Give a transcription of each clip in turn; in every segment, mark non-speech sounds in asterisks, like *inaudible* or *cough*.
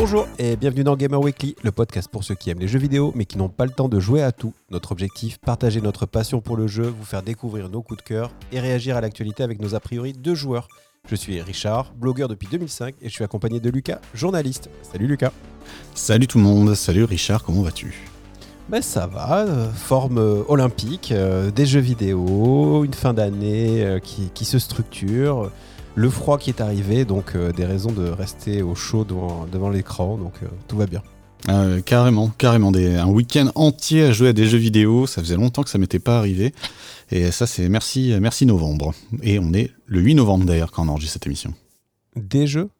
Bonjour et bienvenue dans Gamer Weekly, le podcast pour ceux qui aiment les jeux vidéo mais qui n'ont pas le temps de jouer à tout. Notre objectif, partager notre passion pour le jeu, vous faire découvrir nos coups de cœur et réagir à l'actualité avec nos a priori de joueurs. Je suis Richard, blogueur depuis 2005 et je suis accompagné de Lucas, journaliste. Salut Lucas. Salut tout le monde, salut Richard, comment vas-tu? Ben ça va, euh, forme euh, olympique, euh, des jeux vidéo, une fin d'année qui, qui, se structure, le froid qui est arrivé, donc des raisons de rester au chaud devant, devant l'écran, donc tout va bien. carrément, carrément, des, un week-end entier à jouer à des jeux vidéo, ça faisait longtemps que ça m'était pas arrivé, et ça c'est merci, merci novembre, et on est le 8 novembre d'ailleurs quand on enregistre cette émission. Des jeux?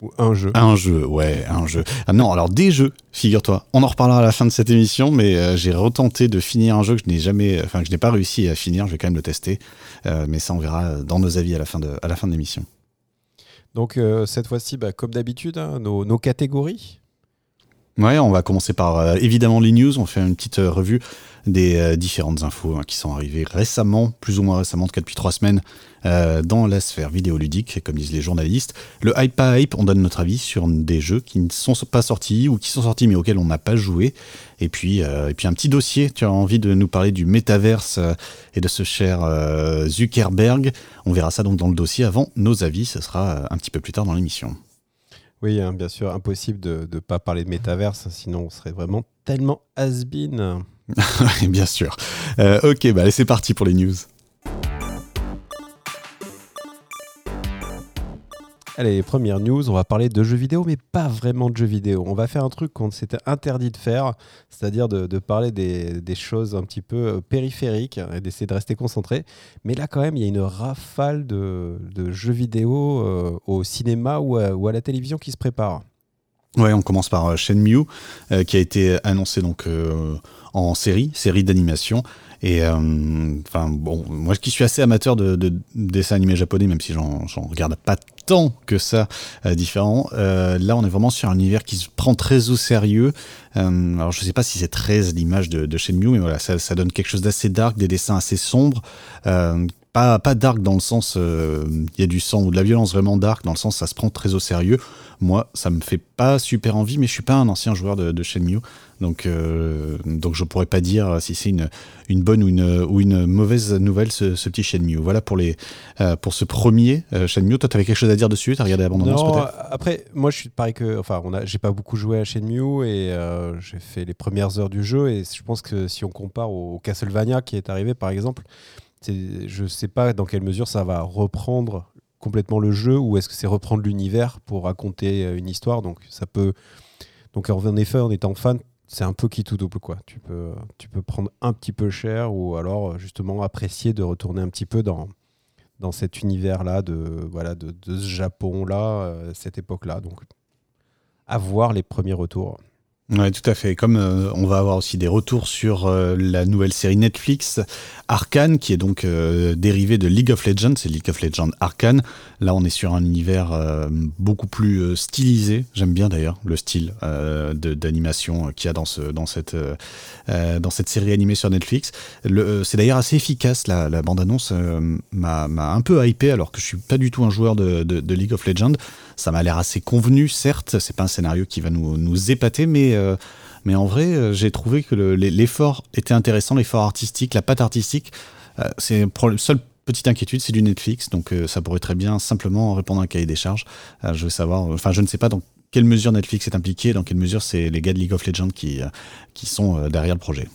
Ou un jeu Un jeu, ouais, un jeu. Ah non, alors des jeux, figure-toi. On en reparlera à la fin de cette émission, mais euh, j'ai retenté de finir un jeu que je n'ai jamais, enfin que je n'ai pas réussi à finir. Je vais quand même le tester, euh, mais ça on verra dans nos avis à la fin de, à la fin de l'émission. Donc euh, cette fois-ci, bah, comme d'habitude, hein, nos, nos, catégories. Ouais, on va commencer par évidemment les news. On fait une petite revue des différentes infos hein, qui sont arrivées récemment, plus ou moins récemment, en tout cas depuis trois semaines, euh, dans la sphère vidéoludique, comme disent les journalistes. Le hype pas hype, on donne notre avis sur des jeux qui ne sont pas sortis ou qui sont sortis mais auxquels on n'a pas joué. Et puis, euh, et puis un petit dossier, tu as envie de nous parler du métaverse euh, et de ce cher Zuckerberg. On verra ça donc dans le dossier avant nos avis, ce sera un petit peu plus tard dans l'émission. Oui, hein, bien sûr, impossible de ne pas parler de métaverse, sinon on serait vraiment tellement has-been. *laughs* bien sûr. ok, bah allez, c'est parti pour les news. Allez, première news, on va parler de jeux vidéo, mais pas vraiment de jeux vidéo. On va faire un truc qu'on s'était interdit de faire, c'est-à-dire de, parler des, choses un petit peu euh, périphériques et d'essayer de rester concentré. Mais là, quand même, il y a une rafale de, jeux vidéo euh, au cinéma ou à, la télévision qui se prépare. Ouais, on commence par euh, Shenmue, qui a été annoncé donc en série, série d'animation. Et euh, enfin, bon, moi qui suis assez amateur de, de, dessins animés japonais, même si j'en regarde pas tant que ça euh, différent, euh, là on est vraiment sur un univers qui se prend très au sérieux. alors je sais pas si c'est très l'image de, de Shenmue, mais voilà, ça, ça donne quelque chose d'assez dark, des dessins assez sombres. Pas, pas dark dans le sens il y a du sang ou de la violence vraiment dark dans le sens ça se prend très au sérieux moi ça me fait pas super envie mais je suis pas un ancien joueur de, de Shenmue donc, euh, donc je pourrais pas dire si c'est une, une bonne ou une, ou une mauvaise nouvelle ce, ce petit Shenmue. Voilà pour, les, euh, pour ce premier euh, Shenmue. Toi, tu avais quelque chose à dire dessus? Tu as regardé peut-être? Après, moi, je suis pareil que. Enfin, on a, j'ai pas beaucoup joué à Shenmue et euh, j'ai fait les premières heures du jeu. Et je pense que si on compare au Castlevania qui est arrivé, par exemple, je sais pas dans quelle mesure ça va reprendre complètement le jeu ou est-ce que c'est reprendre l'univers pour raconter une histoire. Donc, ça peut. Donc, en effet, en étant fan, c'est un peu qui tout double quoi. Tu peux, tu peux prendre un petit peu cher ou alors justement apprécier de retourner un petit peu dans, dans cet univers là de voilà de, ce Japon là, euh, cette époque là. Donc avoir les premiers retours. Ouais, tout à fait. Comme euh, on va avoir aussi des retours sur euh, la nouvelle série Netflix Arkane, qui est donc euh, dérivée de League of Legends, c'est League of Legends Arkane. Là, on est sur un univers beaucoup plus stylisé. J'aime bien d'ailleurs le style d'animation qu'il y a dans, ce, dans, cette, dans cette série animée sur Netflix. C'est d'ailleurs assez efficace. La, bande-annonce m'a un peu hypé, alors que je suis pas du tout un joueur de, de, de League of Legends. Ça m'a l'air assez convenu, certes. C'est pas un scénario qui va nous, nous épater, mais euh, mais en vrai, euh, j'ai trouvé que l'effort était intéressant, l'effort artistique, la patte artistique. Euh, c'est la seule petite inquiétude, c'est du Netflix, donc ça pourrait très bien simplement répondre à un cahier des charges. je veux savoir, enfin, je ne sais pas dans quelle mesure Netflix est impliqué, dans quelle mesure c'est les gars de League of Legends qui, sont derrière le projet.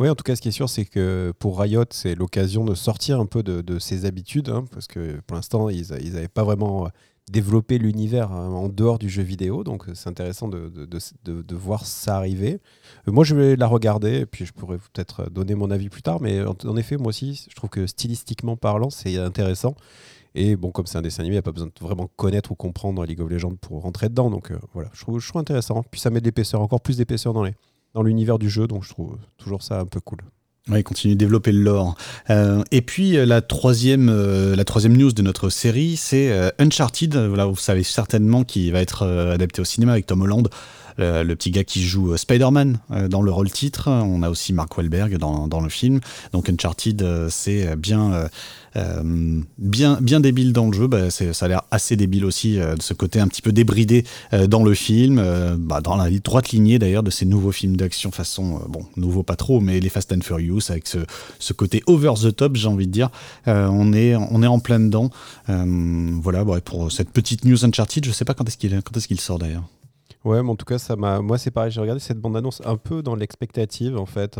Oui, en tout cas, ce qui est sûr, c'est que pour Riot, c'est l'occasion de sortir un peu de, ses habitudes, hein, parce que pour l'instant, ils n'avaient pas vraiment développer l'univers hein, en dehors du jeu vidéo. Donc c'est intéressant de, de, de, voir ça arriver. Euh, moi, je vais la regarder et puis je pourrais peut-être donner mon avis plus tard. Mais en, effet, moi aussi, je trouve que stylistiquement parlant, c'est intéressant. Et bon, comme c'est un dessin animé, il n'y a pas besoin de vraiment connaître ou comprendre League of Legends pour rentrer dedans. Donc euh, voilà, je trouve, intéressant. Puis ça met de l'épaisseur, encore plus d'épaisseur dans dans l'univers du jeu. Donc je trouve toujours ça un peu cool. Oui, continue de développer le lore. Euh, et puis euh, la troisième, euh, la troisième news de notre série, c'est Uncharted. Voilà, vous savez certainement qu'il va être adapté au cinéma avec Tom Holland. Le, petit gars qui joue Spider-Man dans le rôle titre. On a aussi Mark Wahlberg dans, dans le film. Donc Uncharted, c'est bien euh, bien, bien débile dans le jeu. Bah, ça a l'air assez débile aussi euh, de ce côté un petit peu débridé euh, dans le film, bah, dans la droite lignée d'ailleurs de ces nouveaux films d'action façon, bon, nouveau pas trop, mais les Fast and Furious avec ce, ce côté over the top, j'ai envie de dire. on, est, on est en plein dedans. voilà, pour cette petite news Uncharted, je sais pas quand est-ce qu'il est, qu'il sort d'ailleurs. Ouais, mais en tout cas, ça m'a. Moi, c'est pareil. J'ai regardé cette bande-annonce un peu dans l'expectative, en fait,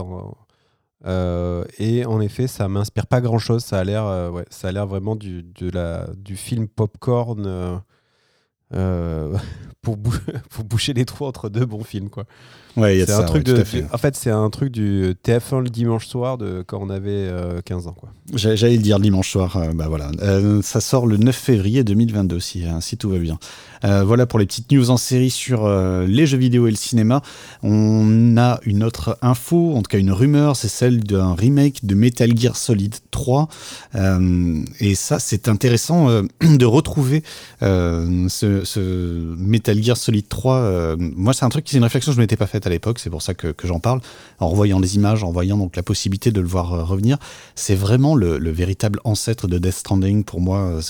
euh, et en effet, ça m'inspire pas grand chose. Ça a l'air, euh, ouais, ça a l'air vraiment du, de la, du film popcorn euh, *laughs* pour, *laughs* pour, boucher les trous entre deux bons films, quoi. Ouais, c'est un truc de, En fait, c'est un truc du TF1 le dimanche soir de quand on avait 15 ans, quoi. J'allais le dire dimanche soir. bah voilà, ça sort le 9 février 2022 si, hein, si tout va bien. Euh, voilà pour les petites news en série sur euh, les jeux vidéo et le cinéma. On a une autre info, en tout cas une rumeur, c'est celle d'un remake de Metal Gear Solid 3. Euh, et ça, c'est intéressant *clears throat* de retrouver ce, Metal Gear Solid 3. moi, c'est un truc, c'est une réflexion que je ne m'étais pas faite à l'époque, c'est pour ça que, j'en parle. En revoyant des images, en voyant donc la possibilité de le voir revenir, c'est vraiment le, véritable ancêtre de Death Stranding pour moi.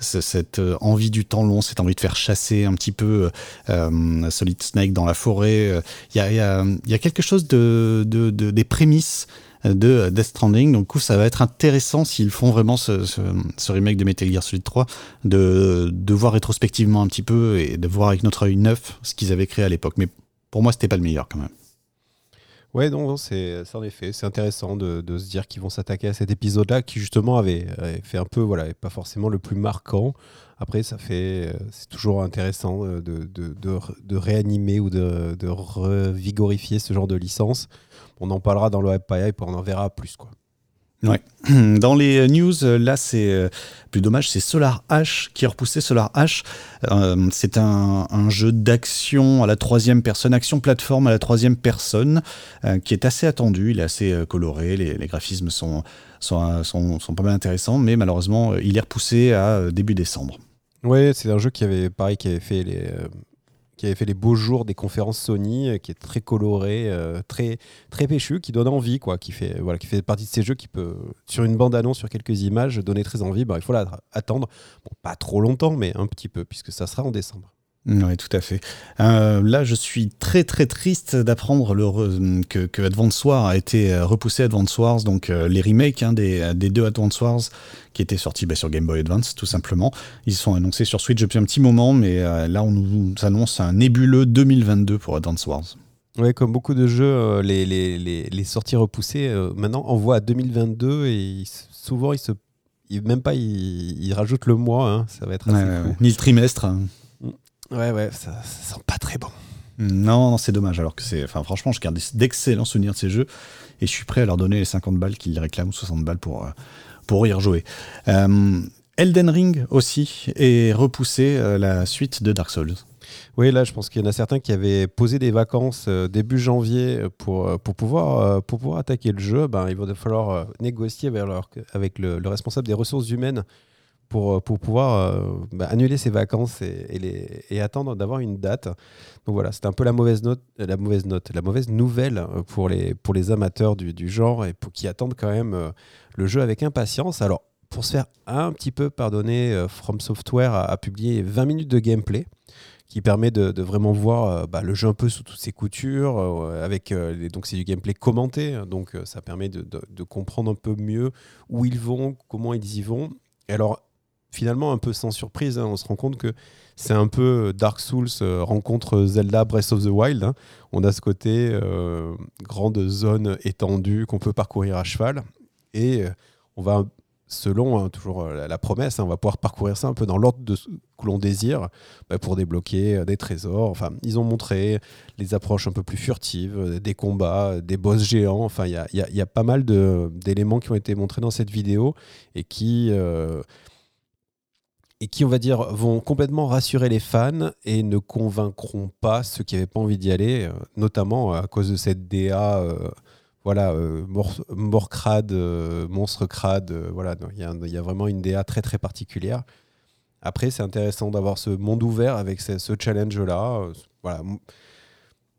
cette envie du temps long, cette envie de faire chasser un petit peu euh, Solid Snake dans la forêt. Il y a, quelque chose de, des prémices de Death Stranding. Donc, coup, ça va être intéressant s'ils font vraiment ce, remake de Metal Gear Solid 3, de, voir rétrospectivement un petit peu et de voir avec notre œil neuf ce qu'ils avaient créé à l'époque. Pour moi, c'était pas le meilleur quand même. Ouais, non, c'est en effet, c'est intéressant de, se dire qu'ils vont s'attaquer à cet épisode-là qui justement avait, fait un peu, voilà, pas forcément le plus marquant. Après, ça fait, c'est toujours intéressant de, de, de, réanimer ou de, revigorifier ce genre de licence. On en parlera dans le Web et on en verra plus, quoi. Ouais. *clears throat* Dans les news, là, c'est euh, plus dommage, c'est Solar H qui a repoussé Solar H. Euh, c'est un, jeu d'action à la troisième personne, action plateforme à la troisième personne, euh, qui est assez attendu. Il est assez coloré, les, graphismes sont sont, sont, pas mal intéressants, mais malheureusement, il est repoussé à début décembre. Ouais, c'est un jeu qui avait, pareil, qui avait fait les, qui avait fait les beaux jours des conférences Sony, euh, qui est très coloré, euh, très, très péchu, qui donne envie, quoi, qui fait, voilà, qui fait partie de ces jeux qui peut, sur une bande-annonce, sur quelques images, donner très envie. Bah, il faut attendre, bon, pas trop longtemps, mais un petit peu, puisque ça sera en décembre. Oui, tout à fait. Euh, là, je suis très très triste d'apprendre que, que, Advance Wars a été euh, repoussé Advance Wars, donc euh, les remakes hein, des, des, deux Advance Wars qui étaient sortis bah, sur Game Boy Advance, tout simplement. Ils sont annoncés sur Switch depuis un petit moment, mais là, on nous annonce un nébuleux 2022 pour Advance Wars. Oui, comme beaucoup de jeux, les, les, les, les, sorties repoussées, maintenant, on voit à 2022 et souvent, ils se même pas, ils, rajoutent le mois, hein, ça va être assez Ni le trimestre. Hein. Ouais, ouais, ça, sent pas très bon. Non, non c'est dommage. Alors que c'est, enfin, franchement, je garde d'excellents souvenirs de ces jeux et je suis prêt à leur donner les 50 balles qu'ils réclament ou 60 balles pour, euh, pour y rejouer. Euh, Elden Ring aussi est repoussé euh, la suite de Dark Souls. Oui, là, je pense qu'il y en a certains qui avaient posé des vacances début janvier pour, pour, pouvoir, pour pouvoir attaquer le jeu. Ben, il va falloir négocier avec, avec le, responsable des ressources humaines pour, euh, pour pouvoir euh, bah, annuler ses vacances et, attendre d'avoir une date. Donc voilà, c'est un peu la mauvaise note, la mauvaise note, la mauvaise nouvelle euh, pour les, pour les amateurs du, genre et pour qui attendent quand même le jeu avec impatience. Alors, pour se faire un petit peu pardonner, From Software a, publié 20 minutes de gameplay qui permet de, vraiment voir bah, le jeu un peu sous toutes ses coutures. avec, donc c'est du gameplay commenté, donc ça permet de, de, comprendre un peu mieux où ils vont, comment ils y vont. Alors, finalement, un peu sans surprise, hein, on se rend compte que c'est un peu Dark Souls euh, rencontre Zelda Breath of the Wild. Hein. On a ce côté euh, grande zone étendue qu'on peut parcourir à cheval. Et euh, on va, selon hein, toujours la, promesse, on va pouvoir parcourir ça un peu dans l'ordre que l'on désire bah, pour débloquer des trésors. Enfin, ils ont montré les approches un peu plus furtives, des combats, des boss géants. Enfin, il y a, pas mal d'éléments qui ont été montrés dans cette vidéo et qui et qui, on va dire, vont complètement rassurer les fans et ne convaincront pas ceux qui n'avaient pas envie d'y aller, euh, notamment à cause de cette DA, euh, voilà, euh, mort, crade, monstre crade, voilà, il y, a vraiment une DA très très particulière. Après, c'est intéressant d'avoir ce monde ouvert avec ce, challenge-là. voilà.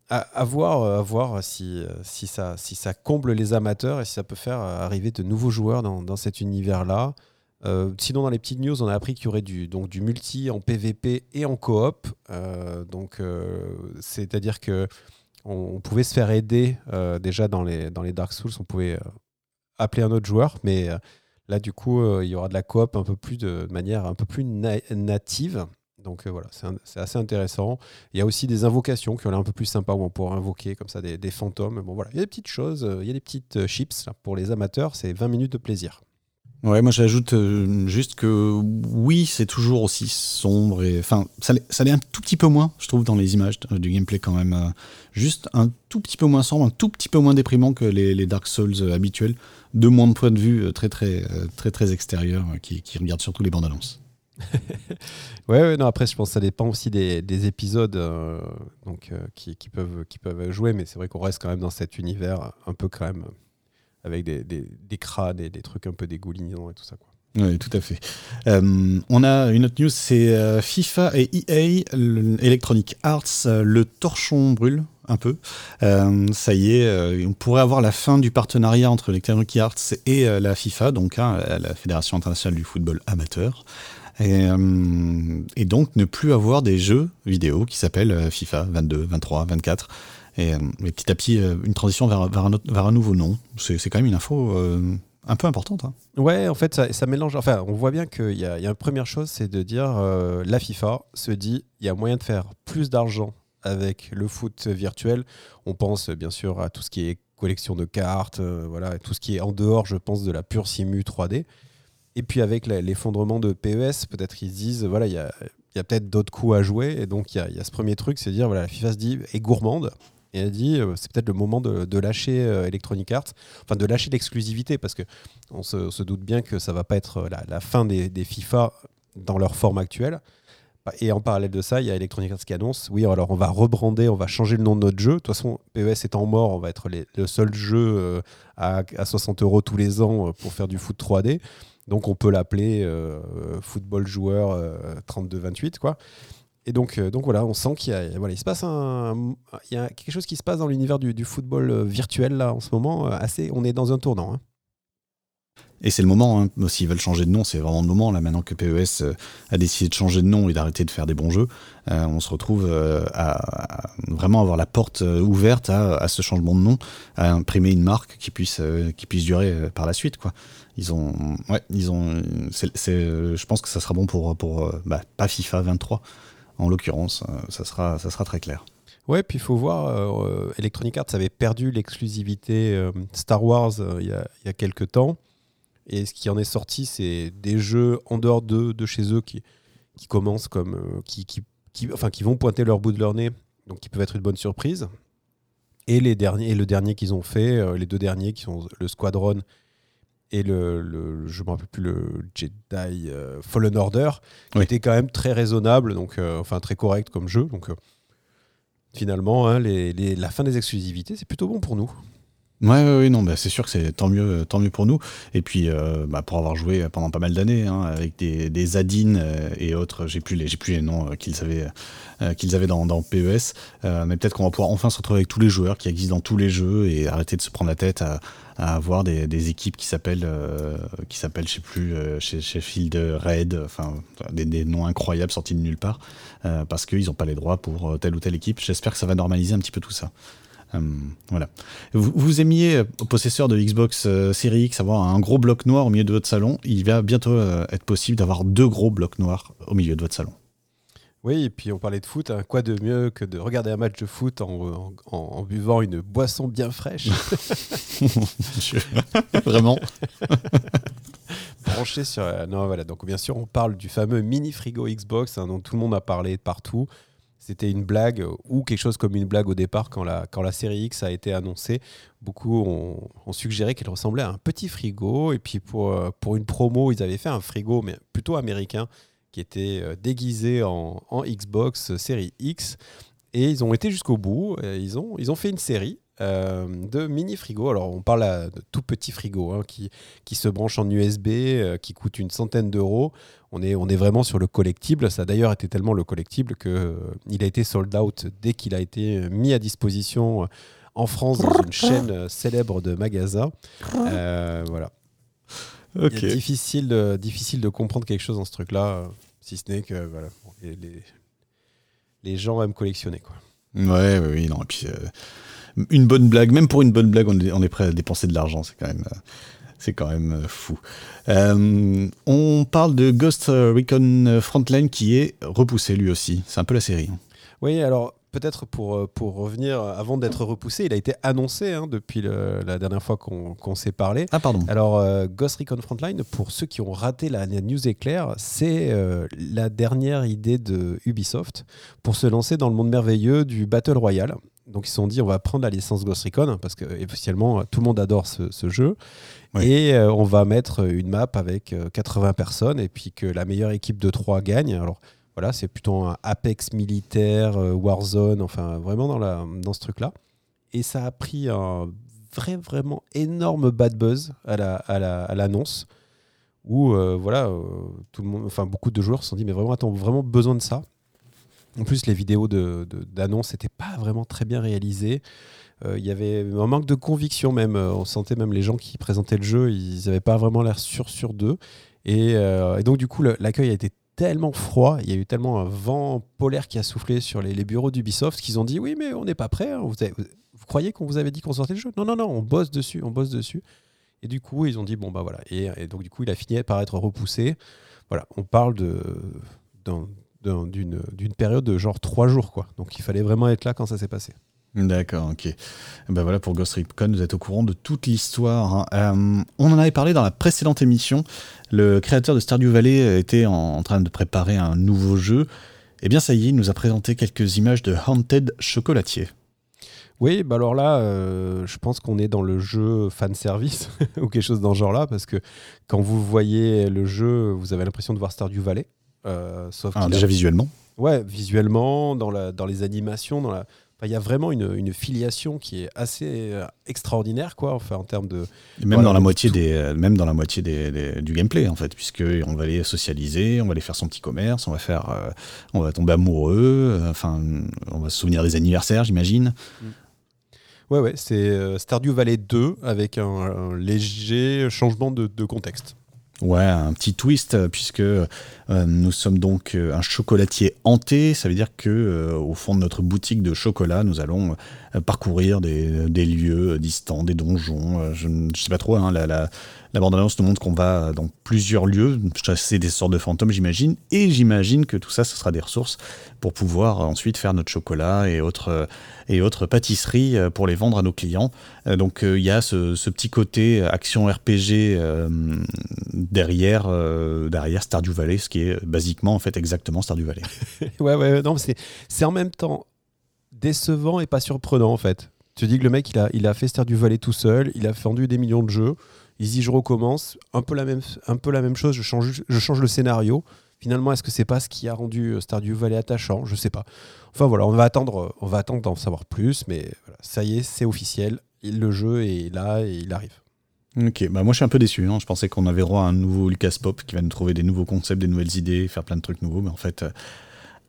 à, voir, à voir si, ça, si ça comble les amateurs et si ça peut faire arriver de nouveaux joueurs dans cet univers-là. Sinon, dans les petites news, on a appris qu'il y aurait du, donc, multi en PVP et en coop. donc, c'est-à-dire que on, pouvait se faire aider déjà dans les, Dark Souls. On pouvait appeler un autre joueur, mais là, du coup, il y aura de la coop un peu plus de, manière un peu plus native. Donc euh, voilà, c'est assez intéressant. Il y a aussi des invocations qui ont l'air un peu plus sympa où on pourra invoquer comme ça des, fantômes. Voilà, il y a des petites choses, euh, il y a des petites euh, chips pour les amateurs, c'est 20 minutes de plaisir. Ouais, moi j'ajoute juste que oui, c'est toujours aussi sombre et enfin ça, l'est un tout petit peu moins, je trouve, dans les images du gameplay quand même. juste un tout petit peu moins sombre, un tout petit peu moins déprimant que les, Dark Souls habituels, de moins de point de vue très très très très, extérieur qui, qui regardent surtout les bandes annonces. *laughs* ouais, non, après, je pense que ça dépend aussi des, épisodes euh, donc, euh, qui, peuvent, qui peuvent jouer, mais c'est vrai qu'on reste quand même dans cet univers un peu quand même avec des, des, crânes et des trucs un peu dégoulinants et tout ça. Quoi. Oui, tout à fait. Euh, on a une autre news, c'est FIFA et EA, Electronic Arts, le torchon brûle un peu. ça y est, on pourrait avoir la fin du partenariat entre Electronic Arts et la FIFA, donc hein, la Fédération internationale du football amateur. Euh, et, donc ne plus avoir des jeux vidéo qui s'appellent euh, FIFA 22, 23, 24. Et, petit à petit, euh, une transition vers, un, nouveau nom. C'est quand même une info un peu importante. Hein. Ouais, en fait, ça, mélange. Enfin, on voit bien qu'il y, a une première chose, c'est de dire la FIFA se dit il y a moyen de faire plus d'argent avec le foot virtuel. On pense bien sûr à tout ce qui est collection de cartes, voilà, tout ce qui est en dehors, je pense, de la pure simu 3D. Et puis avec l'effondrement de PES, peut-être se disent, voilà, il y a, peut-être d'autres coups à jouer. Et donc il y, a, ce premier truc, c'est dire, voilà, la FIFA se dit, est gourmande. Et elle dit, euh, c'est peut-être le moment de, lâcher euh, Electronic Arts, enfin de lâcher l'exclusivité, parce que on se, doute bien que ça va pas être euh, la, fin des, FIFA dans leur forme actuelle. Et en parallèle de ça, il y a Electronic Arts qui annonce oui, alors on va rebrander, on va changer le nom de notre jeu. De toute façon, PES étant mort, on va être le seul jeu à, à, 60 euros tous les ans pour faire du foot 3D. Donc on peut l'appeler euh, football joueur 32-28 euh, quoi. Et donc, euh, donc voilà, on sent qu'il y a, voilà, il se passe un, il y a quelque chose qui se passe dans l'univers du, football virtuel là en ce moment. Assez, on est dans un tournant. Hein. Et c'est le moment, hein. s'ils veulent changer de nom, c'est vraiment le moment, là maintenant que PES a décidé de changer de nom et d'arrêter de faire des bons jeux, on se retrouve à, vraiment avoir la porte ouverte à, ce changement de nom, à imprimer une marque qui puisse, qui puisse durer par la suite. Quoi ils ont, ouais, ils ont, je pense que ça sera bon pour, pour bah, pas FIFA 23 en l'occurrence, euh, ça sera, ça sera très clair. Ouais, puis il faut voir, euh, Electronic Arts avait perdu l'exclusivité euh, Star Wars il y, a, y, a, quelques temps. Et ce qui en est sorti, c'est des jeux en dehors de, de chez eux qui, qui commencent comme. qui, qui, qui, enfin, qui vont pointer leur bout de leur nez, donc qui peuvent être une bonne surprise. Et, les derniers, et le dernier qu'ils ont fait, les deux derniers qui sont le Squadron et le, le je me rappelle plus le Jedi euh, Fallen Order qui était quand même très raisonnable donc euh, enfin très correct comme jeu donc euh, finalement hein, les, les, la fin des exclusivités c'est plutôt bon pour nous Ouais, ouais, non, bah, c'est sûr que c'est tant mieux, tant mieux pour nous. Et puis, bah, pour avoir joué pendant pas mal d'années hein, avec des, des et autres, j'ai plus les, j'ai plus les noms qu'ils avaient, qu'ils avaient dans, dans PES. mais peut-être qu'on va pouvoir enfin se retrouver avec tous les joueurs qui existent dans tous les jeux et arrêter de se prendre la tête à, à avoir des, équipes qui s'appellent, euh, qui s'appellent, je sais plus, euh, chez, chez Field Red, enfin des, noms incroyables sortis de nulle part, euh, parce qu'ils n'ont pas les droits pour telle ou telle équipe. J'espère que ça va normaliser un petit peu tout ça. voilà. Vous, vous aimiez, possesseur de Xbox Series X, avoir un gros bloc noir au milieu de votre salon. Il va bientôt être possible d'avoir deux gros blocs noirs au milieu de votre salon. Oui, et puis on parlait de foot. Hein. Quoi de mieux que de regarder un match de foot en, en, buvant une boisson bien fraîche? *laughs* Vraiment? *laughs* Branché sur. Euh, non, voilà. Donc, bien sûr, on parle du fameux mini frigo Xbox hein, dont tout le monde a parlé partout. C'était une blague ou quelque chose comme une blague au départ quand la, quand la série X a été annoncée. Beaucoup ont, ont suggéré qu'elle ressemblait à un petit frigo. Et puis pour, euh, pour une promo, ils avaient fait un frigo, mais plutôt américain qui était euh, déguisé en, Xbox série X. Et ils ont été jusqu'au bout. Ils ont, ils ont fait une série de mini frigo. Alors on parle de tout petit frigo hein, qui, qui se branche en USB, qui coûte une centaine d'euros. On est, on est vraiment sur le collectible. Ça a d'ailleurs été tellement le collectible qu'il a été sold out dès qu'il a été mis à disposition en France dans une chaîne célèbre de magasins. voilà. Okay. difficile, de, difficile de comprendre quelque chose dans ce truc-là, si ce n'est que voilà, les, les, gens aiment collectionner. Quoi. Ouais, oui, non. Et puis, euh, une bonne blague, même pour une bonne blague, on est, on est prêt à dépenser de l'argent. C'est quand même. Euh, c'est quand même euh, fou. on parle de Ghost Recon Frontline qui est repoussé lui aussi. C'est un peu la série. Oui, alors peut-être pour, euh, pour revenir, avant d'être repoussé, il a été annoncé hein, depuis la dernière fois qu'on s'est parlé. Ah, pardon. Alors, euh, Ghost Recon Frontline, pour ceux qui ont raté la, news éclair, c'est euh, la dernière idée de Ubisoft pour se lancer dans le monde merveilleux du Battle Royale. Donc, ils se sont dit, on va prendre la licence Ghost Recon, parce que officiellement, tout le monde adore ce, jeu. Et on va mettre une map avec 80 personnes, et puis que la meilleure équipe de 3 gagne. Alors, voilà, c'est plutôt un Apex militaire, euh, Warzone, enfin vraiment dans, ce truc-là. Et ça a pris un vrai, vraiment énorme bad buzz à l'annonce. Où euh, voilà, euh, tout le monde, enfin beaucoup de joueurs se sont dit mais vraiment attends vraiment besoin de ça. En plus les vidéos d'annonce n'étaient pas vraiment très bien réalisées. Il y avait un manque de conviction même. On sentait même les gens qui présentaient le jeu, ils n'avaient pas vraiment l'air sûrs sur d'eux. Et, et, donc du coup l'accueil a été tellement froid, il y a eu tellement un vent polaire qui a soufflé sur les, bureaux d'Ubisoft qu'ils ont dit oui mais on n'est pas prêt. Hein. Vous, croyez qu'on vous avait dit qu'on sortait le jeu? Non non non, on bosse dessus, on bosse dessus. Et du coup ils ont dit bon bah voilà. Et, donc du coup il a fini par être repoussé. Voilà, on parle de d'une période de genre trois jours quoi. Donc il fallait vraiment être là quand ça s'est passé. D'accord, ok. Ben voilà, pour Ghost Recon, vous êtes au courant de toute l'histoire. Hein. Euh, on en avait parlé dans la précédente émission. Le créateur de Stardew Valley était en, train de préparer un nouveau jeu. Eh bien, ça y est, il nous a présenté quelques images de Haunted Chocolatier. Oui, bah alors là, euh, je pense qu'on est dans le jeu fan service *laughs* ou quelque chose dans ce genre-là, parce que quand vous voyez le jeu, vous avez l'impression de voir Stardew Valley. Euh, sauf ah, déjà visuellement Ouais, visuellement, dans, la, dans les animations, dans la, il y a vraiment une, filiation qui est assez euh, extraordinaire, quoi, enfin, en termes de. même, dans la moitié des, euh, même dans la moitié des, du gameplay, en fait, puisqu'on va aller socialiser, on va aller faire son petit commerce, on va, faire, euh, on va tomber amoureux, enfin, on va se souvenir des anniversaires, j'imagine. Mm. Ouais, ouais, c'est Stardew Valley 2 avec un, léger changement de, de contexte. Ouais, un petit twist, euh, puisque euh, nous sommes donc euh, un chocolatier hanté. Ça veut dire que au fond de notre boutique de chocolat, nous allons parcourir des, lieux distants, des donjons. je ne sais pas trop, hein, la, la bande-annonce nous montre qu'on va dans plusieurs lieux, chasser des sortes de fantômes, j'imagine. Et j'imagine que tout ça, ce sera des ressources pour pouvoir ensuite faire notre chocolat et autres, et autres pâtisseries pour les vendre à nos clients. Donc il y a ce, petit côté action RPG derrière, euh, derrière Stardew Valley, ce qui est basiquement en fait exactement Stardew Valley. *laughs* ouais, ouais, non, c'est en même temps décevant et pas surprenant en fait. Tu dis que le mec il a, il a fait Stardew Valley tout seul, il a vendu des millions de jeux il dit je recommence, un peu la même, un peu la même chose, je change, je change le scénario. Finalement, est-ce que c'est pas ce qui a rendu euh, Stardew Valley attachant? Je sais pas. Enfin voilà, on va attendre, euh, on va attendre d'en savoir plus, mais ça y est, c'est officiel. Le jeu est là et il arrive. Ok, bah moi je suis un peu déçu. Hein. Je pensais qu'on avait droit à un nouveau Lucas Pop qui va nous trouver des nouveaux concepts, des nouvelles idées, faire plein de trucs nouveaux, mais en fait, euh,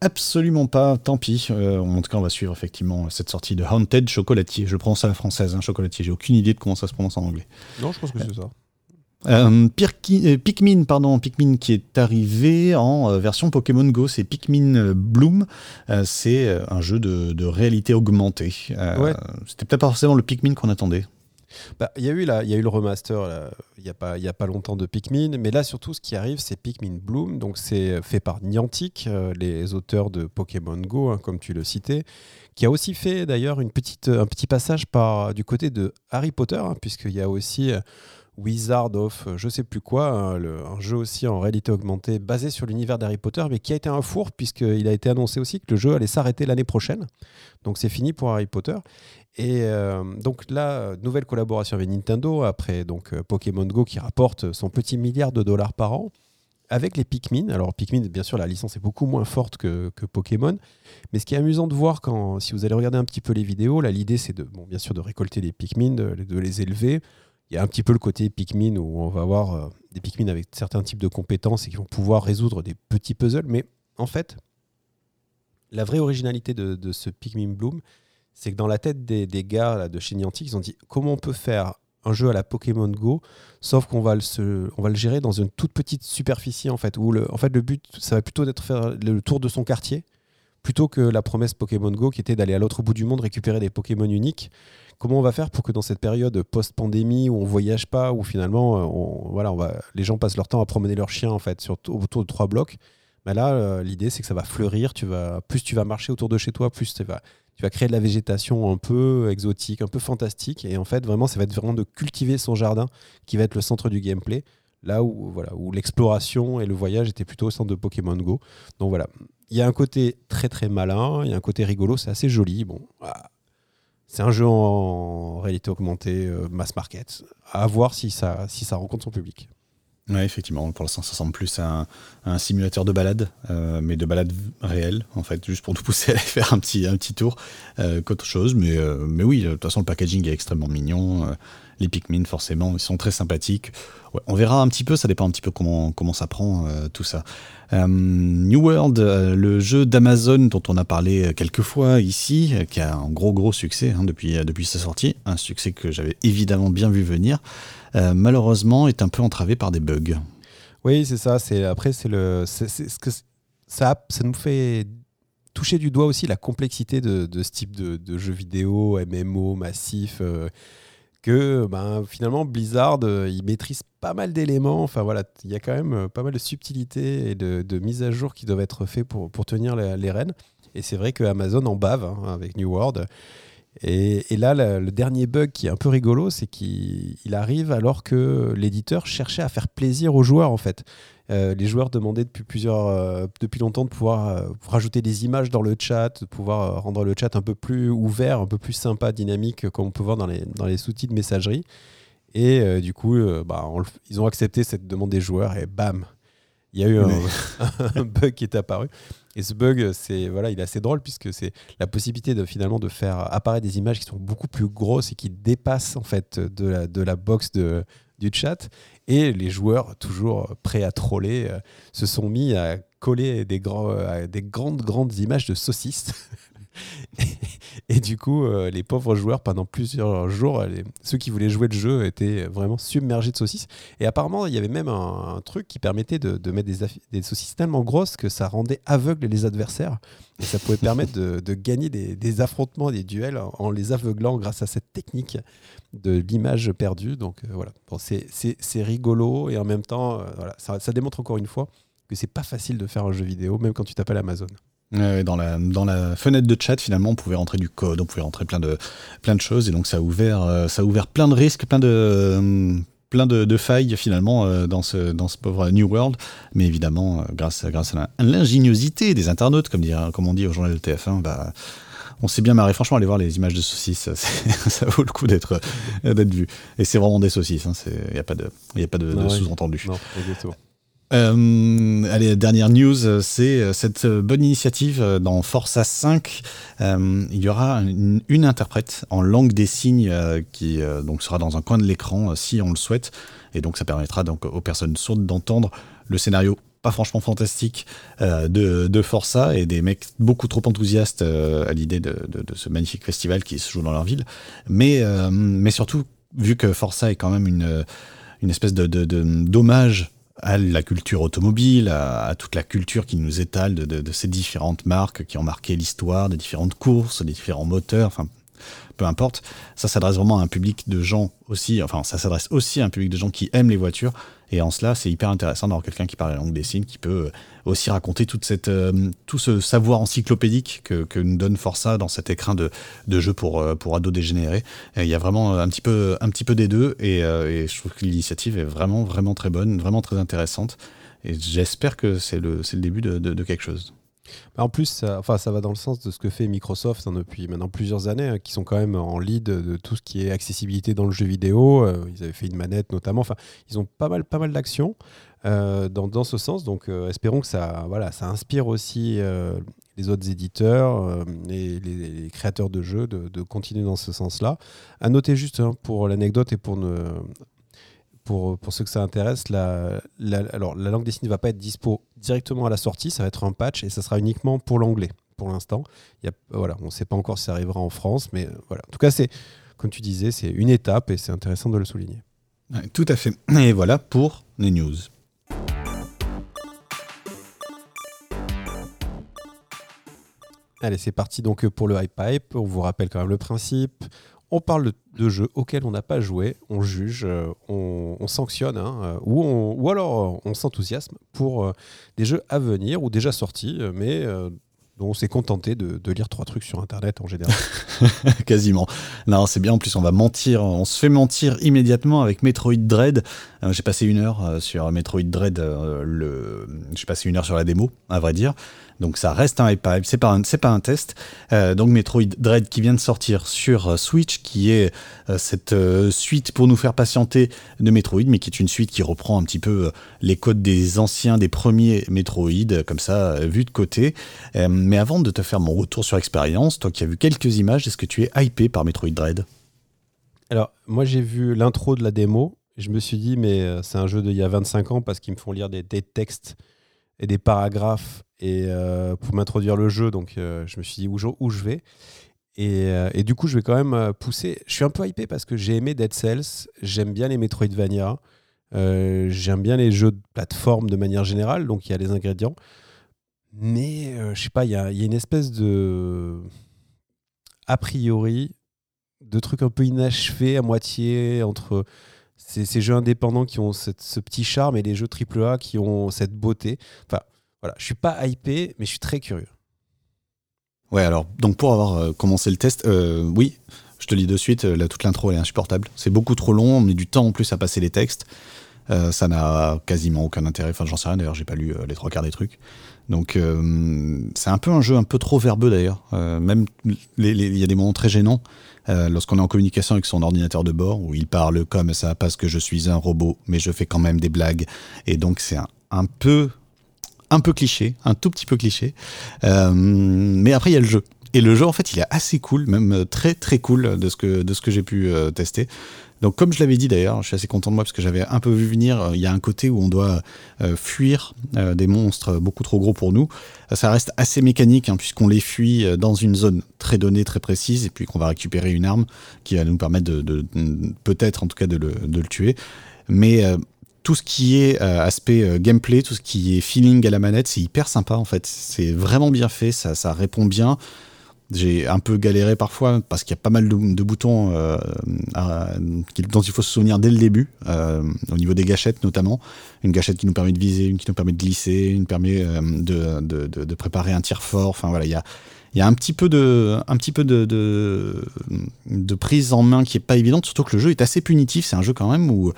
Absolument pas, tant pis. Euh, en tout cas, on va suivre effectivement cette sortie de Haunted Chocolatier. Je prononce à la française, hein, chocolatier. J'ai aucune idée de comment ça se prononce en anglais. Non, je pense que c'est ça. Euh, euh, Pikmin, pardon, Pikmin qui est arrivé en version Pokémon Go, c'est Pikmin Bloom. c'est un jeu de, réalité augmentée. C'était peut-être pas forcément le Pikmin qu'on attendait. Bah, il y, a eu y a eu le remaster il n'y a, pas, longtemps de Pikmin, mais là surtout ce qui arrive c'est Pikmin Bloom, donc c'est fait par Niantic, euh, les auteurs de Pokémon Go, hein, comme tu le citais, qui a aussi fait d'ailleurs petite, un petit passage par, du côté de Harry Potter, hein, puisqu'il y a aussi euh, Wizard of je sais plus quoi, hein, un jeu aussi en réalité augmentée basé sur l'univers d'Harry Potter, mais qui a été un four puisqu'il a été annoncé aussi que le jeu allait s'arrêter l'année prochaine. Donc c'est fini pour Harry Potter. Et euh, donc là, nouvelle collaboration avec Nintendo, après donc euh, Pokémon Go qui rapporte son petit milliard de dollars par an. avec les Pikmin. Alors Pikmin, bien sûr, la licence est beaucoup moins forte que, Pokémon, mais ce qui est amusant de voir quand, si vous allez regarder un petit peu les vidéos, là l'idée c'est de, bon, bien sûr, de récolter les Pikmin, de, les élever. Il y a un petit peu le côté Pikmin où on va avoir euh, des Pikmin avec certains types de compétences et qui vont pouvoir résoudre des petits puzzles, mais en fait, la vraie originalité de, ce Pikmin Bloom, c'est que dans la tête des, gars de chez Niantic, ils ont dit comment on peut faire un jeu à la Pokémon Go, sauf qu'on va le, va le gérer dans une toute petite superficie en fait, où le, en fait le but, ça va plutôt être faire le tour de son quartier, plutôt que la promesse Pokémon Go qui était d'aller à l'autre bout du monde récupérer des Pokémon uniques. Comment on va faire pour que dans cette période post-pandémie où on voyage pas, où finalement euh, voilà, on va, les gens passent leur temps à promener leurs chiens en fait autour de trois blocs, mais là euh, l'idée c'est que ça va fleurir. Tu vas, plus tu vas marcher autour de chez toi, plus tu vas tu vas créer de la végétation un peu exotique, un peu fantastique. Et en fait, vraiment, ça va être vraiment de cultiver son jardin qui va être le centre du gameplay. Là où, l'exploration et le voyage étaient plutôt au centre de Pokémon Go. Donc voilà, il y a un côté très très malin, il y a un côté rigolo, c'est assez joli. Bon, c'est un jeu en réalité augmentée, euh, mass market. À voir si ça rencontre son public. Oui, effectivement. Pour l'instant, ça ressemble plus un, simulateur de balade, euh, mais de balade réelle, en fait, juste pour nous pousser *laughs* à aller faire un petit, tour euh, qu'autre chose. Mais, euh, mais oui, de toute façon, le packaging est extrêmement mignon. les Pikmin, forcément, ils sont très sympathiques. on verra un petit peu, ça dépend un petit peu comment, comment ça prend tout ça. New World, le jeu d'Amazon dont on a parlé quelques fois ici, qui a un gros gros succès hein, depuis, depuis sa sortie, un succès que j'avais évidemment bien vu venir. Euh, malheureusement, est un peu entravé par des bugs. Oui, c'est ça. Après, c'est le, c'est, ce que ça, nous fait toucher du doigt aussi la complexité de, ce type de, de, jeu vidéo, MMO massif. Euh, que ben, finalement Blizzard euh, il maîtrise pas mal d'éléments enfin voilà il y a quand même pas mal de subtilités et de, mises à jour qui doivent être pour, pour tenir les, rênes et c'est vrai que Amazon en bave hein, avec New World et, là, le, dernier bug qui est un peu rigolo, c'est qu'il arrive alors que l'éditeur cherchait à faire plaisir aux joueurs en fait. Euh, les joueurs demandaient depuis plusieurs, euh, depuis longtemps de pouvoir euh, rajouter des images dans le chat, de pouvoir rendre le chat un peu plus ouvert, un peu plus sympa, dynamique, comme on peut voir dans les, dans les sous de messagerie. Et du coup, bah, ils ont accepté cette demande des joueurs et bam, il y a eu un, *laughs* bug qui est apparu. Et ce bug, c'est voilà, il est assez drôle puisque c'est la possibilité de finalement de faire apparaître des images qui sont beaucoup plus grosses et qui dépassent en fait de la, de la box de, du chat. Et les joueurs, toujours prêts à troller, euh, se sont mis à coller des, grands, des grandes grandes images de saucisses *laughs* et, du coup, euh, les pauvres joueurs, pendant plusieurs jours, ceux qui voulaient jouer le jeu étaient vraiment submergés de saucisses. Et apparemment, il y avait même un, truc qui permettait de, mettre des, saucisses tellement grosses que ça rendait aveugles les adversaires. Et ça pouvait permettre de, gagner des, affrontements, des duels en, les aveuglant grâce à cette technique de l'image perdue. Donc euh, voilà, c'est rigolo et en même temps, euh, ça démontre encore une fois que c'est pas facile de faire un jeu vidéo, même quand tu t'appelles Amazon dans, la, dans la fenêtre de chat, finalement, on pouvait rentrer du code, on pouvait rentrer plein de, plein de choses, et donc ça a ouvert, euh, ça a ouvert plein de risques, plein de, euh, plein de, failles finalement euh, dans, ce, dans ce pauvre New World. Mais évidemment, grâce, grâce à l'ingéniosité des internautes, comme, dire, comme on dit au journal de TF1, bah, on s'est bien marré. Franchement, aller voir les images de saucisses, ça, *laughs* vaut le coup d'être vu. Et c'est vraiment des saucisses, il hein, n'y a pas de, y a pas de, ah sous-entendu. Euh, allez, dernière news, c'est euh, cette bonne initiative euh, dans Forza 5. il y aura une, interprète en langue des signes qui donc sera dans un coin de l'écran si on le souhaite. Et donc ça permettra donc aux personnes sourdes d'entendre le scénario pas franchement fantastique de, de, Forza et des mecs beaucoup trop enthousiastes à l'idée de, ce magnifique festival qui se joue dans leur ville. Mais, mais surtout, vu que Forza est quand même une, une espèce de d'hommage à la culture automobile, à, toute la culture qui nous étale de, ces différentes marques qui ont marqué l'histoire, des différentes courses, des différents moteurs, enfin peu importe. Ça s'adresse vraiment à un public de gens aussi, enfin ça s'adresse aussi à un public de gens qui aiment les voitures. Et en cela, c'est hyper intéressant d'avoir quelqu'un qui parle la langue des signes, qui peut euh, aussi raconter toute cette, euh, tout ce savoir encyclopédique que, que, nous donne Forza dans cet écrin de, de jeu pour, euh, pour ados dégénérés. il y a vraiment un petit peu, un petit peu des deux, et, et je trouve que l'initiative est vraiment, vraiment très bonne, vraiment très intéressante. Et j'espère que c'est le, le début de, quelque chose. Bah, en plus, ça, enfin, ça va dans le sens de ce que fait Microsoft hein, depuis maintenant plusieurs années, hein, qui sont quand même en lead de tout ce qui est accessibilité dans le jeu vidéo. Euh, ils avaient fait une manette notamment. Enfin, ils ont pas mal, pas mal d'actions. Dans, dans, ce sens. Donc espérons que ça, voilà, ça inspire aussi les autres éditeurs et les, créateurs de jeux de, continuer dans ce sens-là. À noter juste hein, pour l'anecdote et pour ne, pour, pour, ceux que ça intéresse, la, alors, la langue dessinée ne va pas être dispo directement à la sortie, ça va être un patch et ça sera uniquement pour l'anglais pour l'instant. Voilà, on ne sait pas encore si ça arrivera en France, mais euh, voilà. En tout cas, c'est, comme tu disais, c'est une étape et c'est intéressant de le souligner. tout à fait. Et voilà pour les news. Allez, c'est parti donc pour le Hype Pipe. On vous rappelle quand même le principe. On parle de, jeux auxquels on n'a pas joué, on juge, euh, on, sanctionne, hein, euh, ou, ou, alors on s'enthousiasme pour des jeux à venir ou déjà sortis, mais on s'est contenté de, lire trois trucs sur Internet en général. *laughs* Quasiment. Non, c'est bien. En plus, on va mentir. On se fait mentir immédiatement avec Metroid Dread. Euh, j'ai passé une heure euh, sur Metroid Dread. Euh, le... J'ai passé une heure sur la démo, à vrai dire. Donc ça reste un hype c'est pas un, pas un test. Euh, donc Metroid Dread qui vient de sortir sur euh, Switch, qui est euh, cette suite pour nous faire patienter de Metroid, mais qui est une suite qui reprend un petit peu les codes des anciens, des premiers Metroid, comme ça, vu de côté. mais avant de te faire mon retour sur expérience, toi qui as vu quelques images, est-ce que tu es hypé par Metroid Dread? Alors moi j'ai vu l'intro de la démo, je me suis dit mais c'est un jeu d'il y a 25 ans parce qu'ils me font lire des textes et des paragraphes et euh, pour m'introduire le jeu. Donc euh, je me suis dit où je, où je vais. Et, euh, et, du coup, je vais quand même pousser. Je suis un peu hypé parce que j'ai aimé Dead Cells, j'aime bien les Metroidvania, j'aime bien les jeux de plateforme de manière générale, donc il y a les ingrédients. Mais je sais pas, il y y a, une espèce de. A priori, de trucs un peu inachevés à moitié entre ces, jeux indépendants qui ont ce petit charme et les jeux AAA qui ont cette beauté. Enfin, voilà, je suis pas hypé, mais je suis très curieux. Ouais, alors, donc pour avoir euh, commencé le test, euh, oui, je te lis de suite, euh, là, toute l'intro est insupportable. C'est beaucoup trop long, on met du temps en plus à passer les textes. ça n'a quasiment aucun intérêt. Enfin, j'en sais rien d'ailleurs, j'ai pas lu les trois quarts des trucs. Donc, c'est un peu un jeu un peu trop verbeux d'ailleurs. même, il y a des moments très gênants lorsqu'on est en communication avec son ordinateur de bord où il parle comme ça parce que je suis un robot, mais je fais quand même des blagues. Et donc, c'est un peu un peu cliché, un tout petit peu cliché. Euh, mais après, il y a le jeu. Et le jeu, en fait, il est assez cool, même très très cool de ce que, de ce que j'ai pu euh, tester. Donc, comme je l'avais dit d'ailleurs, je suis assez content de moi parce que j'avais un peu vu venir. Euh, il y a un côté où on doit fuir des monstres beaucoup trop gros pour nous. Ça reste assez mécanique hein, puisqu'on les fuit dans une zone très donnée, très précise, et puis qu'on va récupérer une arme qui va nous permettre de, peut-être en tout cas de le, de tuer. Mais tout ce qui est euh, aspect euh, gameplay, tout ce qui est feeling à la manette, c'est hyper sympa en fait. C'est vraiment bien fait, ça, ça répond bien. J'ai un peu galéré parfois parce qu'il y a pas mal de, boutons euh, dont il faut se souvenir dès le début, au niveau des gâchettes notamment. Une gâchette qui nous permet de viser, une qui nous permet de glisser, une permet de, de, de, préparer un tir fort. Enfin voilà, il y a, y a un petit peu de, un petit peu de, de, prise en main qui est pas évidente, surtout que le jeu est assez punitif. C'est un jeu quand même où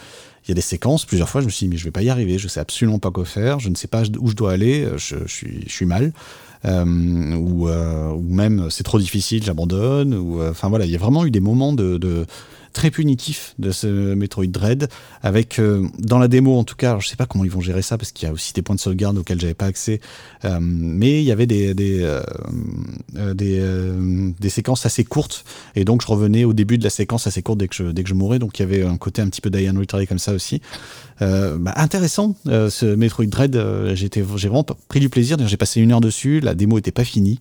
il y a des séquences, plusieurs fois, je me suis dit, mais je vais pas y arriver, je sais absolument pas quoi faire, je ne sais pas où je dois aller, je, suis, je suis mal. Euh, ou, euh, ou, même c'est trop difficile, j'abandonne. Ou euh, enfin voilà, il y a vraiment eu des moments de très punitifs de ce Metroid Dread, avec euh, dans la démo en tout cas, alors je sais pas comment ils vont gérer ça parce qu'il y a aussi des points de sauvegarde auxquels j'avais pas accès, euh, mais il y avait des des, euh, des, séquences assez courtes et donc je revenais au début de la séquence assez courte dès que je, dès que je mourais, donc il y avait un côté un petit peu Diane Retry comme ça aussi. Bah, intéressant ce Metroid Dread, j'ai vraiment pris du plaisir, j'ai passé une heure dessus, la démo était pas finie.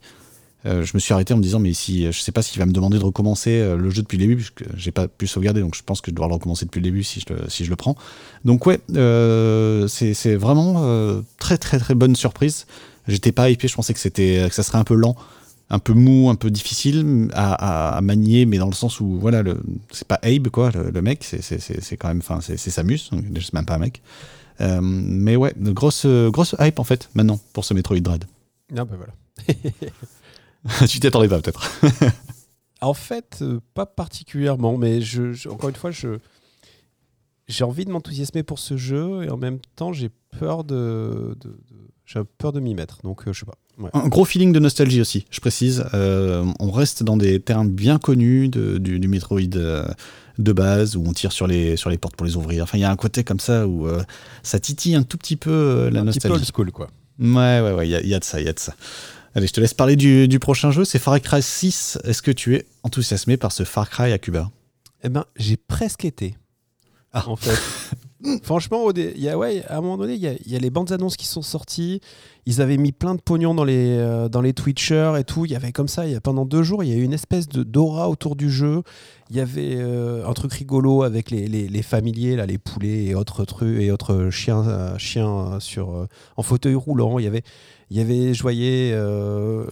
Euh, je me suis arrêté en me disant mais si je sais pas s'il va me demander de recommencer euh, le jeu depuis le début puisque j'ai pas pu sauvegarder donc je pense que je dois le recommencer depuis le début si je le, si je le prends. Donc ouais euh, c'est vraiment très très très bonne surprise. J'étais pas hypé je pensais que c'était que ça serait un peu lent un peu mou un peu difficile à, manier mais dans le sens où voilà c'est pas Abe quoi le, mec c'est quand même enfin c'est Samus c'est même pas un mec. Mais ouais grosse grosse hype en fait maintenant pour ce Metroid Dread. Ah bah voilà *laughs* *laughs* tu t'y attendais pas peut-être *laughs* En fait, euh, pas particulièrement, mais je, encore une fois, je j'ai envie de m'enthousiasmer pour ce jeu et en même temps j'ai peur de, de- de- j'ai peur de m'y mettre. Donc euh, je sais pas. Ouais. Un gros feeling de nostalgie aussi, je précise. Euh, on reste dans des terrains bien connus de- du, du Metroid euh, de base, où on tire sur les, sur les portes pour les ouvrir. Enfin, il y a un côté comme ça où euh, ça titille un tout petit peu euh, la un petit peu old nostalgie. school quoi. Ouais, ouais, ouais, il y, a- il y a de ça, il y a de ça. Allez, je te laisse parler du, du prochain jeu, c'est Far Cry 6. Est-ce que tu es enthousiasmé par ce Far Cry à Cuba? Eh ben j'ai presque été. Ah. En fait. *laughs* Franchement, y a, ouais, à un moment donné, il y a, il y a les bandes annonces qui sont sorties. Ils avaient mis plein de pognon dans les, euh, dans les Twitchers et tout. Il y avait comme ça, y a, pendant deux jours, il y a eu une espèce de d'aura autour du jeu. Il y avait euh, un truc rigolo avec les, les, les familiers, là, les poulets et autres trucs et autres chiens, euh, chiens sur, en fauteuil roulant. Il y avait, il y avait je voyais euh,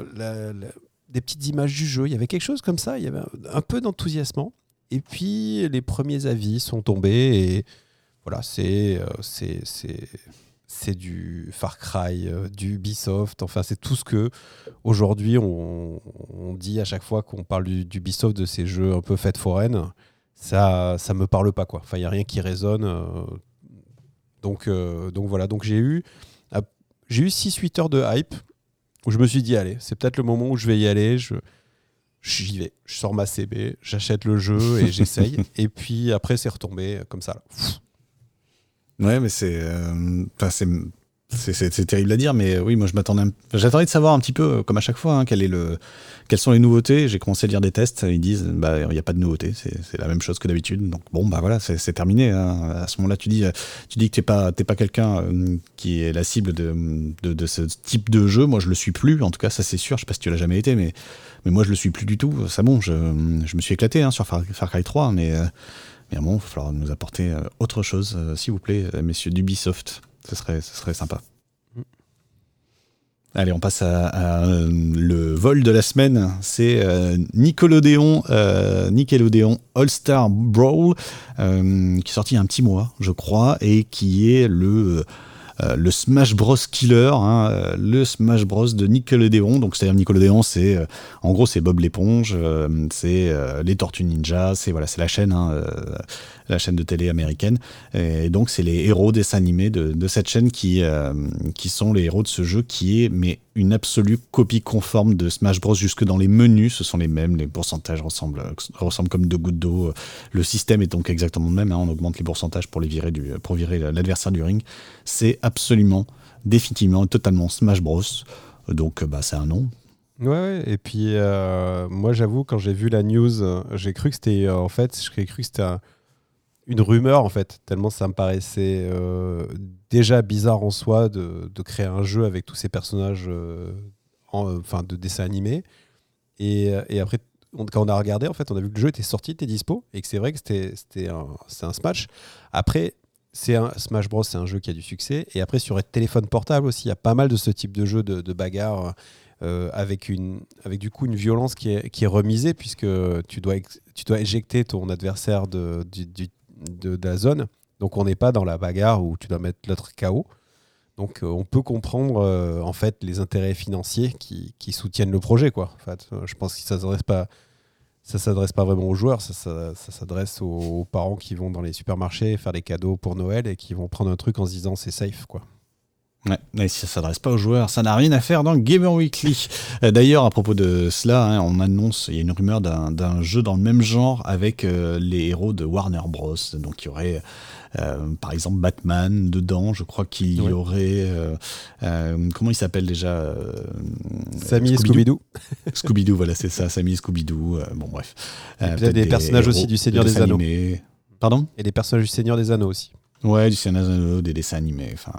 des petites images du jeu. Il y avait quelque chose comme ça. Il y avait un, peu d'enthousiasme. Et puis les premiers avis sont tombés et voilà, c'est euh, c'est c'est du Far Cry, euh, du Ubisoft. Enfin, c'est tout ce que aujourd'hui on, on dit à chaque fois qu'on parle du, du de ces jeux un peu fêtes foraines. Ça ça me parle pas quoi. Enfin, il y a rien qui résonne. donc donc voilà. Donc j'ai eu j'ai eu 6-8 heures de hype où je me suis dit allez, c'est peut-être le moment où je vais y aller. Je J'y vais, je sors ma CB, j'achète le jeu et *laughs* j'essaye. et puis après, c'est retombé comme ça. là. Ouais, mais c'est, euh, c'est, terrible à dire, mais oui, moi je m'attendais, j'attendais de savoir un petit peu, euh, comme à chaque fois, hein, est le, quelles sont les nouveautés. J'ai commencé à lire des tests, ils disent, bah, il n'y a pas de nouveauté, c'est, la même chose que d'habitude. Donc bon, bah voilà, c'est, terminé. hein. À ce moment-là, tu dis, euh, tu dis que t'es pas, pas quelqu'un euh, qui est la cible de, de, ce type de jeu. Moi, je le suis plus. En tout cas, ça c'est sûr. Je sais pas si tu l'as jamais été, mais, mais moi je le suis plus du tout. Ça bon, je, je me suis éclaté hein, sur Far, Cry 3, mais mais bon, il va falloir nous apporter autre chose, s'il vous plaît, messieurs d'Ubisoft. Ce serait, ce serait sympa. Allez, on passe à, le vol de la semaine. C'est euh, Nickelodeon, euh, Nickelodeon All-Star Brawl, euh, qui est sorti il y a un petit mois, je crois, et qui est le, le Smash Bros Killer, hein, le Smash Bros de Nickelodeon. Donc, c'est-à-dire Nickelodeon, c'est en gros, c'est Bob l'éponge, c'est les Tortues Ninja, c'est voilà, c'est la chaîne, hein, la chaîne de télé américaine. Et donc, c'est les héros dessins animés de, de cette chaîne qui, euh, qui sont les héros de ce jeu, qui est mais une absolue copie conforme de Smash Bros. Jusque dans les menus, ce sont les mêmes, les pourcentages ressemblent, ressemblent comme deux gouttes d'eau. Le système est donc exactement le même. hein, on augmente les pourcentages pour les virer du, pour virer l'adversaire du ring. C'est absolument, définitivement, totalement Smash Bros. Donc, bah, c'est un nom. Ouais, et puis euh, moi j'avoue, quand j'ai vu la news, euh, j'ai cru que c'était euh, en fait, j'ai cru que c'était un- une rumeur en fait, tellement ça me paraissait euh, déjà bizarre en soi de, de créer un jeu avec tous ces personnages euh, en- enfin, de dessins animés. Et, euh, et après, quand on a regardé, en fait, on a vu que le jeu était sorti, était dispo, et que c'est vrai que c'était un, un Smash. Après, c'est un Smash Bros, c'est un jeu qui a du succès. Et après, sur téléphone portable aussi, il y a pas mal de ce type de jeu de, bagarre euh, avec, une, avec du coup une violence qui est, qui est remisée, puisque tu dois, tu dois éjecter ton adversaire de, du- de, la zone. Donc on n'est pas dans la bagarre où tu dois mettre l'autre KO. Donc euh, on peut comprendre euh, en fait les intérêts financiers qui, soutiennent le projet. Quoi. En fait, euh, je pense que ça ne s'adresse pas, ça s'adresse pas vraiment aux joueurs, ça s'adresse aux, aux parents qui vont dans les supermarchés faire des cadeaux pour Noël et qui vont prendre un truc en se disant c'est safe. Quoi. Ouais, mais si ça s'adresse pas aux joueurs, ça n'a rien à faire dans Gamer Weekly. Euh, D'ailleurs, à propos de cela, hein, on annonce, il y a une rumeur d'un jeu dans le même genre avec euh, les héros de Warner Bros. Donc il y aurait euh, par exemple Batman dedans, je crois qu'il y aurait... euh, comment il s'appelle déjà Samy et Scooby-Doo. *laughs* Scooby-Doo, voilà, c'est ça, Sammy et Scooby-Doo. bon, bref. Peut-être des personnages aussi du Seigneur des Anneaux. animés. Pardon? Et les personnages du Seigneur des Anneaux aussi. Ouais, du Seigneur des Anneaux, des dessins animés. Enfin,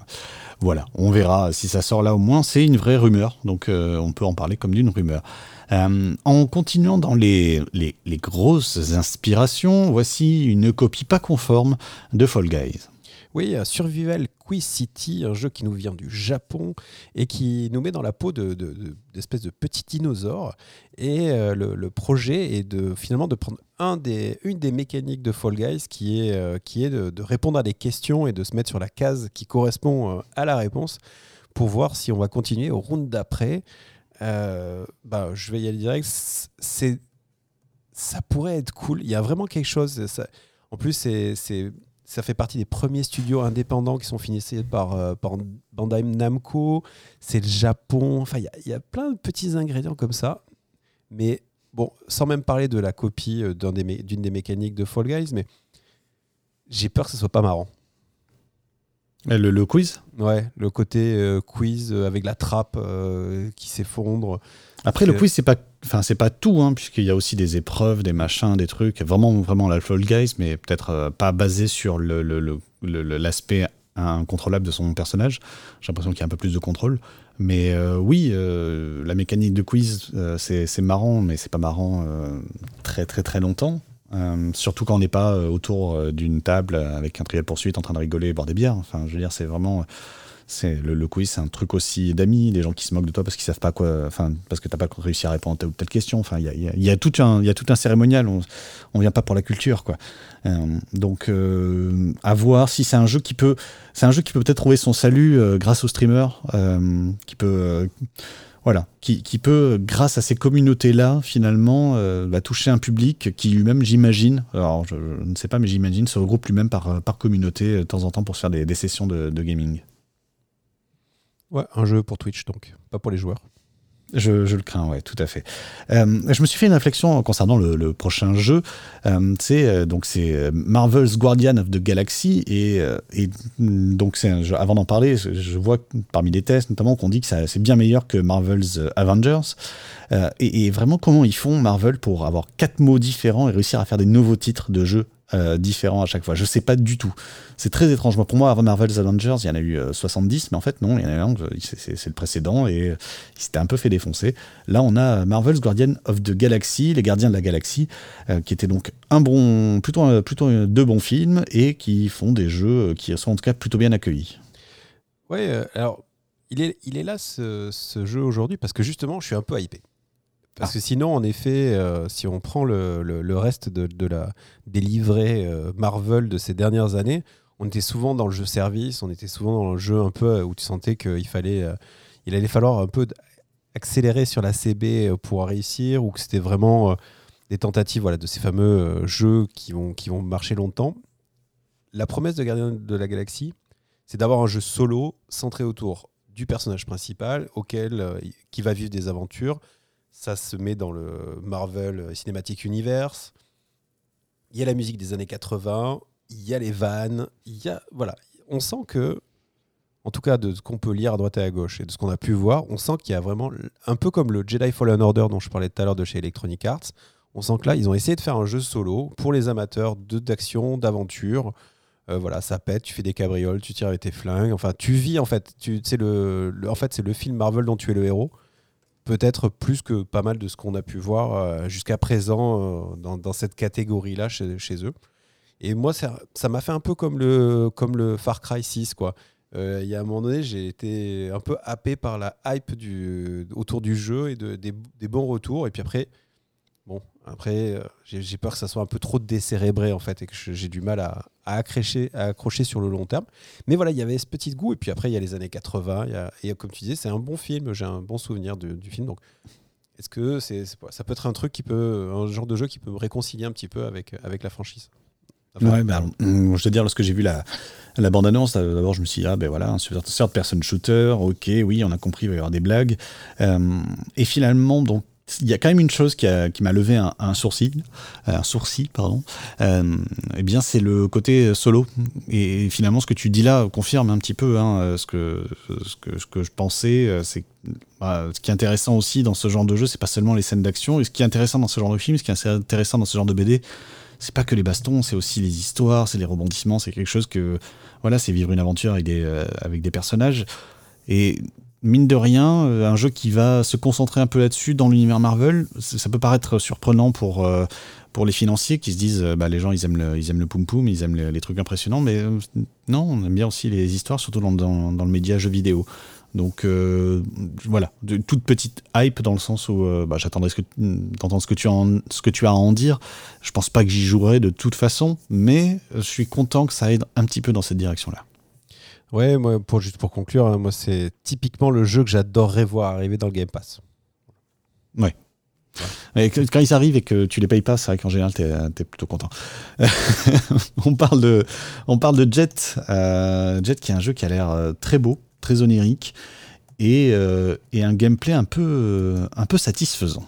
voilà, on verra si ça sort là. Au moins, c'est une vraie rumeur, donc euh, on peut en parler comme d'une rumeur. Euh, en continuant dans les, les, les grosses inspirations, voici une copie pas conforme de Fall Guys. Oui, euh, Survival City, un jeu qui nous vient du Japon et qui nous met dans la peau de, de- de- d'espèces de petits dinosaures. Et euh, le, projet est de finalement de prendre un des, une des mécaniques de Fall Guys qui est, euh, de, répondre à des questions et de se mettre sur la case qui correspond euh, à la réponse pour voir si on va continuer au round d'après. Bah, je vais y aller direct. Ça pourrait être cool. Il y a vraiment quelque chose. en plus, c'est, ça fait partie des premiers studios indépendants qui sont financés par, par Bandai Namco. C'est le Japon. Enfin, il y, a plein de petits ingrédients comme ça. Mais bon, sans même parler de la copie d'une des, des mécaniques de Fall Guys, mais j'ai peur que ce soit pas marrant. Le, le, quiz? Ouais, le côté euh, quiz euh, avec la trappe euh, qui s'effondre. Après, le quiz, c'est pas, enfin, c'est pas tout, hein, puisqu'il y a aussi des épreuves, des machins, des trucs. Vraiment, vraiment la Fall Guys, mais peut-être pas basé sur l'aspect incontrôlable de son personnage. J'ai l'impression qu'il y a un peu plus de contrôle. Mais oui, la mécanique de quiz, c'est marrant, mais c'est pas marrant très très très longtemps. Euh, surtout quand on n'est pas euh, autour euh, d'une table avec un trial poursuite en train de rigoler et boire des bières. Enfin, je veux dire, c'est vraiment. C'est le, quiz, c'est un truc aussi d'amis, des gens qui se moquent de toi parce qu'ils savent pas quoi, enfin parce que t'as pas réussi à répondre à telle ou telle question. Enfin, il y a, tout un, il y a tout un cérémonial. On, on vient pas pour la culture, quoi. donc, à voir si c'est un jeu qui peut, c'est un jeu qui peut peut-être trouver son salut grâce aux streamers, qui peut voilà, qui, peut, grâce à ces communautés-là, finalement, euh, bah, toucher un public qui lui-même, j'imagine, alors je, ne sais pas, mais j'imagine, se regroupe lui-même par, par communauté euh, de temps en temps pour se faire des, sessions de gaming. Ouais, un jeu pour Twitch donc, pas pour les joueurs. Je, le crains, ouais, tout à fait. Euh, je me suis fait une réflexion concernant le, prochain jeu. Euh, c'est euh, donc c'est Marvel's Guardian of the Galaxy et, donc c'est avant d'en parler, je, vois parmi les tests notamment qu'on dit que c'est bien meilleur que Marvel's Avengers. Et, et, vraiment comment ils font Marvel pour avoir quatre mots différents et réussir à faire des nouveaux titres de jeux euh, différents à chaque fois. Je sais pas du tout. C'est très étrange. pour moi, avant Marvel's Avengers, il y en a eu 70, euh, mais en fait, non, il y en a un, c'est le précédent et il s'était un peu fait défoncer. Là, on a Marvel's Guardian of the Galaxy, les gardiens de la galaxie, euh, qui étaient donc un bon, plutôt, plutôt deux bons films et qui font des jeux qui sont en tout cas plutôt bien accueillis. Ouais, alors, il est, il est là ce, ce jeu aujourd'hui parce que justement, je suis un peu hypé. Parce que sinon, en effet, euh, si on prend le, le, reste de, de, la, des livrets euh, Marvel de ces dernières années, on était souvent dans le jeu service, on était souvent dans le jeu un peu euh, où tu sentais qu'il fallait, il allait falloir un peu accélérer sur la CB pour réussir, ou que c'était vraiment des tentatives voilà, de ces fameux jeux qui vont, qui vont marcher longtemps. La promesse de Gardien de la Galaxie, c'est d'avoir un jeu solo centré autour du personnage principal, auquel qui va vivre des aventures ça se met dans le Marvel Cinematic Universe. Il y a la musique des années 80, il y a les vannes, il y a voilà, on sent que en tout cas de ce qu'on peut lire à droite et à gauche et de ce qu'on a pu voir, on sent qu'il y a vraiment un peu comme le Jedi Fallen Order dont je parlais tout à l'heure de chez Electronic Arts. On sent que là, ils ont essayé de faire un jeu solo pour les amateurs d'action, d'aventure. Euh, voilà, ça pète, tu fais des cabrioles, tu tires avec tes flingues. Enfin, tu vis en fait. Tu, le, en fait, c'est le film Marvel dont tu es le héros peut-être plus que pas mal de ce qu'on a pu voir euh, jusqu'à présent euh, dans, cette catégorie-là chez, eux. Et moi, ça m'a fait un peu comme le, comme le Far Cry 6, quoi. Euh, il y a un moment donné, j'ai été un peu happé par la hype du, autour du jeu et de, des, des, bons retours. Et puis après, après, euh, j'ai peur que ça soit un peu trop décérébré en fait et que j'ai du mal à, accrocher, à accrocher sur le long terme. Mais voilà, il y avait ce petit goût. Et puis après, il y a les années 80. et comme tu disais, c'est un bon film. J'ai un bon souvenir du film. Donc, est-ce que ça peut être un truc qui peut, un genre de jeu qui peut me réconcilier un petit peu avec, avec la franchise? Ouais, ben, je veux dire, lorsque j'ai vu la, bande-annonce, d'abord je me suis dit, ah ben voilà, un third person shooter, ok, oui, on a compris, il va y avoir des blagues. Euh, et finalement, donc, il y a quand même une chose qui, m'a levé un, sourcil, un sourcil, pardon. Euh, eh bien, c'est le côté solo. Et finalement, ce que tu dis là confirme un petit peu hein, ce, que, ce, que, ce que je pensais. Euh, c'est bah, ce qui est intéressant aussi dans ce genre de jeu, c'est pas seulement les scènes d'action. Et ce qui est intéressant dans ce genre de film, ce qui est intéressant dans ce genre de BD, c'est pas que les bastons, c'est aussi les histoires, c'est les rebondissements. C'est quelque chose que voilà, c'est vivre une aventure avec des, euh, avec des personnages. Et mine de rien, euh, un jeu qui va se concentrer un peu là-dessus dans l'univers Marvel, ça peut paraître surprenant pour, euh, pour les financiers qui se disent euh, bah, les gens ils aiment le, ils aiment le poum poum, ils aiment les, trucs impressionnants, mais non, on aime bien aussi les histoires, surtout dans, dans, le média jeu vidéo. Donc voilà, toute petite hype dans le sens où bah, j'attendrai d'entendre ce, que tu ce que tu as à en dire. Je pense pas que j'y jouerai de toute façon, mais je suis content que ça aide un petit peu dans cette direction-là. Ouais, moi, pour, juste pour conclure, hein, moi, c'est typiquement le jeu que j'adorerais voir arriver dans le Game Pass. Ouais. Mais quand ils arrivent et que tu les payes pas, c'est vrai qu'en général, tu es, plutôt content. *laughs* on, parle de, on parle de Jet. Jet, qui est un jeu qui a l'air très beau, très onirique et, et un gameplay un peu, un peu satisfaisant.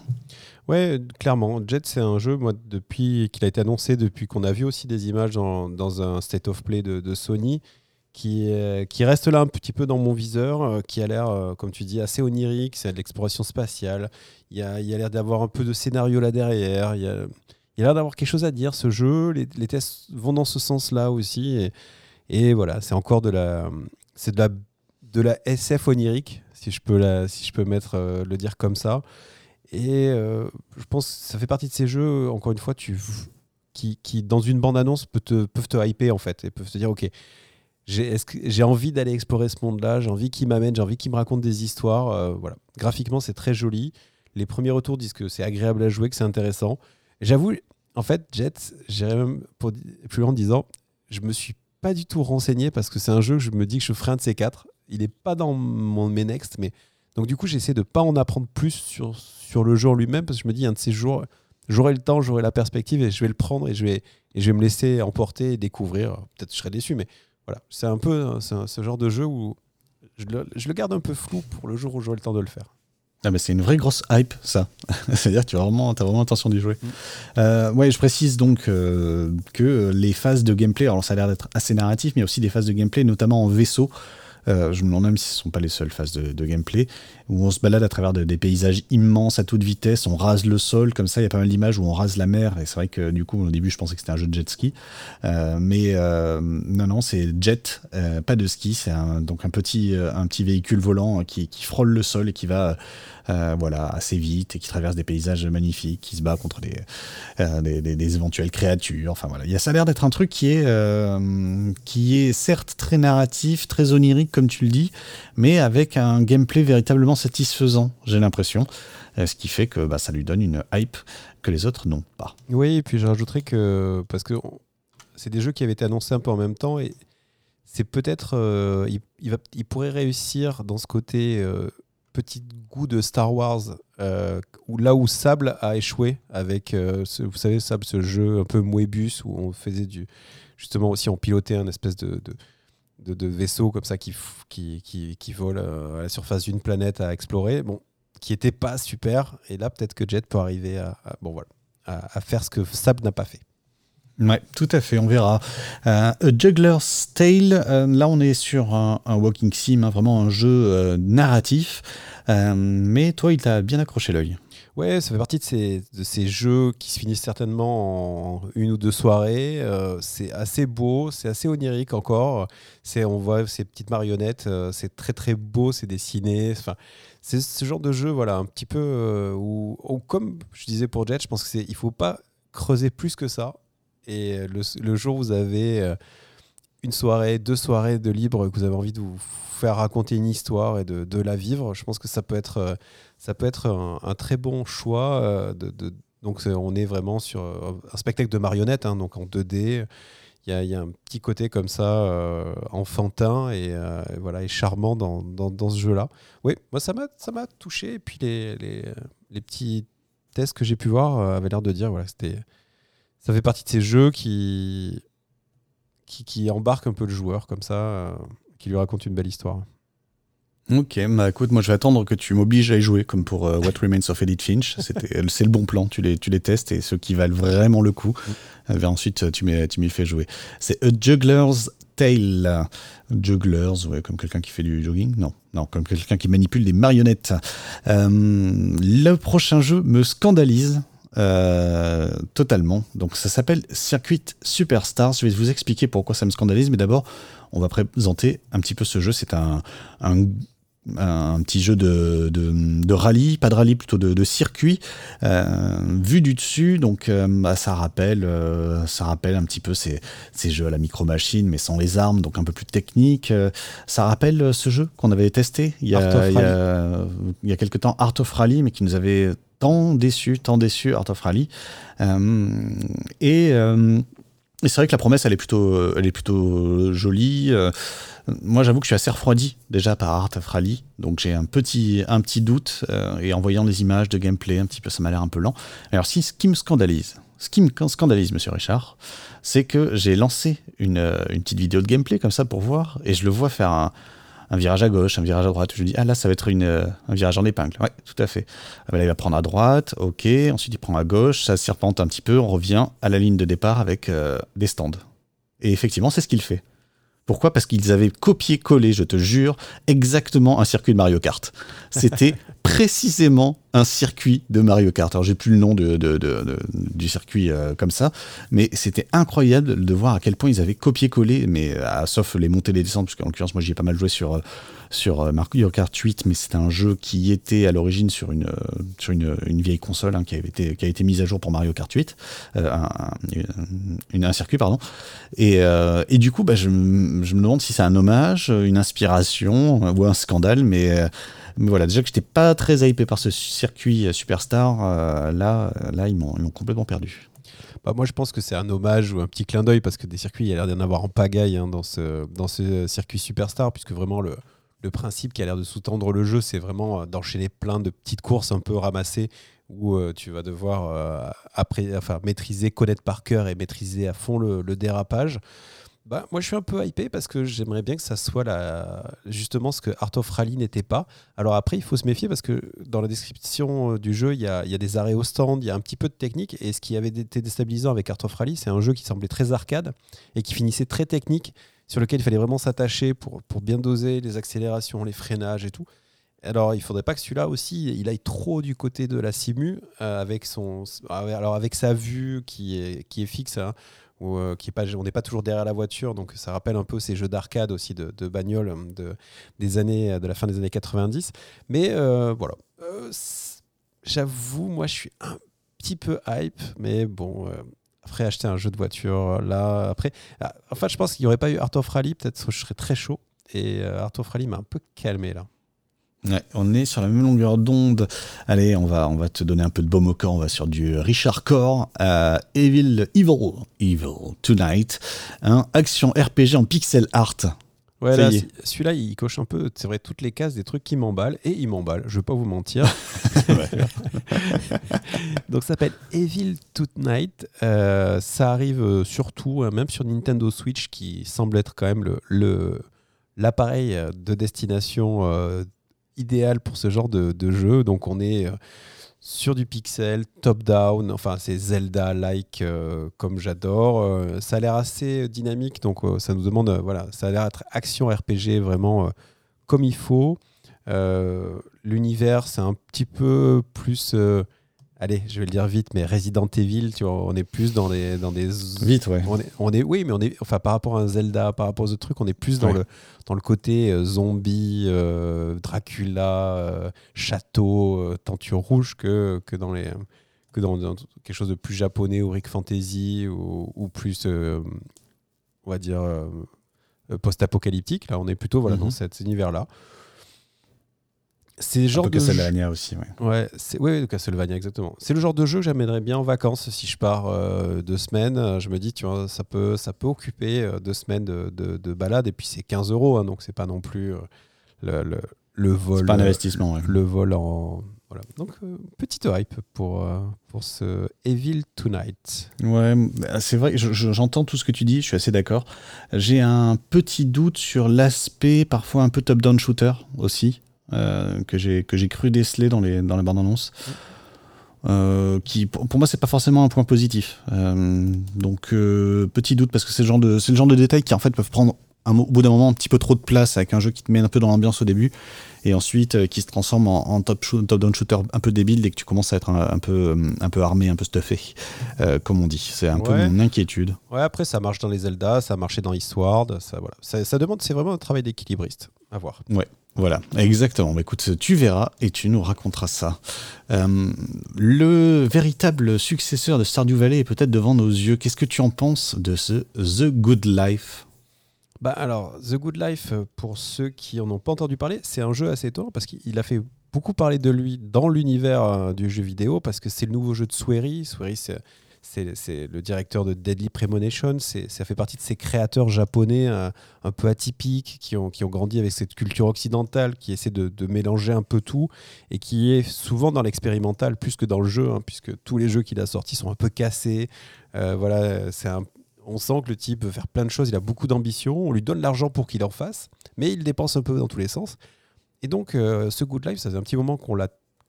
Ouais, clairement. Jet, c'est un jeu, moi, depuis qu'il a été annoncé, depuis qu'on a vu aussi des images dans, dans un state of play de, de Sony, qui, qui reste là un petit peu dans mon viseur, euh, qui a l'air, euh, comme tu dis, assez onirique. C'est de l'exploration spatiale. Il y a, l'air d'avoir un peu de scénario là derrière. Il y a, l'air d'avoir quelque chose à dire, ce jeu. Les, tests vont dans ce sens-là aussi. Et, voilà, c'est encore de la, c'est de la, SF onirique, si je peux, si je peux mettre, euh, le dire comme ça. Et euh, je pense que ça fait partie de ces jeux, encore une fois, qui, dans une bande-annonce peuvent te hyper en fait et peuvent te dire ok, j'ai envie d'aller explorer ce monde-là, j'ai envie qu'il m'amène, j'ai envie qu'il me raconte des histoires. Euh, voilà. Graphiquement, c'est très joli. Les premiers retours disent que c'est agréable à jouer, que c'est intéressant. J'avoue, en fait, Jet, j'irais même pour plus loin en disant, je me suis pas du tout renseigné parce que c'est un jeu que je me dis que je ferai un de ces quatre. Il n'est pas dans mon, mes next, mais donc du coup, j'essaie de pas en apprendre plus sur, sur le jeu en lui-même parce que je me dis, un de ces jours, j'aurai le temps, j'aurai la perspective et je vais le prendre et je vais, et je vais me laisser emporter et découvrir. Peut-être je serai déçu, mais C'est un peu ce genre de jeu où je le, garde un peu flou pour le jour où j'aurai le temps de le faire. Ah c'est une vraie grosse hype, ça. *laughs* C'est-à-dire que tu as vraiment, as vraiment l'intention d'y jouer. Euh, je précise donc euh, que les phases de gameplay, alors ça a l'air d'être assez narratif, mais il y a aussi des phases de gameplay, notamment en vaisseau, euh, je me demande même si ce ne sont pas les seules phases de, gameplay, où on se balade à travers des paysages immenses à toute vitesse, on rase le sol, comme ça, il y a pas mal d'images où on rase la mer, et c'est vrai que du coup, au début, je pensais que c'était un jeu de jet ski. Euh, mais euh, non, non, c'est jet, pas de ski, c'est donc un petit, un petit véhicule volant qui, qui, frôle le sol et qui va euh, voilà, assez vite et qui traverse des paysages magnifiques, qui se bat contre des, euh, des, éventuelles créatures. Enfin voilà, il y a, ça l'air d'être un truc qui est, euh, qui est certes très narratif, très onirique comme tu le dis, mais avec un gameplay véritablement satisfaisant, j'ai l'impression. Ce qui fait que bah, ça lui donne une hype que les autres n'ont pas. Oui, et puis je rajouterais que, parce que c'est des jeux qui avaient été annoncés un peu en même temps, et c'est peut-être, il, va, il pourrait réussir dans ce côté petit goût de Star Wars, euh, là où Sable a échoué avec, euh, vous savez, Sable, ce jeu un peu Moebius, où on faisait du. Justement, aussi, on pilotait un espèce de, de, vaisseau comme ça qui, qui, qui, qui vole euh, à la surface d'une planète à explorer. Bon, qui était pas super. Et là, peut-être que Jet peut arriver à, bon, voilà, à, faire ce que Sable n'a pas fait. Ouais, tout à fait, on verra. a Juggler's Tale, là on est sur un, walking sim, hein, vraiment un jeu narratif. Euh, mais toi, il t'a bien accroché l'œil. Ouais, ça fait partie de ces, jeux qui se finissent certainement en une ou deux soirées. Euh, c'est assez beau, c'est assez onirique encore. C'est, on voit ces petites marionnettes, euh, c'est très très beau, c'est dessiné. Enfin, c'est ce genre de jeu, voilà, un petit peu où, comme je disais pour Jet, je pense qu'il ne faut pas creuser plus que ça. Et le, jour où vous avez une soirée, deux soirées de libre, que vous avez envie de vous faire raconter une histoire et de, la vivre, je pense que ça peut être, euh, ça peut être un, très bon choix. Euh, donc on est vraiment sur euh, un spectacle de marionnettes, hein, donc en 2D. Il y, a un petit côté comme ça enfantin et voilà et charmant dans, ce jeu-là. Oui, moi ça m'a touché et puis les, petits tests que j'ai pu voir avaient l'air de dire voilà c'était ça fait partie de ces jeux qui embarquent un peu le joueur comme ça qui lui raconte une belle histoire. Ok, bah écoute, moi je vais attendre que tu m'obliges à y jouer, comme pour euh, What Remains of Edith Finch. *laughs* C'est le bon plan, tu les, tu les testes et ceux qui valent vraiment le coup, mm. euh, ensuite tu m'y fais jouer. C'est A Juggler's Tale. Jugglers, ouais, comme quelqu'un qui fait du jogging? Non, non, comme quelqu'un qui manipule des marionnettes. Euh, le prochain jeu me scandalise. totalement. Donc ça s'appelle Circuit Superstars. Je vais vous expliquer pourquoi ça me scandalise, mais d'abord, on va présenter un petit peu ce jeu. C'est un, un, petit jeu de, de, rallye, pas de rallye, plutôt de, circuit, euh, vu du dessus. Donc, euh, bah, ça, rappelle, euh, ça rappelle un petit peu ces, ces, jeux à la micro-machine, mais sans les armes, donc un peu plus technique. ça rappelle ce jeu qu'on avait testé il y, a, il, y a, il y a quelques temps, Art of Rally, mais qui nous avait tant déçu, tant déçu, Art of Rally. et Et c'est vrai que la promesse, elle est plutôt, elle est plutôt jolie. Moi, j'avoue que je suis assez refroidi déjà par Art of Rally, donc j'ai un petit, un petit doute. et en voyant les images de gameplay, un petit peu, ça m'a l'air un peu lent. Alors, ce qui me scandalise, ce qui me scandalise, monsieur Richard, c'est que j'ai lancé une, une, petite vidéo de gameplay comme ça pour voir, et je le vois faire un, un virage à gauche, un virage à droite. Je me dis, ah là, ça va être une, euh, un virage en épingle. Ouais, tout à fait. Ah, bah là, il va prendre à droite, ok. Ensuite, il prend à gauche, ça serpente un petit peu. On revient à la ligne de départ avec euh, des stands. Et effectivement, c'est ce qu'il fait. Pourquoi? Parce qu'ils avaient copié-collé, je te jure, exactement un circuit de Mario Kart. C'était *laughs* précisément un circuit de Mario Kart. Alors j'ai plus le nom de, du circuit euh, comme ça, mais c'était incroyable de voir à quel point ils avaient copié-collé, mais sauf les montées et les descentes, parce qu'en l'occurrence moi j'y ai pas mal joué sur sur euh, Mario Kart 8, mais c'était un jeu qui était à l'origine sur une, euh, sur une, vieille console hein, qui, avait été, qui a été mise à jour pour Mario Kart 8, euh, un, circuit, pardon. Et, et du coup, bah, je, me demande si c'est un hommage, une inspiration ou un scandale, mais. Mais voilà, déjà que j'étais pas très hypé par ce circuit Superstar, là, là ils m'ont complètement perdu. Bah, moi, je pense que c'est un hommage ou un petit clin d'œil parce que des circuits, il y a l'air d'y en avoir en pagaille hein, dans, ce, dans ce circuit Superstar, puisque vraiment le, le principe qui a l'air de sous-tendre le jeu, c'est vraiment euh, d'enchaîner plein de petites courses un peu ramassées où euh, tu vas devoir euh, après, enfin, maîtriser, connaître par cœur et maîtriser à fond le, dérapage. Bah, moi, je suis un peu hypé parce que j'aimerais bien que ça soit la... justement ce que Art of Rally n'était pas. Alors après, il faut se méfier parce que dans la description du jeu, il y a, y a, des arrêts au stand, il y a un petit peu de technique. Et ce qui avait été déstabilisant avec Art of Rally, c'est un jeu qui semblait très arcade et qui finissait très technique sur lequel il fallait vraiment s'attacher pour, bien doser les accélérations, les freinages et tout. Alors, il faudrait pas que celui-là aussi, il aille trop du côté de la simu euh, avec son, avec sa vue qui est qui fixe, hein, euh, qui on n'est pas toujours derrière la voiture, donc ça rappelle un peu ces jeux d'arcade aussi de, bagnole hein, de des années de la fin des années 90. Mais euh, voilà, j'avoue, moi, je suis un petit peu hype, mais bon, après, acheter un jeu de voiture, euh, là, après. Ah, en fait, je pense qu'il n'y aurait pas eu Art of Rally, peut-être je serais très chaud. Et euh, Art of Rally m'a un peu calmé là. On est sur la même longueur d'onde. Allez, on va, on va te donner un peu de baume au corps. On va sur du Richard Core, euh, Evil, Evil, Evil Tonight, hein, action RPG en pixel art. Ouais, celui-là, il coche un peu, c'est vrai, toutes les cases des trucs qui m'emballent, et il m'emballe, je vais pas vous mentir. *laughs* *laughs* Donc ça s'appelle Evil Tonight. Euh, ça arrive euh, surtout, hein, même sur Nintendo Switch, qui semble être quand même le, l'appareil de destination euh, idéal pour ce genre de, de jeu. Donc on est sur du pixel, top-down, enfin c'est Zelda-like euh, comme j'adore. Euh, ça a l'air assez dynamique, donc euh, ça nous demande, voilà, ça a l'air d'être action RPG vraiment comme il faut. L'univers, c'est un petit peu plus allez, je vais le dire vite, mais Resident Evil, tu vois, on est plus dans des, dans des vite, ouais. On est, on est, oui, mais on est, enfin, par rapport à un Zelda, par rapport aux autres trucs, on est plus dans le, dans le côté euh, zombie, euh, Dracula, euh, château, tenture rouge que, que dans les, que dans, quelque chose de plus japonais ou Rick Fantasy ou, ou plus, on va dire, post-apocalyptique. Là, on est plutôt voilà dans mhm. cet univers-là. C'est le genre de Castlevania aussi, ouais. Ouais, c'est ouais, Castlevania exactement. C'est le genre de jeu que j'aimerais bien en vacances si je pars euh, deux semaines. Euh, je me dis, tu vois, ça peut, ça peut occuper euh, deux semaines de, de, balade et puis c'est 15 euros, hein, donc c'est pas non plus le, le, le, vol. Pas un investissement. Le vol en voilà. Donc petite hype pour pour ce Evil Tonight. Ouais, bah, c'est vrai. J'entends tout ce que tu dis. Je suis assez d'accord. J'ai un petit doute sur l'aspect parfois un peu top-down shooter aussi. Euh, que j'ai cru déceler dans les dans la bande annonce. Euh, qui pour, moi c'est pas forcément un point positif. Euh, donc petit doute parce que c'est le genre de c'est le genre de détails qui en fait peuvent prendre un, au bout d'un moment un petit peu trop de place avec un jeu qui te met un peu dans l'ambiance au début et ensuite qui se transforme en, top, top down shooter un peu débile dès que tu commences à être un, peu un peu armé, un peu stuffé, comme on dit. C'est un peu mon inquiétude. Ouais, après ça marche dans les Zelda, ça a marché dans Eastward, ça voilà, ça, ça demande c'est vraiment un travail d'équilibriste. À voir. Ouais. Voilà, exactement. Bah, écoute, tu verras et tu nous raconteras ça. Euh, le véritable successeur de Stardew Valley est peut-être devant nos yeux. Qu'est-ce que tu en penses de ce The Good Life? Bah alors, The Good Life, pour ceux qui en ont pas entendu parler, c'est un jeu assez étonnant parce qu'il a fait beaucoup parler de lui dans l'univers euh, du jeu vidéo parce que c'est le nouveau jeu de Swery. Swery, c'est c'est le directeur de Deadly Premonition. Ça fait partie de ces créateurs japonais un, peu atypiques qui ont, qui ont grandi avec cette culture occidentale, qui essaie de, mélanger un peu tout et qui est souvent dans l'expérimental plus que dans le jeu, hein, puisque tous les jeux qu'il a sortis sont un peu cassés. Euh, voilà, c'est on sent que le type veut faire plein de choses, il a beaucoup d'ambition, on lui donne l'argent pour qu'il en fasse, mais il dépense un peu dans tous les sens. Et donc, euh, ce Good Life, ça faisait un petit moment qu'on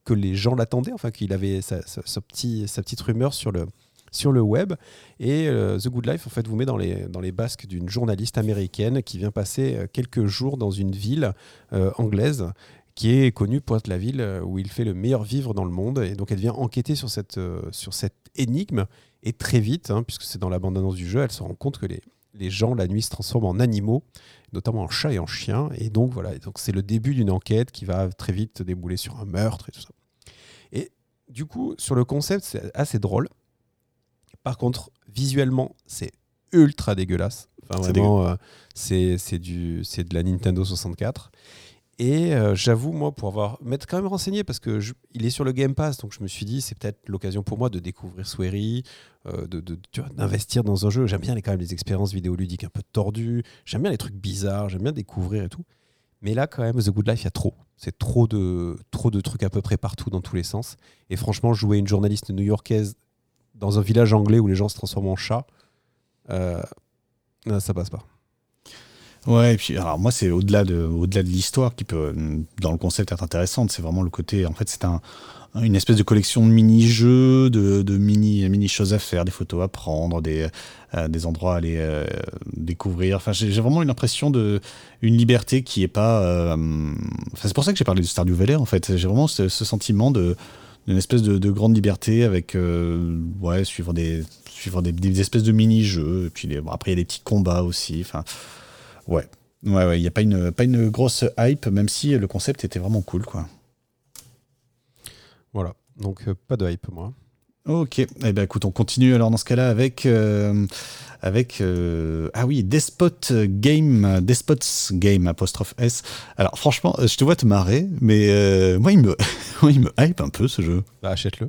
que les gens l'attendaient, enfin qu'il avait sa, sa petite rumeur sur le, sur le web. Et euh, The Good Life, en fait, vous met dans les, dans les basques d'une journaliste américaine qui vient passer euh, quelques jours dans une ville euh, anglaise qui est connue pour être la ville où il fait le meilleur vivre dans le monde. Et donc, elle vient enquêter sur cette, sur cette énigme. Et très vite, hein, puisque c'est dans la bande-annonce du jeu, elle se rend compte que les, les gens, la nuit, se transforment en animaux, notamment en chats et en chiens. Et donc, voilà, donc c'est le début d'une enquête qui va très vite débouler sur un meurtre et tout ça. Et du coup, sur le concept, c'est assez drôle. Par contre, visuellement, c'est ultra dégueulasse. Enfin, vraiment, euh, c'est de la Nintendo 64. Et euh, j'avoue, moi, pour avoir m'être quand même renseigné, parce que il est sur le Game Pass, donc je me suis dit, c'est peut-être l'occasion pour moi de découvrir Swery, euh, d'investir dans un jeu. J'aime bien les, quand même les expériences vidéoludiques un peu tordues, j'aime bien les trucs bizarres, j'aime bien découvrir et tout. Mais là, quand même, The Good Life, il y a trop. C'est trop de, trop de trucs à peu près partout, dans tous les sens. Et franchement, jouer une journaliste new-yorkaise dans un village anglais où les gens se transforment en chats, euh, ça passe pas. Ouais, et puis alors moi c'est au-delà de au-delà de l'histoire qui peut dans le concept être intéressante, c'est vraiment le côté en fait c'est un une espèce de collection de mini-jeux, de, de, mini mini choses à faire, des photos à prendre, des euh, des endroits à aller euh, découvrir. Enfin, j'ai vraiment une impression de une liberté qui est pas. Enfin, c'est pour ça que j'ai parlé de Stardew Valley en fait. J'ai vraiment ce, sentiment de une espèce de, grande liberté avec euh, ouais suivre des espèces de mini jeux et puis après il y a des petits combats aussi enfin ouais. Il n'y a pas une pas une grosse hype même si le concept était vraiment cool quoi. Voilà. Donc euh, pas de hype moi Ok, eh ben écoute, on continue alors dans ce cas-là avec euh, avec euh, ah oui Despot Game, Despots Game apostrophe S. Alors franchement, je te vois te marrer, mais euh, moi il me *laughs* il me hype un peu ce jeu. Bah achète-le.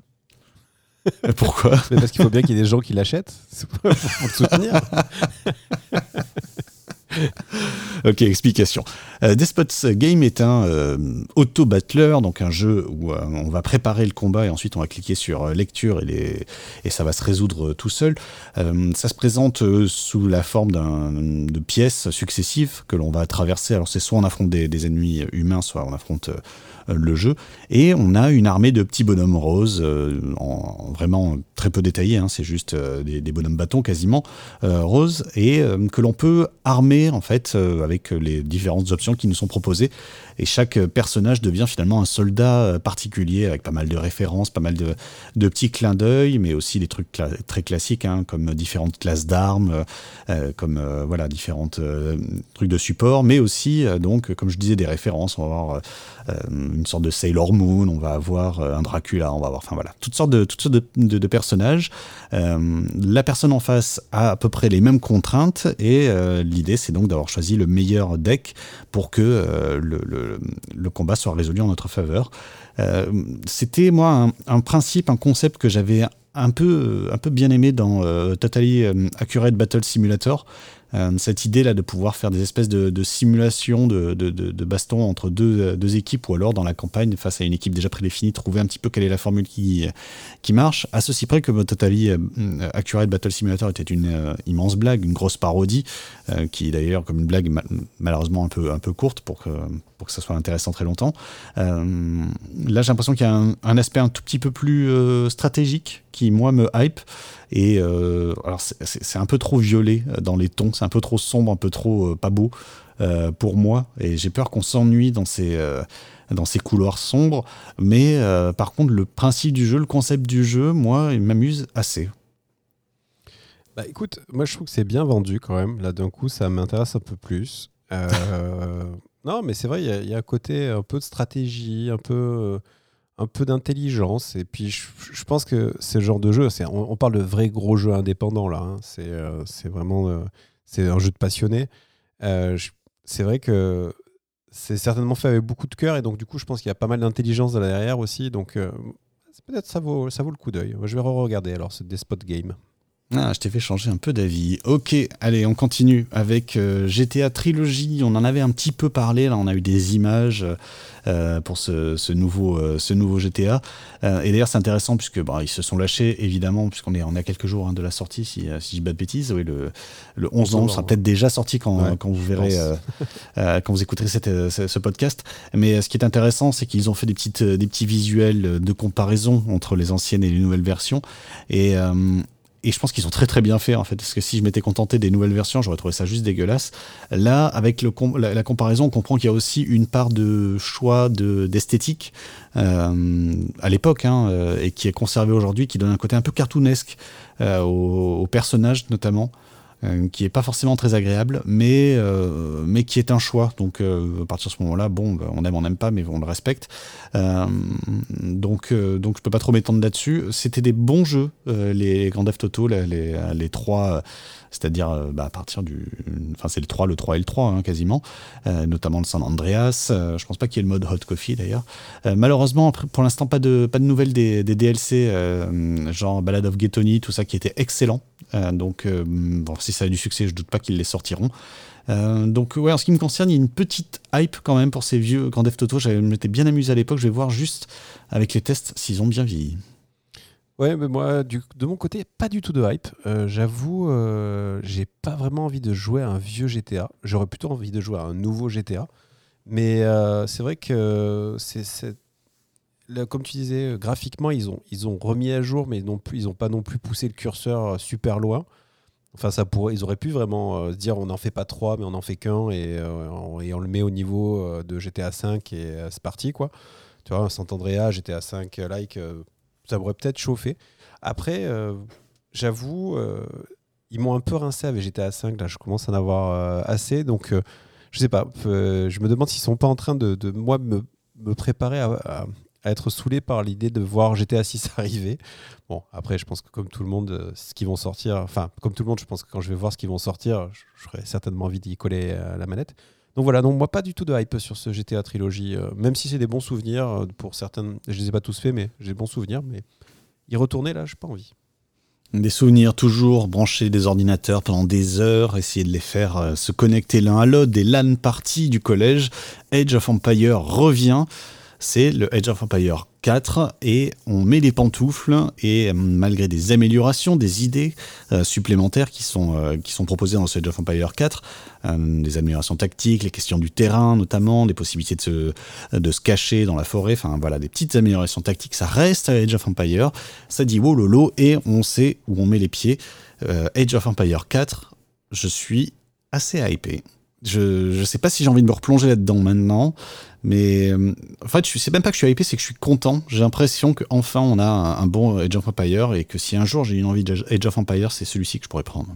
*laughs* Pourquoi? Parce qu'il faut bien qu'il y ait des gens qui l'achètent pour le soutenir. *laughs* *laughs* ok, explication. Euh, Despots Game est un euh, auto-battler, donc un jeu où euh, on va préparer le combat et ensuite on va cliquer sur lecture et, ça va se résoudre tout seul. ça se présente sous la forme de pièces successives que l'on va traverser. Alors c'est soit on affronte des, ennemis humains, soit on affronte le jeu. Et on a une armée de petits bonhommes roses, en, vraiment très peu détaillés, hein, c'est juste des, des, bonhommes bâtons quasiment roses, et que l'on peut armer en fait avec les différentes options qui nous sont proposées. Et chaque personnage devient finalement un soldat euh, particulier avec pas mal de références, pas mal de, petits clins d'œil, mais aussi des trucs très classiques hein, comme différentes classes d'armes, euh, euh, comme voilà différentes trucs de support, mais aussi donc comme je disais des références. On va avoir une sorte de Sailor Moon, on va avoir un Dracula, on va avoir enfin voilà toutes sortes de toutes sortes de, personnages. la personne en face a à peu près les mêmes contraintes et l'idée c'est donc d'avoir choisi le meilleur deck pour que euh, le, combat soit résolu en notre faveur. Euh, c'était moi un, principe, un concept que j'avais un peu, un peu bien aimé dans euh, Totally Accurate Battle Simulator, euh, cette idée là de pouvoir faire des espèces de, simulations de, de, baston entre deux, deux, équipes ou alors dans la campagne face à une équipe déjà prédéfinie, trouver un petit peu quelle est la formule qui, qui marche. À ceci près que Totally euh, Accurate Battle Simulator était une euh, immense blague, une grosse parodie, qui d'ailleurs comme une blague malheureusement un peu, un peu courte pour que, pour que ça soit intéressant très longtemps. là j'ai l'impression qu'il y a un, un, aspect un tout petit peu plus stratégique qui moi me hype. Et euh, alors c'est un peu trop violet euh, dans les tons, c'est un peu trop sombre, un peu trop euh, pas beau pour moi. Et j'ai peur qu'on s'ennuie dans ces dans ces couloirs sombres. Mais par contre, le principe du jeu, le concept du jeu, moi, il m'amuse assez. Bah écoute, moi je trouve que c'est bien vendu quand même. Là d'un coup, ça m'intéresse un peu plus. *laughs* non, mais c'est vrai, il y, y, a un côté un peu de stratégie, un peu un peu d'intelligence. Et puis, je, pense que le genre de jeu. On, parle de vrai gros jeu indépendant là. Hein. Euh, c'est vraiment euh, c'est un jeu de passionné. Euh, c'est vrai que c'est certainement fait avec beaucoup de cœur. Et donc, du coup, je pense qu'il y a pas mal d'intelligence derrière aussi. Donc, peut-être ça vaut, ça vaut le coup d'œil. Je vais re-regarder alors, c'est des spot games. Ah, je t'ai fait changer un peu d'avis. Ok, allez, on continue avec euh, GTA Trilogy. On en avait un petit peu parlé, là, on a eu des images euh, pour ce, nouveau, euh, ce nouveau GTA. et d'ailleurs, c'est intéressant puisque bah, ils se sont lâchés, évidemment, puisqu'on est, on est à quelques jours hein, de la sortie, si, si je dis pas de bêtises. Oui, le, le 11 ans sera peut-être déjà sorti quand, quand vous verrez, *laughs* quand vous écouterez cette, ce, podcast. Mais ce qui est intéressant, c'est qu'ils ont fait des, petites, des petits visuels de comparaison entre les anciennes et les nouvelles versions. Et et je pense qu'ils sont très très bien faits en fait, parce que si je m'étais contenté des nouvelles versions, j'aurais trouvé ça juste dégueulasse. Là, avec la, comparaison, on comprend qu'il y a aussi une part de choix d'esthétique euh, à l'époque, hein, euh, et qui est conservé aujourd'hui, qui donne un côté un peu cartoonesque euh, aux personnages notamment. Euh, qui est pas forcément très agréable, mais, euh, mais qui est un choix. Donc euh, à partir de ce moment-là, bon, bah, on aime, on n'aime pas, mais on le respecte. donc, donc je peux pas trop m'étendre là-dessus. C'était des bons jeux, les Grand Theft Auto, les, les, les trois c'est-à-dire euh, bah, à partir du. Enfin, c'est le 3, le 3 et le 3, hein, quasiment, euh, notamment le San Andreas. Euh, je pense pas qu'il y ait le mode Hot Coffee d'ailleurs. malheureusement, pour l'instant, pas de, pas de nouvelles des, DLC, genre Ballad of Ghetoni, tout ça qui était excellent. donc, bon, si ça a du succès, je doute pas qu'ils les sortiront. donc ouais, en ce qui me concerne, il y a une petite hype quand même pour ces vieux Grand Theft Auto. Je m'étais bien amusé à l'époque. Je vais voir juste avec les tests s'ils ont bien vieilli. Ouais, mais moi, de mon côté, pas du tout de hype. Euh, j'avoue, euh, j'ai pas vraiment envie de jouer à un vieux GTA. J'aurais plutôt envie de jouer à un nouveau GTA. Mais euh, c'est vrai que c'est, comme tu disais, graphiquement, ils ont, ils ont remis à jour, mais ils n'ont pas non plus poussé le curseur super loin. Enfin, ça pourrait, ils auraient pu vraiment se dire on n'en fait pas trois, mais on n'en fait qu'un et, on, et, on, le met au niveau de GTA 5 et c'est parti quoi. Tu vois, Saint-Andrea, GTA 5 like ça pourrait peut-être chauffer. Après, euh, j'avoue, euh, ils m'ont un peu rincé avec GTA 5. Là, je commence à en avoir euh, assez. Donc, je sais pas. je me demande s'ils sont pas en train de, moi, me, préparer à, à, être saoulé par l'idée de voir GTA 6 *laughs* arriver. Bon, après, je pense que comme tout le monde, ce qui vont sortir, enfin, comme tout le monde, je pense que quand je vais voir ce qu'ils vont sortir, j'aurai certainement envie d'y coller la manette. Donc voilà, donc moi pas du tout de hype sur ce GTA trilogie, euh, même si c'est des bons souvenirs euh, pour certaines. Je les ai pas tous faits, mais j'ai des bons souvenirs. Mais y retourner là, j'ai pas envie. Des souvenirs toujours, brancher des ordinateurs pendant des heures, essayer de les faire euh, se connecter l'un à l'autre, des LAN parties du collège. Age of Empire revient c'est le Age of Empire 4 et on met les pantoufles et malgré des améliorations, des idées euh, supplémentaires qui sont, euh, qui sont proposées dans Age of Empire 4, euh, des améliorations tactiques, les questions du terrain notamment, des possibilités de se, de se cacher dans la forêt, enfin voilà, des petites améliorations tactiques, ça reste Age of Empire, ça dit wow lolo et on sait où on met les pieds. Age of Empire 4, je suis assez hypé. Je ne sais pas si j'ai envie de me replonger là-dedans maintenant, mais euh, en fait, je sais même pas que je suis hypé, c'est que je suis content. J'ai l'impression qu'enfin on a un, bon Age of Empire et que si un jour j'ai une envie d'Age of Empire, c'est celui-ci que je pourrais prendre.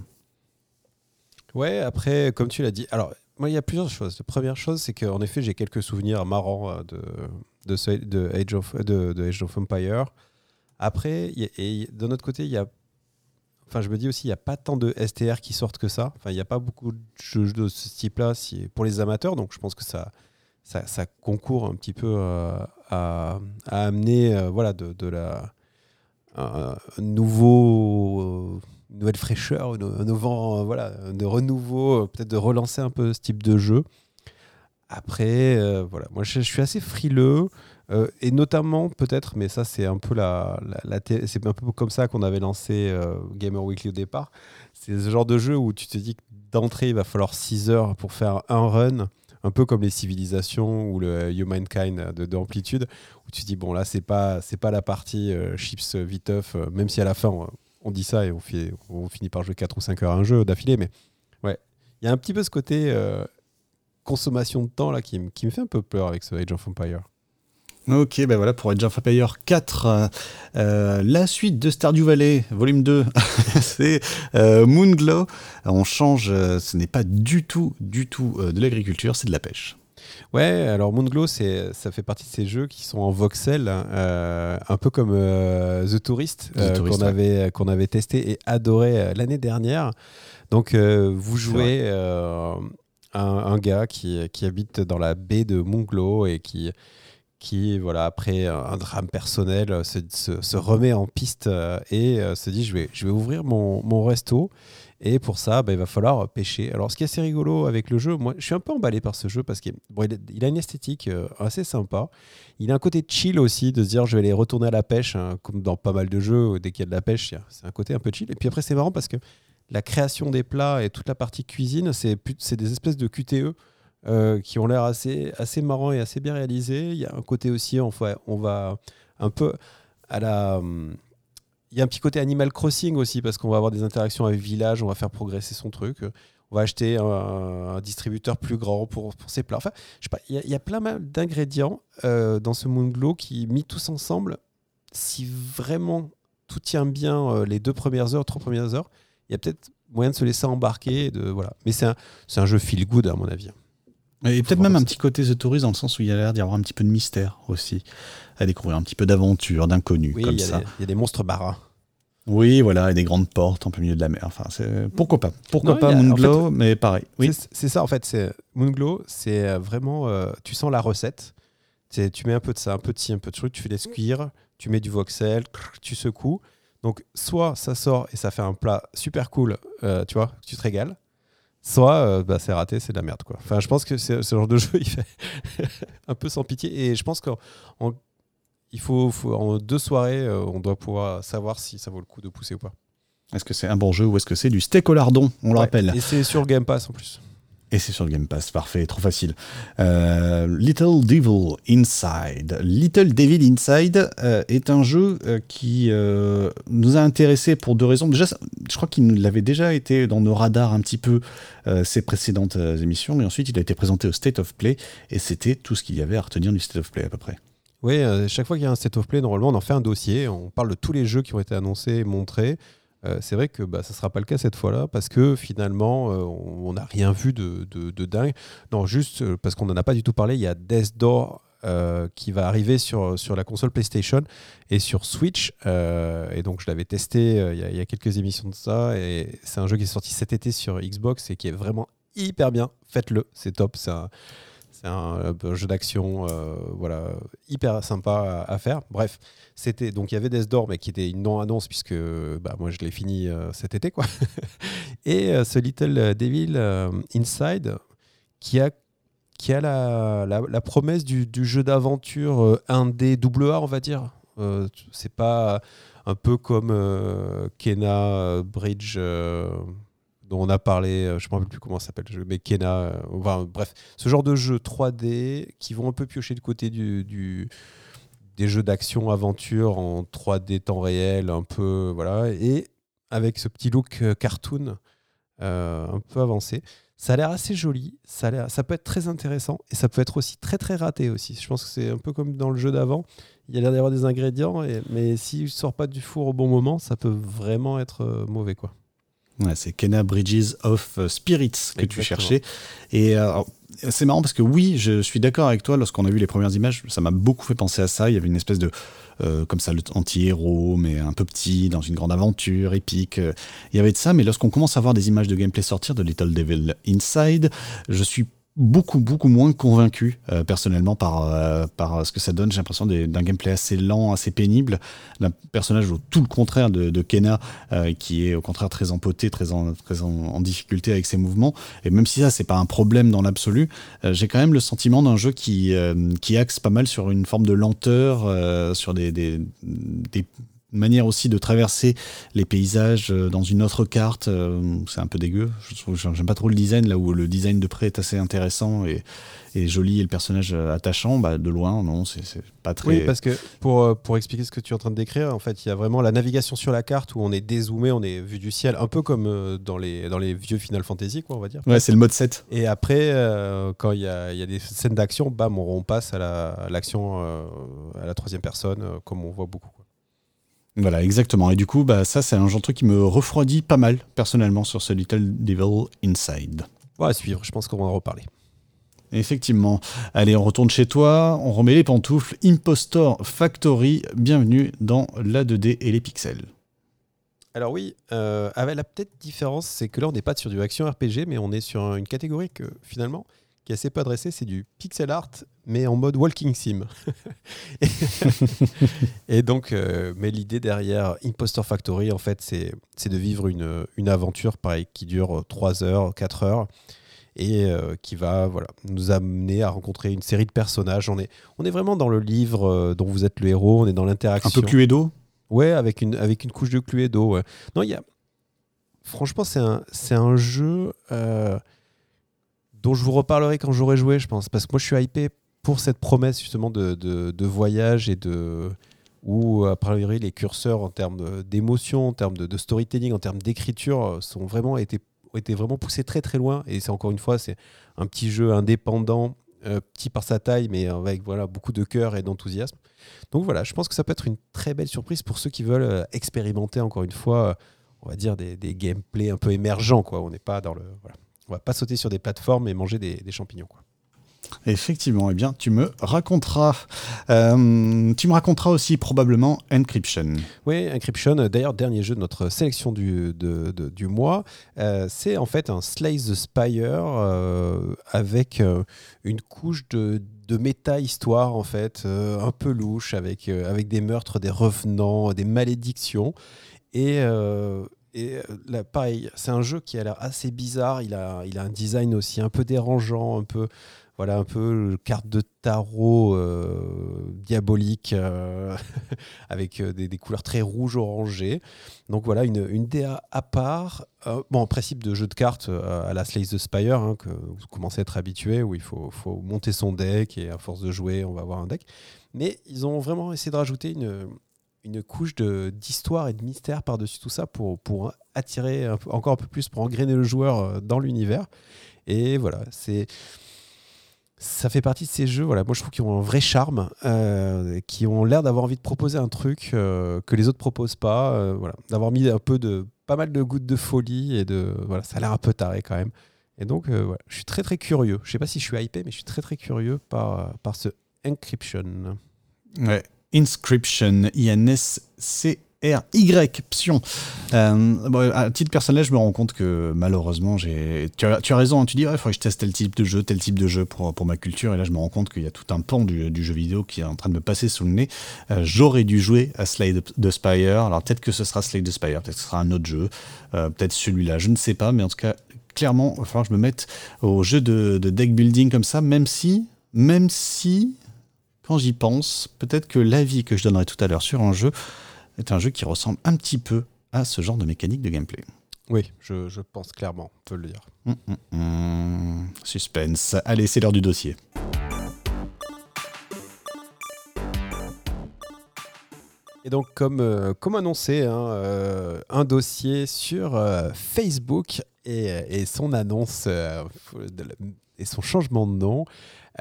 Ouais, après, comme tu l'as dit, alors moi il y a plusieurs choses. La première chose, c'est qu'en effet, j'ai quelques souvenirs marrants euh, de, Age, of, de, de Age of Empire. Après, et de notre côté, il y a Enfin, je me dis aussi, il n'y a pas tant de STR qui sortent que ça. Enfin, il n'y a pas beaucoup de jeux de ce type-là pour les amateurs. Donc, je pense que ça, ça, concourt un petit peu euh, à, amener euh, voilà, de, la nouveau, une nouvelle fraîcheur, un nouveau, voilà, de renouveau, peut-être de relancer un peu ce type de jeu. Après, euh, voilà, moi je, suis assez frileux. Euh, et notamment, peut-être, mais ça, c'est un peu la, un peu comme ça qu'on avait lancé euh, Gamer Weekly au départ. C'est ce genre de jeu où tu te dis que d'entrée, il va falloir 6 heures pour faire un run, un peu comme les civilisations ou le Humankind de, de Amplitude, où tu te dis, bon, là, c'est pas, pas la partie euh, chips viteuf, même si à la fin, on, dit ça et on finit par jouer 4 ou 5 heures à un jeu d'affilée, mais ouais, il y a un petit peu ce côté consommation de temps là qui, qui me fait un peu peur avec ce Age of Empire. Ok, ben voilà pour Age of Empire 4. Euh, euh, la suite de Stardew Valley, volume 2, *laughs* c'est euh, Moonglow. On change, ce n'est pas du tout, du tout de l'agriculture, c'est de la pêche. Ouais, alors Moonglow, ça fait partie de ces jeux qui sont en voxel, un peu comme The Tourist, qu'on avait, qu'on avait testé et adoré l'année dernière. Donc, vous jouez un, un, gars qui, qui, habite dans la baie de Moonglow et qui qui, voilà, après un drame personnel, se, se- remet en piste euh, et euh, se dit je vais, je vais ouvrir mon, mon resto. Et pour ça, bah, il va falloir pêcher. Alors, ce qui est assez rigolo avec le jeu, moi, je suis un peu emballé par ce jeu parce qu'il il a- une esthétique euh, assez sympa. Il a un côté chill aussi de se dire je vais aller retourner à la pêche, hein, comme dans pas mal de jeux, dès qu'il y a de la pêche, c'est un côté un peu chill. Et puis après, c'est marrant parce que la création des plats et toute la partie cuisine, c'est des espèces de QTE euh, qui ont l'air assez, assez marrants et assez bien réalisés. Il y a un côté aussi, on va, on va un peu à la. Il y a un petit côté Animal Crossing aussi, parce qu'on va avoir des interactions avec village, on va faire progresser son truc. On va acheter un, distributeur plus grand pour, pour ses plats. Enfin, je sais pas, il y, a- plein d'ingrédients euh, dans ce Moonglow qui, mis tous ensemble, si vraiment tout tient bien euh, les deux premières heures, trois premières heures, il y a peut-être moyen de se laisser embarquer. De, voilà. Mais c'est un, un jeu feel good, à mon avis. Et peut-être même un petit côté The Tourist dans le sens où il y a l'air d'y avoir un petit peu de mystère aussi, à découvrir un petit peu d'aventure, d'inconnu, Oui, comme il y, a ça. des- il y a des monstres marins. Oui, voilà, et des grandes portes en plein milieu de la mer. Enfin, c'est- pourquoi pas? Pourquoi Non, pas a- en Moonglow, mais pareil. Oui. C'est- ça, en fait. c'est Moonglow, c'est euh, vraiment. euh, tu sens la recette. C'est- Tu mets un peu de ça, un peu de ci, un peu de truc. Tu fais les cuire, tu mets du voxel, tu secoues. Donc, soit ça sort et ça fait un plat super cool, euh, tu vois, tu te régales. Soit euh, bah, c'est raté, c'est de la merde. Quoi. Enfin, je pense que c'est- ce genre de *laughs* jeu, il fait un peu sans pitié. Et je pense qu'en en- il faut, faut- en deux soirées, euh, on doit pouvoir savoir si ça vaut le coup de pousser ou pas. Est-ce que c'est un bon jeu ou est-ce que c'est du steak au lardon? On le rappelle. Et c'est sur Game Pass en plus. Et c'est sur le Game Pass, parfait, trop facile. Euh, Little Devil Inside. Little Devil Inside euh, est un jeu euh, qui nous a intéressés pour deux raisons. Déjà, je crois qu'il nous l'avait déjà été dans nos radars un petit peu ses précédentes émissions, et ensuite il a été présenté au State of Play, et c'était tout ce qu'il y avait à retenir du State of Play à peu près. Oui, chaque fois qu'il y a un state of play, normalement, on en fait un dossier. On parle de tous les jeux qui ont été annoncés et montrés. Euh, c'est vrai que bah, ça ne sera pas le cas cette fois-là parce que finalement, euh, on n'a rien vu de, dingue. Non, juste euh, parce qu'on n'en a pas du tout parlé, il y a Death Door qui va arriver sur, sur la console PlayStation et sur Switch. Et donc, je l'avais testé il y, a- quelques émissions de ça. Et c'est un jeu qui est sorti cet été sur Xbox et qui est vraiment hyper bien. Faites-le, c'est top. C'est un, euh, jeu d'action euh, voilà, hyper sympa à, faire. Bref, c'était donc il y avait Death Door, mais qui était une non-annonce puisque bah, moi je l'ai fini euh, cet été. quoi. *laughs* Et ce Little Devil Inside qui a, qui a la, la, promesse du, du jeu d'aventure euh, 1D double A, on va dire. C'est pas un peu comme Kena Bridge. Dont on a parlé, euh, je ne me rappelle plus comment ça s'appelle, mais Kena, euh, bref, ce genre de jeux 3D qui vont un peu piocher du côté des jeux d'action aventure en 3D temps réel, un peu voilà, et avec ce petit look euh, cartoon un peu avancé. Ça a l'air assez joli, ça, a ça peut être très intéressant et ça peut être aussi très très raté aussi. Je pense que c'est un peu comme dans le jeu d'avant. Il y a l'air d'avoir des ingrédients, mais s'il ne sort pas du four au bon moment, ça peut vraiment être mauvais. quoi. Ouais, c'est Kena Bridges of Spirits que tu cherchais. Et euh, alors, c'est marrant parce que oui, je suis d'accord avec toi. Lorsqu'on a vu les premières images, ça m'a beaucoup fait penser à ça. Il y avait une espèce de euh, comme ça, le anti-héros, mais un peu petit, dans une grande aventure épique. Euh, Il y avait de ça, mais lorsqu'on commence à voir des images de gameplay sortir de Little Devil Inside, je suis beaucoup, beaucoup moins convaincu euh, personnellement par, euh, par ce que ça donne. J'ai l'impression d'un gameplay assez lent, assez pénible, d'un personnage au tout le contraire de, de Kena, euh, qui est au contraire très empoté, très, en, très en difficulté avec ses mouvements. Et même si ça, c'est pas un problème dans l'absolu, euh, j'ai quand même le sentiment d'un jeu qui, euh, qui axe pas mal sur une forme de lenteur, euh, sur des, des, des manières aussi de traverser les paysages euh, dans une autre carte. euh, c'est un peu dégueu. J'aime pas trop le design, là où le design de près est assez intéressant et, et joli et le personnage euh, attachant. Bah, de loin, non, c'est pas très. Oui, parce que pour, pour expliquer ce que tu es en train de décrire, en fait, il y a vraiment la navigation sur la carte où on est dézoomé, on est vu du ciel, un peu comme dans les, dans les vieux Final Fantasy, quoi, on va dire. Ouais, c'est le mode 7. Et après, euh, quand il y a, il y a des scènes d'action, bam, on, on passe à la- à l'action euh, à la troisième personne, comme on voit beaucoup. Voilà, exactement. Et du coup, bah, ça, c'est un genre de truc qui me refroidit pas mal, personnellement, sur ce Little Devil Inside. Bon, à suivre, je pense qu'on va en reparler. Effectivement. Allez, on retourne chez toi, on remet les pantoufles. Impostor Factory, bienvenue dans la 2D et les pixels. Alors oui, euh, avec la peut-être différence, c'est que là, on n'est pas sur du action RPG, mais on est sur une catégorie que finalement, qui est assez peu adressé, c'est du pixel art, mais en mode walking sim. *laughs* et donc, euh, mais l'idée derrière Impostor Factory, en fait, c'est de vivre une, une aventure, pareil, qui dure 3 heures, 4 heures, et euh, qui va voilà, nous amener à rencontrer une série de personnages. On est, on est vraiment dans le livre euh, dont vous êtes le héros, on est dans l'interaction. Un peu Cluedo Ouais, avec une, avec une couche de Cluedo. Ouais. Non, il y a. Franchement, c'est un, un jeu euh, dont je vous reparlerai quand j'aurai joué, je pense. Parce que moi, je suis hypé pour cette promesse justement de, voyage et de. Où, a priori, les curseurs en termes d'émotion, en termes de, storytelling, en termes d'écriture, sont vraiment été ont été vraiment poussés très très loin. Et c'est encore une fois, c'est un petit jeu indépendant, euh, petit par sa taille, mais avec voilà, beaucoup de cœur et d'enthousiasme. Donc voilà, je pense que ça peut être une très belle surprise pour ceux qui veulent euh, expérimenter encore une fois, on va dire des, des gameplays un peu émergents. Quoi. On n'est pas dans le. On va pas sauter sur des plateformes et manger des, des champignons. Quoi. Effectivement, eh bien, tu me raconteras. Euh, tu me raconteras aussi probablement Encryption. Oui, Encryption, d'ailleurs, dernier jeu de notre sélection du, de, du mois. Euh, c'est en fait un Slice the Spire euh, avec une couche de, de méta-histoire, en fait, un peu louche, avec, avec des meurtres, des revenants, des malédictions. Et. Et là, pareil, c'est un jeu qui a l'air assez bizarre. Il a, il a un design aussi un peu dérangeant, un peu, voilà un peu carte de tarot euh, diabolique euh, *laughs* avec euh, des, couleurs très rouges orangées. Donc voilà une, une DA à part. bon, en principe de jeu de cartes à la Slay the Spire hein, que vous commencez à être habitué où il faut, faut, monter son deck et à force de jouer on va avoir un deck. Mais ils ont vraiment essayé de rajouter une, une couche d'histoire et de mystère par-dessus tout ça pour, pour attirer encore un peu plus, pour engrainer le joueur dans l'univers. Et voilà, c'est ça fait partie de ces jeux, voilà, moi je trouve qu'ils ont un vrai charme, euh, qui ont l'air d'avoir envie de proposer un truc euh, que les autres proposent pas, euh, voilà, d'avoir mis un peu de, pas mal de gouttes de folie et de, voilà, ça a l'air un peu taré quand même. Et donc, je suis très très curieux. Je sais pas si je suis hypé, mais je suis très très curieux par, par ce Encryption. Ouais, Inscription, I-N-S-C R-Y, Psion. Euh, à titre personnel, je me rends compte que malheureusement, j'ai. Tu as, raison, hein, tu dis, il faudrait que je teste tel type de jeu, tel type de jeu pour, pour ma culture. Et là, je me rends compte qu'il y a tout un pan du, jeu vidéo qui est en train de me passer sous le nez. Euh, j'aurais dû jouer à Slade the Spire. Alors peut-être que ce sera Slade the Spire, peut-être que ce sera un autre jeu, euh, peut-être celui-là, je ne sais pas. Mais en tout cas, clairement, il va falloir que je me mette au jeu de, de deck building comme ça, même si. Même si. Quand j'y pense, peut-être que l'avis que je donnerai tout à l'heure sur un jeu est un jeu qui ressemble un petit peu à ce genre de mécanique de gameplay. Oui, je, pense clairement, on peut le dire. Hum, hum, hum. Suspense. Allez, c'est l'heure du dossier. Et donc, comme, euh, comme annoncé, hein, euh, un dossier sur euh, Facebook et, et, son annonce et son changement de nom.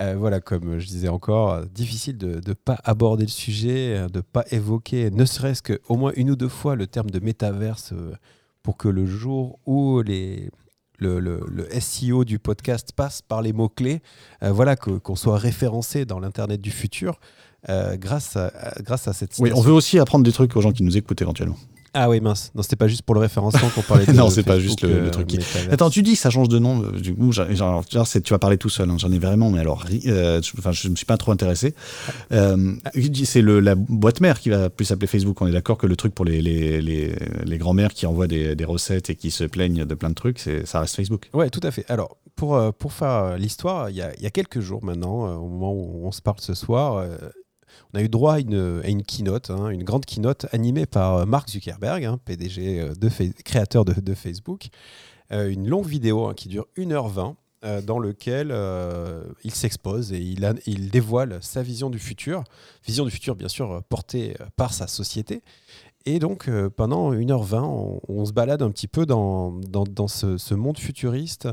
Euh, voilà, comme je disais encore, difficile de ne pas aborder le sujet, de ne pas évoquer, ne serait-ce qu'au moins une ou deux fois, le terme de métaverse euh, pour que le jour où les, le, le, SEO du podcast passe par les mots-clés, euh, voilà, qu'on soit référencé dans l'Internet du futur grâce, à, grâce à cette Oui, on veut aussi apprendre des trucs aux gens qui nous écoutent éventuellement. Ah oui, mince. Non, c'était pas juste pour le référencement qu'on parlait *laughs* de Non, c'est pas juste le, truc. Qui... Attends, tu dis que ça change de nom. Du coup, genre, tu vas parler tout seul. Hein. J'en ai vraiment, mais alors, euh, enfin, je ne me suis pas trop intéressé. Euh, c'est la boîte mère qui va plus s'appeler Facebook. On est d'accord que le truc pour les, les, les, les grands-mères qui envoient des, des, recettes et qui se plaignent de plein de trucs, ça reste Facebook. Ouais, tout à fait. Alors, pour, euh, pour faire l'histoire, il y a, y a, quelques jours maintenant, au moment où on se parle ce soir, on a eu droit à une, keynote, hein, une grande keynote animée par euh, Mark Zuckerberg, hein, PDG, euh, de créateur de, Facebook. Euh, une longue vidéo hein, qui dure 1h20 dans lequel il s'expose et il, il, dévoile sa vision du futur. Vision du futur, bien sûr, portée par sa société. Et donc, pendant 1h20, on, se balade un petit peu dans, dans, ce, ce, monde futuriste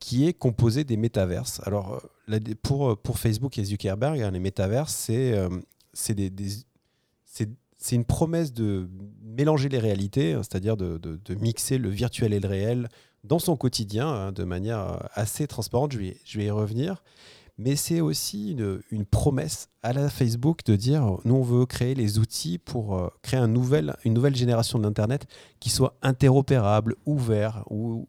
qui est composé des métaverses. Alors, pour, euh, pour Facebook et Zuckerberg, hein, les métaverses, c'est euh, c'est une promesse de mélanger les réalités, hein, c'est-à-dire de, mixer le virtuel et le réel dans son quotidien hein, de manière euh, assez transparente. Je vais, y revenir. Mais c'est aussi une, promesse à la Facebook de dire nous, on veut créer les outils pour créer une nouvelle génération de l'Internet qui soit interopérable, ouvert, où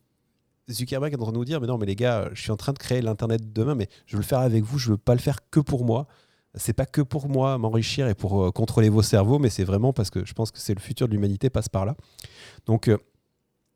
Zuckerberg est en train de nous dire, mais non, mais les gars, je suis en train de créer l'internet de demain, mais je veux le faire avec vous, je veux pas le faire que pour moi. C'est pas que pour moi m'enrichir et pour euh, contrôler vos cerveaux, mais c'est vraiment parce que je pense que c'est le futur de l'humanité passe par là. Donc euh,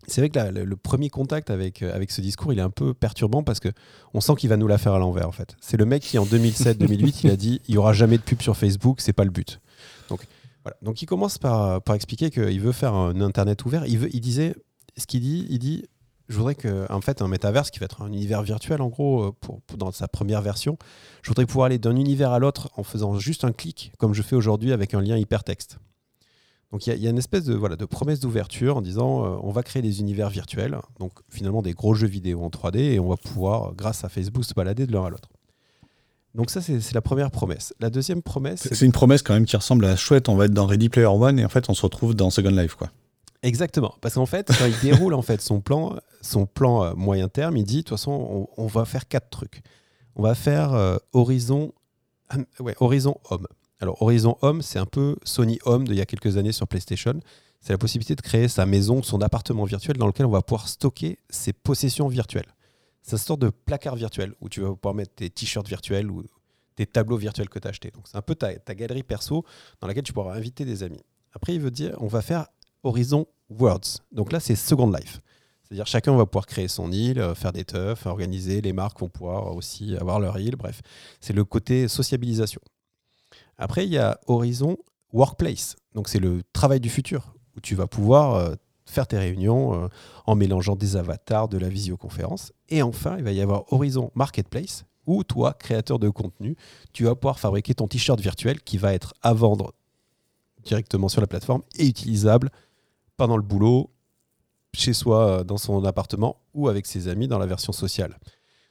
c'est vrai que le, premier contact avec, euh, avec ce discours, il est un peu perturbant parce que on sent qu'il va nous la faire à l'envers en fait. C'est le mec qui en 2007-2008, il a dit il y aura jamais de pub sur Facebook, c'est pas le but. Donc voilà. Donc il commence par, par expliquer qu'il veut faire un internet ouvert. Il, veut, il disait ce qu'il dit, il dit je voudrais que, en fait, un métaverse qui va être un univers virtuel, en gros, euh, pour, dans sa première version, je voudrais pouvoir aller d'un univers à l'autre en faisant juste un clic, comme je fais aujourd'hui avec un lien hypertexte. Donc il y, a une espèce de, voilà, de promesse d'ouverture en disant euh, on va créer des univers virtuels, donc finalement des gros jeux vidéo en 3D, et on va pouvoir, grâce à Facebook, se balader de l'un à l'autre. Donc ça, c'est la première promesse. La deuxième promesse... C'est une promesse quand même qui ressemble à chouette, on va être dans Ready Player One, et en fait on se retrouve dans Second Life. quoi. Exactement, parce qu'en fait, quand il *laughs* déroule en fait son plan, son plan euh, moyen terme, il dit de toute façon, on, va faire quatre trucs. On va faire euh, Horizon, ouais, Horizon Home. Alors Horizon Home, c'est un peu Sony Home d'il y a quelques années sur PlayStation. C'est la possibilité de créer sa maison, son appartement virtuel dans lequel on va pouvoir stocker ses possessions virtuelles. C'est une sorte de placard virtuel où tu vas pouvoir mettre tes t-shirts virtuels ou tes tableaux virtuels que tu as achetés. Donc c'est un peu ta, ta galerie perso dans laquelle tu pourras inviter des amis. Après, il veut dire, on va faire Horizon Worlds. Donc là, c'est Second Life. C'est-à-dire chacun va pouvoir créer son île, euh, faire des teufs, organiser, les marques vont pouvoir aussi avoir leur île, bref. C'est le côté sociabilisation. Après, il y a Horizon Workplace. Donc c'est le travail du futur, où tu vas pouvoir euh, faire tes réunions euh, en mélangeant des avatars, de la visioconférence. Et enfin, il va y avoir Horizon Marketplace, où toi, créateur de contenu, tu vas pouvoir fabriquer ton t-shirt virtuel qui va être à vendre directement sur la plateforme et utilisable pendant le boulot, chez soi, euh, dans son appartement ou avec ses amis dans la version sociale.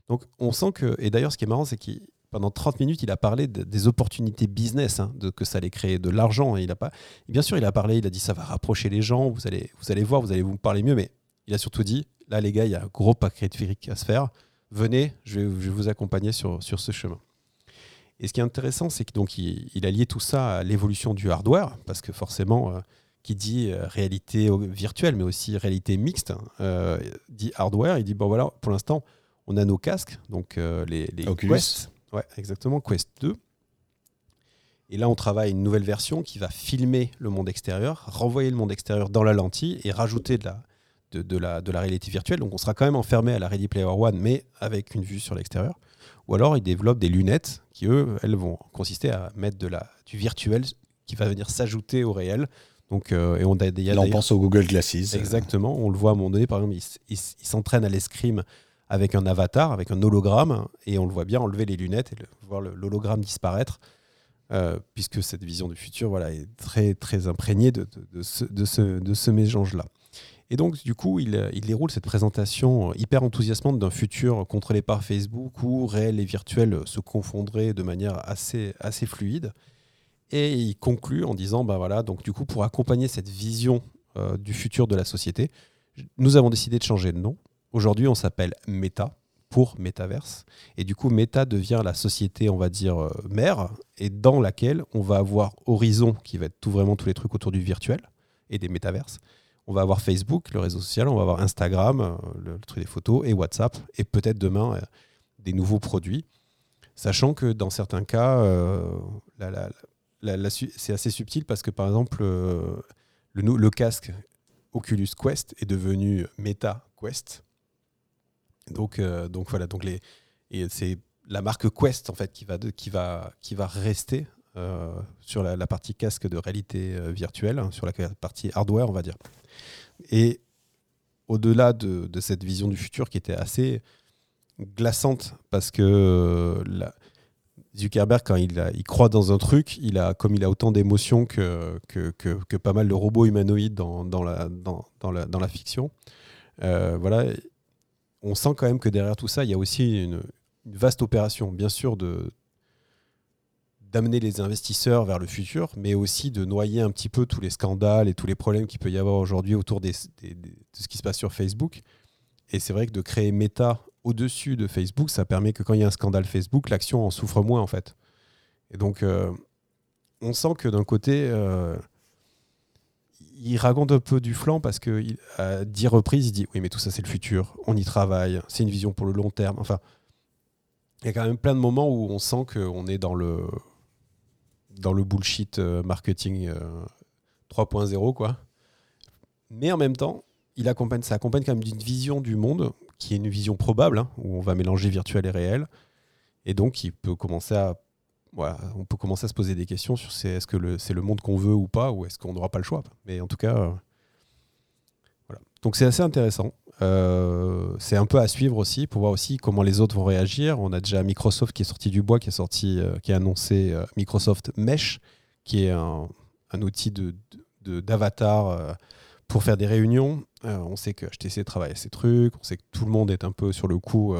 Donc on sent que, et d'ailleurs ce qui est marrant, c'est qu'il pendant 30 minutes, il a parlé des opportunités business, hein, de, que ça allait créer de l'argent. Et il a pas, bien sûr, il a parlé, il a dit ça va rapprocher les gens, vous allez, vous allez voir, vous allez vous parler mieux, mais il a surtout dit, là les gars, il y a un gros paquet de fric à se faire, venez, je vais, vous accompagner sur, sur ce chemin. Et ce qui est intéressant, c'est qu'il il a lié tout ça à l'évolution du hardware, parce que forcément, euh, qui dit euh, réalité virtuelle, mais aussi réalité mixte, hein, euh, dit hardware. Il dit bon voilà, pour l'instant, on a nos casques, donc euh, les, les Quest, ouais, exactement, Quest 2. Et là, on travaille une nouvelle version qui va filmer le monde extérieur, renvoyer le monde extérieur dans la lentille et rajouter de la, de, de, la, de la réalité virtuelle. Donc, on sera quand même enfermé à la Ready Player One, mais avec une vue sur l'extérieur. Ou alors, ils développent des lunettes qui, eux, elles vont consister à mettre de la, du virtuel qui va venir s'ajouter au réel donc, euh, et on a, Là, on pense au Google Glasses. Exactement. On le voit à un moment donné, par exemple, il, s'entraîne à l'escrime avec un avatar, avec un hologramme, et on le voit bien enlever les lunettes et voir l'hologramme disparaître, euh, puisque cette vision du futur voilà, est très, très imprégnée de, de, ce, de ce, de ce mélange-là. Et donc, du coup, il, il, déroule cette présentation hyper enthousiasmante d'un futur contrôlé par Facebook où réel et virtuel se confondraient de manière assez, assez fluide. Et il conclut en disant, bah voilà, donc du coup, pour accompagner cette vision euh, du futur de la société, nous avons décidé de changer de nom. Aujourd'hui, on s'appelle Meta pour Metaverse. Et du coup, Meta devient la société, on va dire, euh, mère, et dans laquelle on va avoir Horizon, qui va être tout vraiment tous les trucs autour du virtuel et des métaverses. On va avoir Facebook, le réseau social, on va avoir Instagram, euh, le, truc des photos, et WhatsApp, et peut-être demain des nouveaux produits. Sachant que dans certains cas, c'est assez subtil parce que par exemple, euh, le, casque Oculus Quest est devenu Meta Quest. Donc, euh, donc voilà, donc et c'est la marque Quest en fait qui va, rester euh, sur la, partie casque de réalité virtuelle, hein, sur la partie hardware, on va dire. Et au-delà de, cette vision du futur qui était assez glaçante parce que Zuckerberg, quand il, croit dans un truc, il a, comme il a autant d'émotions que pas mal de robots humanoïdes dans, la, fiction, euh, voilà, on sent quand même que derrière tout ça, il y a aussi une, vaste opération, bien sûr, de d'amener les investisseurs vers le futur, mais aussi de noyer un petit peu tous les scandales et tous les problèmes qu'il peut y avoir aujourd'hui autour de ce qui se passe sur Facebook. Et c'est vrai que de créer Meta au-dessus de Facebook, ça permet que quand il y a un scandale Facebook, l'action en souffre moins en fait. Et donc, euh, on sent que d'un côté, euh, il raconte un peu du flanc parce que dix reprises, il dit oui, mais tout ça c'est le futur, on y travaille, c'est une vision pour le long terme. Enfin, il y a quand même plein de moments où on sent qu'on est dans le dans le bullshit euh, marketing 3.0 quoi. Mais en même temps, il accompagne, ça accompagne quand même d'une vision du monde qui est une vision probable hein, où on va mélanger virtuel et réel. Et donc, il peut commencer à on peut commencer à se poser des questions sur est-ce que c'est le monde qu'on veut ou pas, ou est-ce qu'on n'aura pas le choix. Mais en tout cas, euh, voilà. Donc c'est assez intéressant. Euh, c'est un peu à suivre aussi pour voir aussi comment les autres vont réagir. On a déjà Microsoft qui est sorti du bois, qui euh, a annoncé Microsoft Mesh, qui est un, outil de, d'avatar pour faire des réunions. On sait que HTC travaille à ces trucs, on sait que tout le monde est un peu sur le coup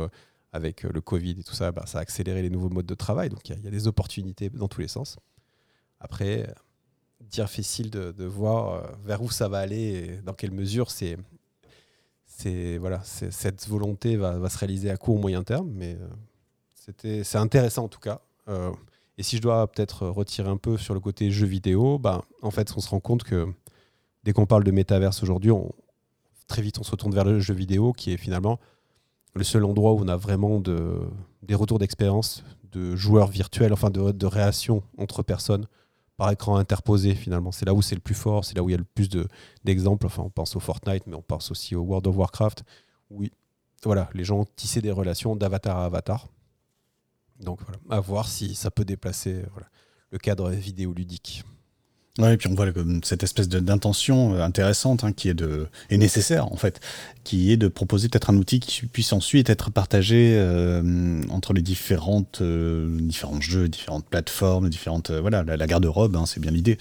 avec euh, le Covid et tout ça, bah, ça a accéléré les nouveaux modes de travail. Donc il y, a des opportunités dans tous les sens. Après, euh, dire facile de, de, voir euh, vers où ça va aller et dans quelle mesure c'est. C'est, voilà, cette volonté va, se réaliser à court ou moyen terme, mais c'était, c'est intéressant en tout cas. et si je dois peut-être retirer un peu sur le côté jeu vidéo, bah, en fait, on se rend compte que dès qu'on parle de métaverse aujourd'hui, très vite on se retourne vers le jeu vidéo qui est finalement le seul endroit où on a vraiment de, des retours d'expérience de joueurs virtuels, enfin de, réactions entre personnes par écran interposé finalement. C'est là où c'est le plus fort, c'est là où il y a le plus d'exemples. enfin, on pense au Fortnite, mais on pense aussi au World of Warcraft. Oui, voilà, les gens tissaient des relations d'avatar à avatar. Donc voilà, à voir si ça peut déplacer le cadre vidéoludique. Ouais, et puis on voit cette espèce d'intention euh, intéressante hein, qui est de et nécessaire en fait, qui est de proposer peut-être un outil qui puisse ensuite être partagé euh, entre les différentes euh, différents jeux, différentes plateformes, différentes voilà la, garde-robe, hein, c'est bien l'idée.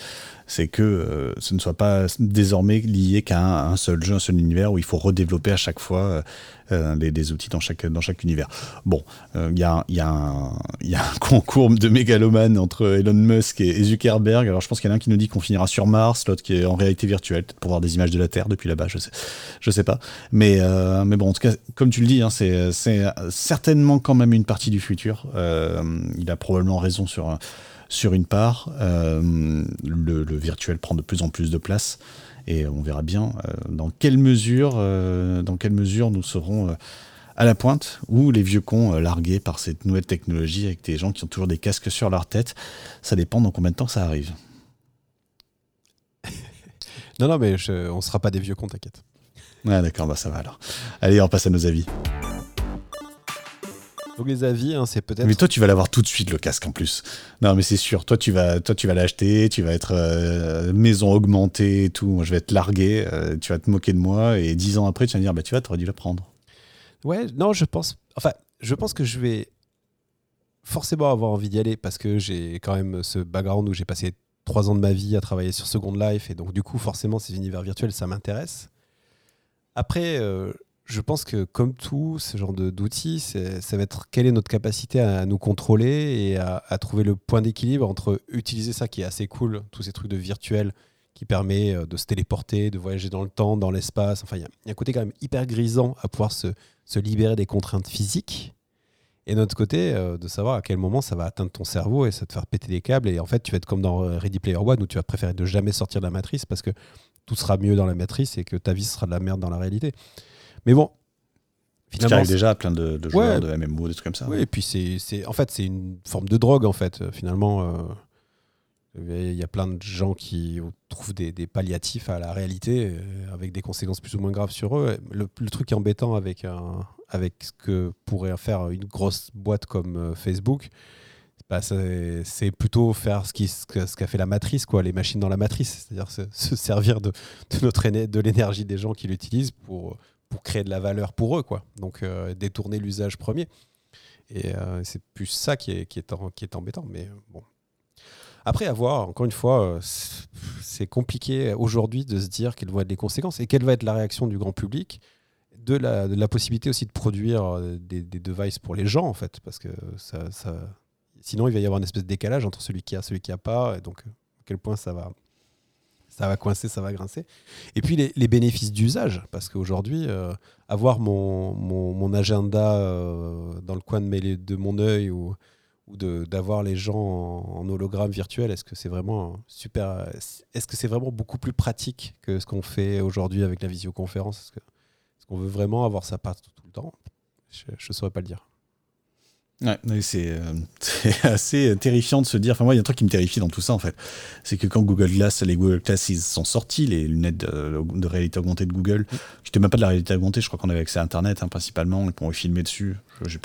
C'est que ce ne soit pas désormais lié qu'à un, seul jeu, un seul univers où il faut redévelopper à chaque fois euh, euh, des, outils dans chaque, dans chaque univers. Bon, il y, a, un *laughs* concours de mégalomane entre Elon Musk et, Zuckerberg. Alors je pense qu'il y en a un qui nous dit qu'on finira sur Mars, l'autre qui est en réalité virtuelle, pour voir des images de la Terre depuis là-bas, je sais, je sais pas. Mais, mais bon, en tout cas, comme tu le dis, hein, c'est certainement quand même une partie du futur. il a probablement raison sur sur une part, euh, le, virtuel prend de plus en plus de place et on verra bien euh, dans, quelle mesure, euh, dans quelle mesure nous serons à la pointe ou les vieux cons largués par cette nouvelle technologie avec des gens qui ont toujours des casques sur leur tête. Ça dépend dans combien de temps ça arrive. *laughs* non, non, mais on ne sera pas des vieux cons, t'inquiète. Ouais, d'accord, bah ça va alors. Allez, on passe à nos avis. Donc les avis, hein, c'est peut-être. Mais toi, tu vas l'avoir tout de suite le casque en plus. Non, mais c'est sûr. Toi, tu vas, toi, tu vas l'acheter. Tu vas être euh, maison augmentée et tout. Moi, je vais être largué. Euh, tu vas te moquer de moi et dix ans après, tu vas me dire, bah tu vois, t'aurais dû la prendre. Ouais, non, je pense. Enfin, je pense que je vais forcément avoir envie d'y aller parce que j'ai quand même ce background où j'ai passé trois ans de ma vie à travailler sur Second Life et donc du coup, forcément, ces univers virtuels, ça m'intéresse. Après. Euh, je pense que comme tout ce genre d'outils, ça va être quelle est notre capacité à nous contrôler et à, trouver le point d'équilibre entre utiliser ça qui est assez cool, tous ces trucs de virtuel qui permet euh, de se téléporter, de voyager dans le temps, dans l'espace. Enfin, il y, a un côté quand même hyper grisant à pouvoir se, se libérer des contraintes physiques. Et d'un autre côté, euh, de savoir à quel moment ça va atteindre ton cerveau et ça te faire péter des câbles. Et en fait, tu vas être comme dans Ready Player One où tu vas préférer de jamais sortir de la matrice parce que tout sera mieux dans la matrice et que ta vie sera de la merde dans la réalité. Mais bon, finalement. arrive déjà à plein de, joueurs de MMO, des trucs comme ça. Oui, et puis c'est, en fait, c'est une forme de drogue, en fait. Finalement, euh, il y a plein de gens qui trouvent des, palliatifs à la réalité, euh, avec des conséquences plus ou moins graves sur eux. Le, truc qui embêtant avec, un, avec ce que pourrait faire une grosse boîte comme euh, Facebook, bah, c'est plutôt faire ce qu'a ce qu'a fait la matrice, quoi, les machines dans la matrice, c'est-à-dire se, servir de, de, notre, de l'énergie des gens qui l'utilisent pour pour créer de la valeur pour eux, quoi. Donc euh, détourner l'usage premier. Et euh, c'est plus ça qui est, qui est, qui est embêtant. Mais euh, bon. Après, à voir, encore une fois, c'est compliqué aujourd'hui de se dire quelles vont être les conséquences et quelle va être la réaction du grand public de la, de la possibilité aussi de produire des, des, devices pour les gens, en fait. Parce que ça, sinon, il va y avoir une espèce de décalage entre celui qui a celui qui n'a pas. Et donc, à quel point ça va, ça va coincer, ça va grincer. Et puis les, bénéfices d'usage, parce qu'aujourd'hui, euh, avoir mon, mon, agenda euh, dans le coin de, mes, de mon œil ou, ou d'avoir les gens en, hologramme virtuel, est-ce que c'est vraiment super Est-ce que c'est vraiment beaucoup plus pratique que ce qu'on fait aujourd'hui avec la visioconférence? Est-ce qu'on veut vraiment avoir ça partout tout le temps? Je ne saurais pas le dire. Ouais, euh, *laughs* c'est assez terrifiant de se dire. Enfin, moi, il y a un truc qui me terrifie dans tout ça, en fait. C'est que quand Google Glass, les Google Glasses sont sortis, les lunettes de, réalité augmentée de Google, je n'étais même pas de la réalité augmentée, je crois qu'on avait accès à Internet hein, principalement, et qu'on filmer dessus.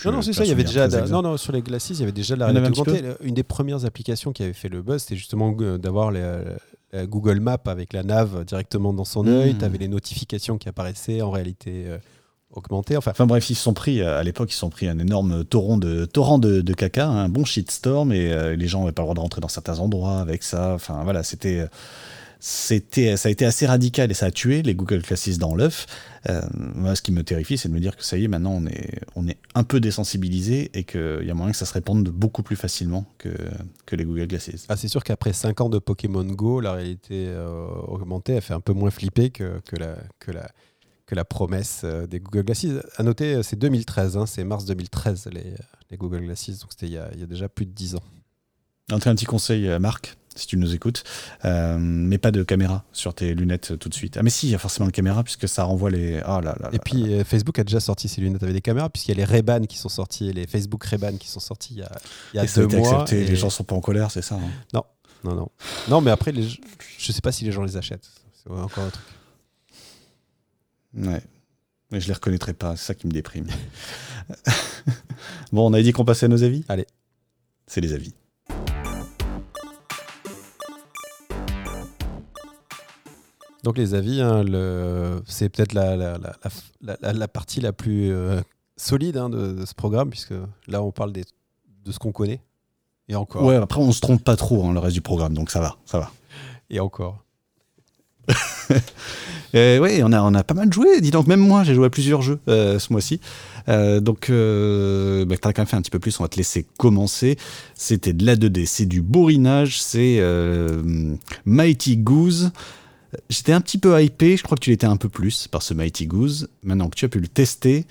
non, non, c'est ça, il y avait déjà. non, non, sur les Glasses, il y avait déjà de la réalité augmentée. Une des premières applications qui avait fait le buzz, c'était justement euh, d'avoir les. Euh, Google Maps avec la nav directement dans son œil, mmh. tu avais les notifications qui apparaissaient en réalité augmenter. Enfin, enfin bref, ils sont pris, euh, à l'époque, ils sont pris un énorme torrent de, torrent de, caca, un bon shitstorm, et euh, les gens n'avaient pas le droit de rentrer dans certains endroits avec ça. Enfin voilà, c'était. C'était, ça a été assez radical et ça a tué les Google Classes dans l'œuf. Euh, moi, ce qui me terrifie, c'est de me dire que ça y est, maintenant on est, on est un peu désensibilisé et qu'il y a moyen que ça se répande beaucoup plus facilement que, que les Google Glasses. Ah, c'est sûr qu'après 5 ans de Pokémon Go, la réalité augmentée, elle fait un peu moins flipper que, que, la, que, la, la promesse euh, des Google Glasses. À noter, euh, c'est 2013, hein, c'est mars 2013 les, les Google Glasses, donc c'était il, il, y a déjà plus de 10 ans. Un petit conseil, euh, Marc, si tu nous écoutes, euh, mais pas de caméra sur tes lunettes tout de suite. Ah mais si, il y a forcément une caméra puisque ça renvoie les... Oh là là Et puis Facebook a déjà sorti ses lunettes avec des caméras puisqu'il y a les Ray-Ban qui sont sortis, les Facebook Ray-Ban qui sont sortis il y a, il y a deux mois. Et... Les gens sont pas en colère, c'est ça hein? Non, non, non. Non, mais après, les... je sais pas si les gens les achètent. C'est encore un truc. Ouais. Mais je les reconnaîtrai pas, c'est ça qui me déprime. *laughs* bon, on avait dit qu'on passait à nos avis? Allez. C'est les avis. Donc les avis, hein, c'est peut-être la, la, partie la plus euh, solide hein, de, ce programme, puisque là on parle de ce qu'on connaît. Et encore. Ouais, après on se trompe pas trop hein, le reste du programme, donc ça va, ça va. Et encore. *laughs* oui, on a, on a pas mal joué. Dis donc, même moi, j'ai joué à plusieurs jeux euh, ce mois-ci. Euh, donc, euh, bah, t'as quand même fait un petit peu plus. On va te laisser commencer. C'était de la 2D, c'est du bourrinage, c'est euh, Mighty Goose. J'étais un petit peu hypé, je crois que tu l'étais un peu plus par ce Mighty Goose. Maintenant que tu as pu le tester,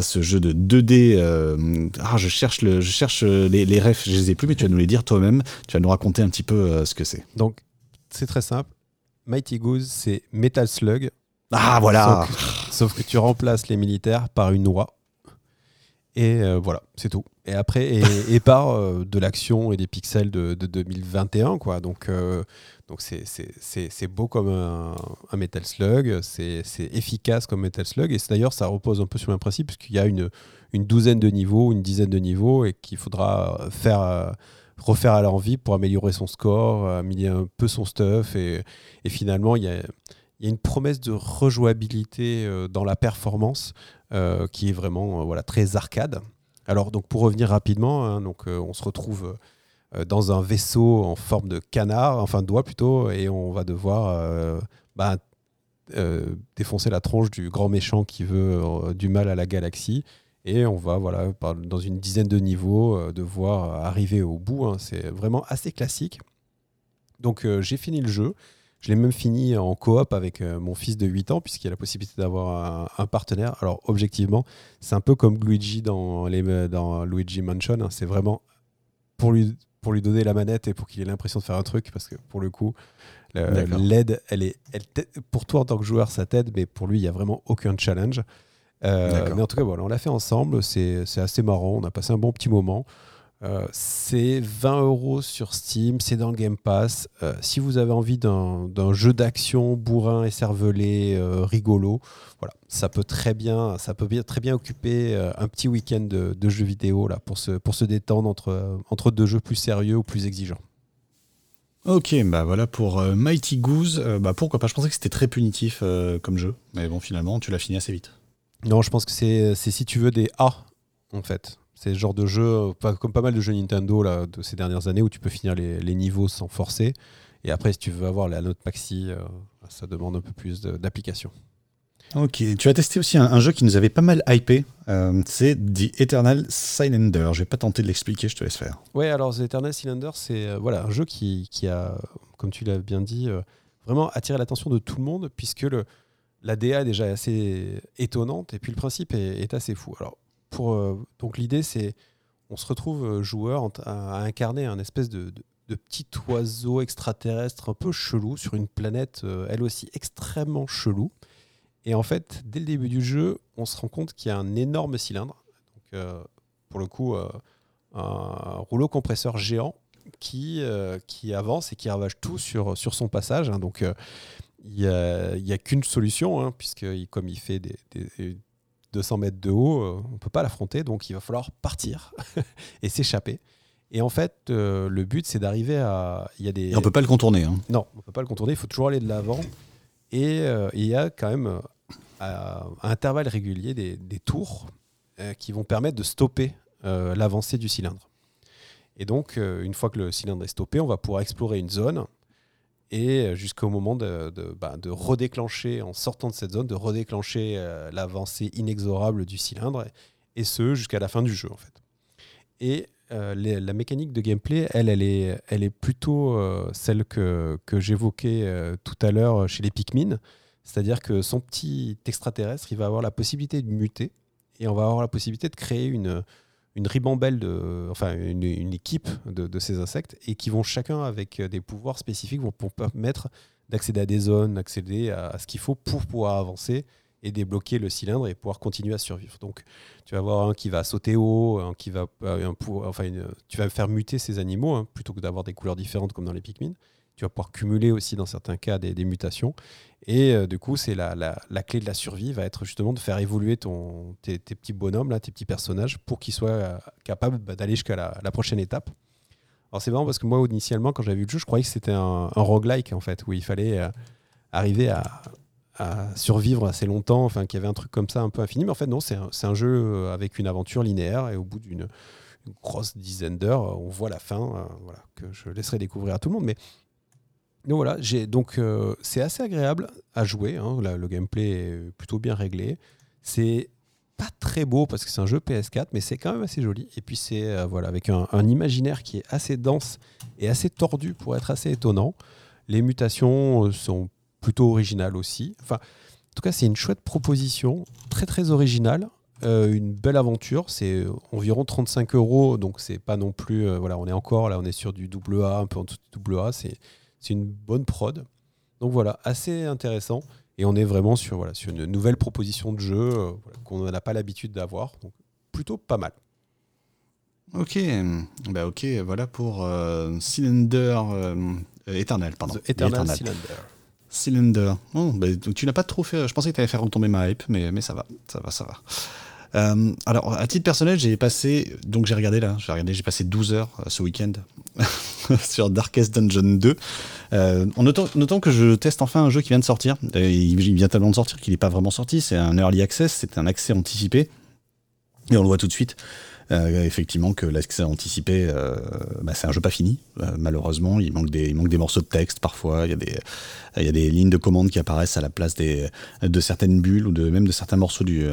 ce jeu de 2D, ah, je cherche, le, je cherche les, les refs, je les ai plus, mais tu vas nous les dire toi-même. Tu vas nous raconter un petit peu ce que c'est. Donc, c'est très simple. Mighty Goose, c'est Metal Slug. Ah, voilà sauf que, tu remplaces les militaires par une oie. Et euh, voilà, c'est tout. Et après, et, par euh, de l'action et des pixels de, 2021, quoi. Donc, euh, donc c'est beau comme un, Metal Slug, c'est efficace comme Metal Slug. Et d'ailleurs, ça repose un peu sur un principe, puisqu'il y a une, une douzaine de niveaux, une dizaine de niveaux, et qu'il faudra faire refaire à l'envie pour améliorer son score, améliorer un peu son stuff. Et, finalement, il y a, une promesse de rejouabilité euh, dans la performance euh, qui est vraiment euh, voilà, très arcade. Alors, donc, pour revenir rapidement, hein, donc, on se retrouve dans un vaisseau en forme de canard, enfin de doigt plutôt, et on va devoir bah, défoncer la tronche du grand méchant qui veut du mal à la galaxie. Et on va, voilà, dans une dizaine de niveaux, euh, devoir arriver au bout. Hein. C'est vraiment assez classique. Donc euh, j'ai fini le jeu. Je l'ai même fini en coop avec euh, mon fils de 8 ans, puisqu'il y a la possibilité d'avoir un, partenaire. Alors, objectivement, c'est un peu comme Luigi dans, les, dans Luigi Mansion. Hein. C'est vraiment pour lui, pour lui donner la manette et pour qu'il ait l'impression de faire un truc, parce que pour le coup, l'aide, elle est, elle, pour toi en tant que joueur, ça t'aide, mais pour lui, il n'y a vraiment aucun challenge. Euh, mais en tout cas, voilà, on l'a fait ensemble. C'est assez marrant. On a passé un bon petit moment. Euh, c'est 20 euros sur Steam, c'est dans le Game Pass. Euh, si vous avez envie d'un jeu d'action bourrin et cervelé, rigolo, voilà, ça peut très bien, ça peut bien, très bien occuper un petit week-end de, de, jeux vidéo là pour se, pour se détendre entre, entre deux jeux plus sérieux ou plus exigeants. Ok, bah voilà pour Mighty Goose. bah pourquoi pas Je pensais que c'était très punitif comme jeu, mais bon finalement tu l'as fini assez vite. Non, je pense que c'est si tu veux des A, en fait. C'est le genre de jeu, comme pas mal de jeux Nintendo là, de ces dernières années, où tu peux finir les, niveaux sans forcer. Et après, si tu veux avoir la note maxi, euh, ça demande un peu plus d'application. Ok, tu as testé aussi un, jeu qui nous avait pas mal hypé, euh, c'est The Eternal Cylinder. Je vais pas tenter de l'expliquer, je te laisse faire. Ouais, alors The Eternal Cylinder, c'est euh, voilà, un jeu qui, qui, a, comme tu l'as bien dit, vraiment attiré l'attention de tout le monde, puisque le, la DA est déjà assez étonnante et puis le principe est, assez fou. Alors, pour, euh, donc l'idée, c'est on se retrouve joueur à, incarner un espèce de, petit oiseau extraterrestre un peu chelou sur une planète, elle aussi extrêmement chelou. Et en fait, dès le début du jeu, on se rend compte qu'il y a un énorme cylindre. Donc, pour le coup, un rouleau compresseur géant qui, euh, avance et qui ravage tout sur, son passage. Hein. Donc, euh, il n'y a, qu'une solution, hein, puisque comme il fait des, 200 mètres de haut, euh, on ne peut pas l'affronter, donc il va falloir partir *laughs* et s'échapper. Et en fait, le but, c'est d'arriver à. Il y a des... on ne peut pas le contourner. Hein. Non, on ne peut pas le contourner, il faut toujours aller de l'avant. Et il y a quand même, à, intervalles réguliers, des, des tours qui vont permettre de stopper l'avancée du cylindre. Et donc, euh, une fois que le cylindre est stoppé, on va pouvoir explorer une zone et euh, jusqu'au moment de, bah, de, redéclencher, en sortant de cette zone, de redéclencher euh, l'avancée inexorable du cylindre, et ce jusqu'à la fin du jeu en fait. Et la mécanique de gameplay, elle, elle est, elle est plutôt celle que, que j'évoquais tout à l'heure chez les Pikmin, c'est-à-dire que son petit extraterrestre, il va avoir la possibilité de muter, et on va avoir la possibilité de créer une, une ribambelle, de, enfin une, équipe de, ces insectes et qui vont chacun avec des pouvoirs spécifiques vont permettre d'accéder à des zones, d'accéder à, ce qu'il faut pour pouvoir avancer et débloquer le cylindre et pouvoir continuer à survivre. Donc tu vas avoir un qui va sauter haut, un qui va, euh, un enfin tu vas faire muter ces animaux hein, plutôt que d'avoir des couleurs différentes comme dans les Pikmin. Tu vas pouvoir cumuler aussi dans certains cas des, mutations. Et euh, du coup, c'est la, la, clé de la survie va être justement de faire évoluer ton, tes, petits bonhommes, là, tes petits personnages, pour qu'ils soient euh, capables bah, d'aller jusqu'à la, prochaine étape. Alors c'est marrant parce que moi, initialement, quand j'avais vu le jeu, je croyais que c'était un, roguelike, en fait, où il fallait euh, arriver à, à, survivre assez longtemps, enfin, qu'il y avait un truc comme ça un peu infini. Mais en fait, non, c'est un, un, jeu avec une aventure linéaire, et au bout d'une grosse dizaine d'heures, on voit la fin, voilà, que je laisserai découvrir à tout le monde. Mais donc voilà, j'ai donc euh, c'est assez agréable à jouer. Hein, le gameplay est plutôt bien réglé. C'est pas très beau parce que c'est un jeu PS4, mais c'est quand même assez joli. Et puis c'est euh, voilà avec un, imaginaire qui est assez dense et assez tordu pour être assez étonnant. Les mutations euh, sont plutôt originales aussi. Enfin, en tout cas, c'est une chouette proposition, très très originale. une belle aventure, c'est environ 35 euros, donc c'est pas non plus. voilà, on est encore là, on est sur du double A, un peu en dessous du double A. c'est une bonne prod. Donc voilà, assez intéressant. Et on est vraiment sur, voilà, sur une nouvelle proposition de jeu euh, qu'on n'a pas l'habitude d'avoir. Donc plutôt pas mal. Ok, bah ok, voilà pour euh, Cylinder euh, Eternal, pardon. Eternal, Cylinder. Cylinder. Oh, bah, tu n'as pas trop fait. Je pensais que tu allais faire retomber ma hype, mais, mais ça va, ça va, ça va. Euh, alors, à titre personnel, j'ai passé, donc j'ai regardé là, j'ai regardé, j'ai passé 12 heures euh, ce week-end *laughs* sur Darkest Dungeon 2. Euh, en notant, que je teste enfin un jeu qui vient de sortir. il vient tellement de sortir qu'il n'est pas vraiment sorti. C'est un early access, c'est un accès anticipé. Et on le voit tout de suite. Euh, effectivement que l'accès anticipé, euh, bah, c'est un jeu pas fini, euh, malheureusement. Il manque, des, il manque des morceaux de texte parfois, il y, a des, il y a des lignes de commande qui apparaissent à la place des, de certaines bulles ou de, même de certains morceaux du,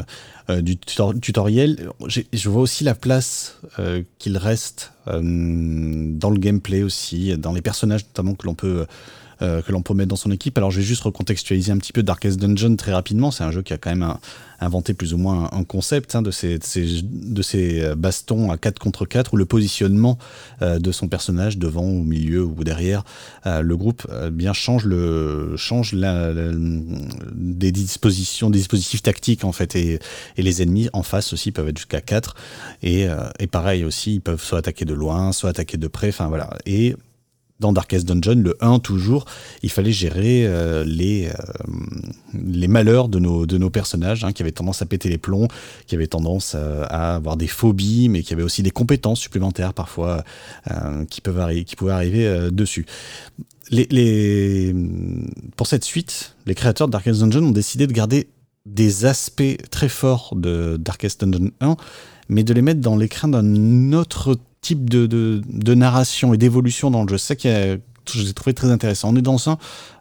du tutoriel. Je vois aussi la place qu'il reste dans le gameplay aussi, dans les personnages notamment que l'on peut euh, que l'on peut mettre dans son équipe. Alors je vais juste recontextualiser un petit peu Darkest Dungeon très rapidement. C'est un jeu qui a quand même inventé plus ou moins un, concept hein, de, ces, de, ces, euh, bastons à 4 contre 4 où le positionnement euh, de son personnage devant, au milieu ou derrière le groupe bien change, le, change la, des dispositions, des dispositifs tactiques en fait. Et, et, les ennemis en face aussi peuvent être jusqu'à 4. Et, et pareil aussi, ils peuvent soit attaquer de loin, soit attaquer de près. Enfin voilà. Et dans Darkest Dungeon, le 1 toujours, il fallait gérer euh, les, euh, les malheurs de nos, de nos personnages, hein, qui avaient tendance à péter les plombs, qui avaient tendance euh, à, avoir des phobies, mais qui avaient aussi des compétences supplémentaires parfois qui, peuvent qui pouvaient arriver dessus. Les, les, pour cette suite, les créateurs de Darkest Dungeon ont décidé de garder des aspects très forts de Darkest Dungeon 1, mais de les mettre dans l'écran d'un autre type de, de, narration et d'évolution dans le jeu. C'est ça que j'ai trouvé très intéressant. On est dans un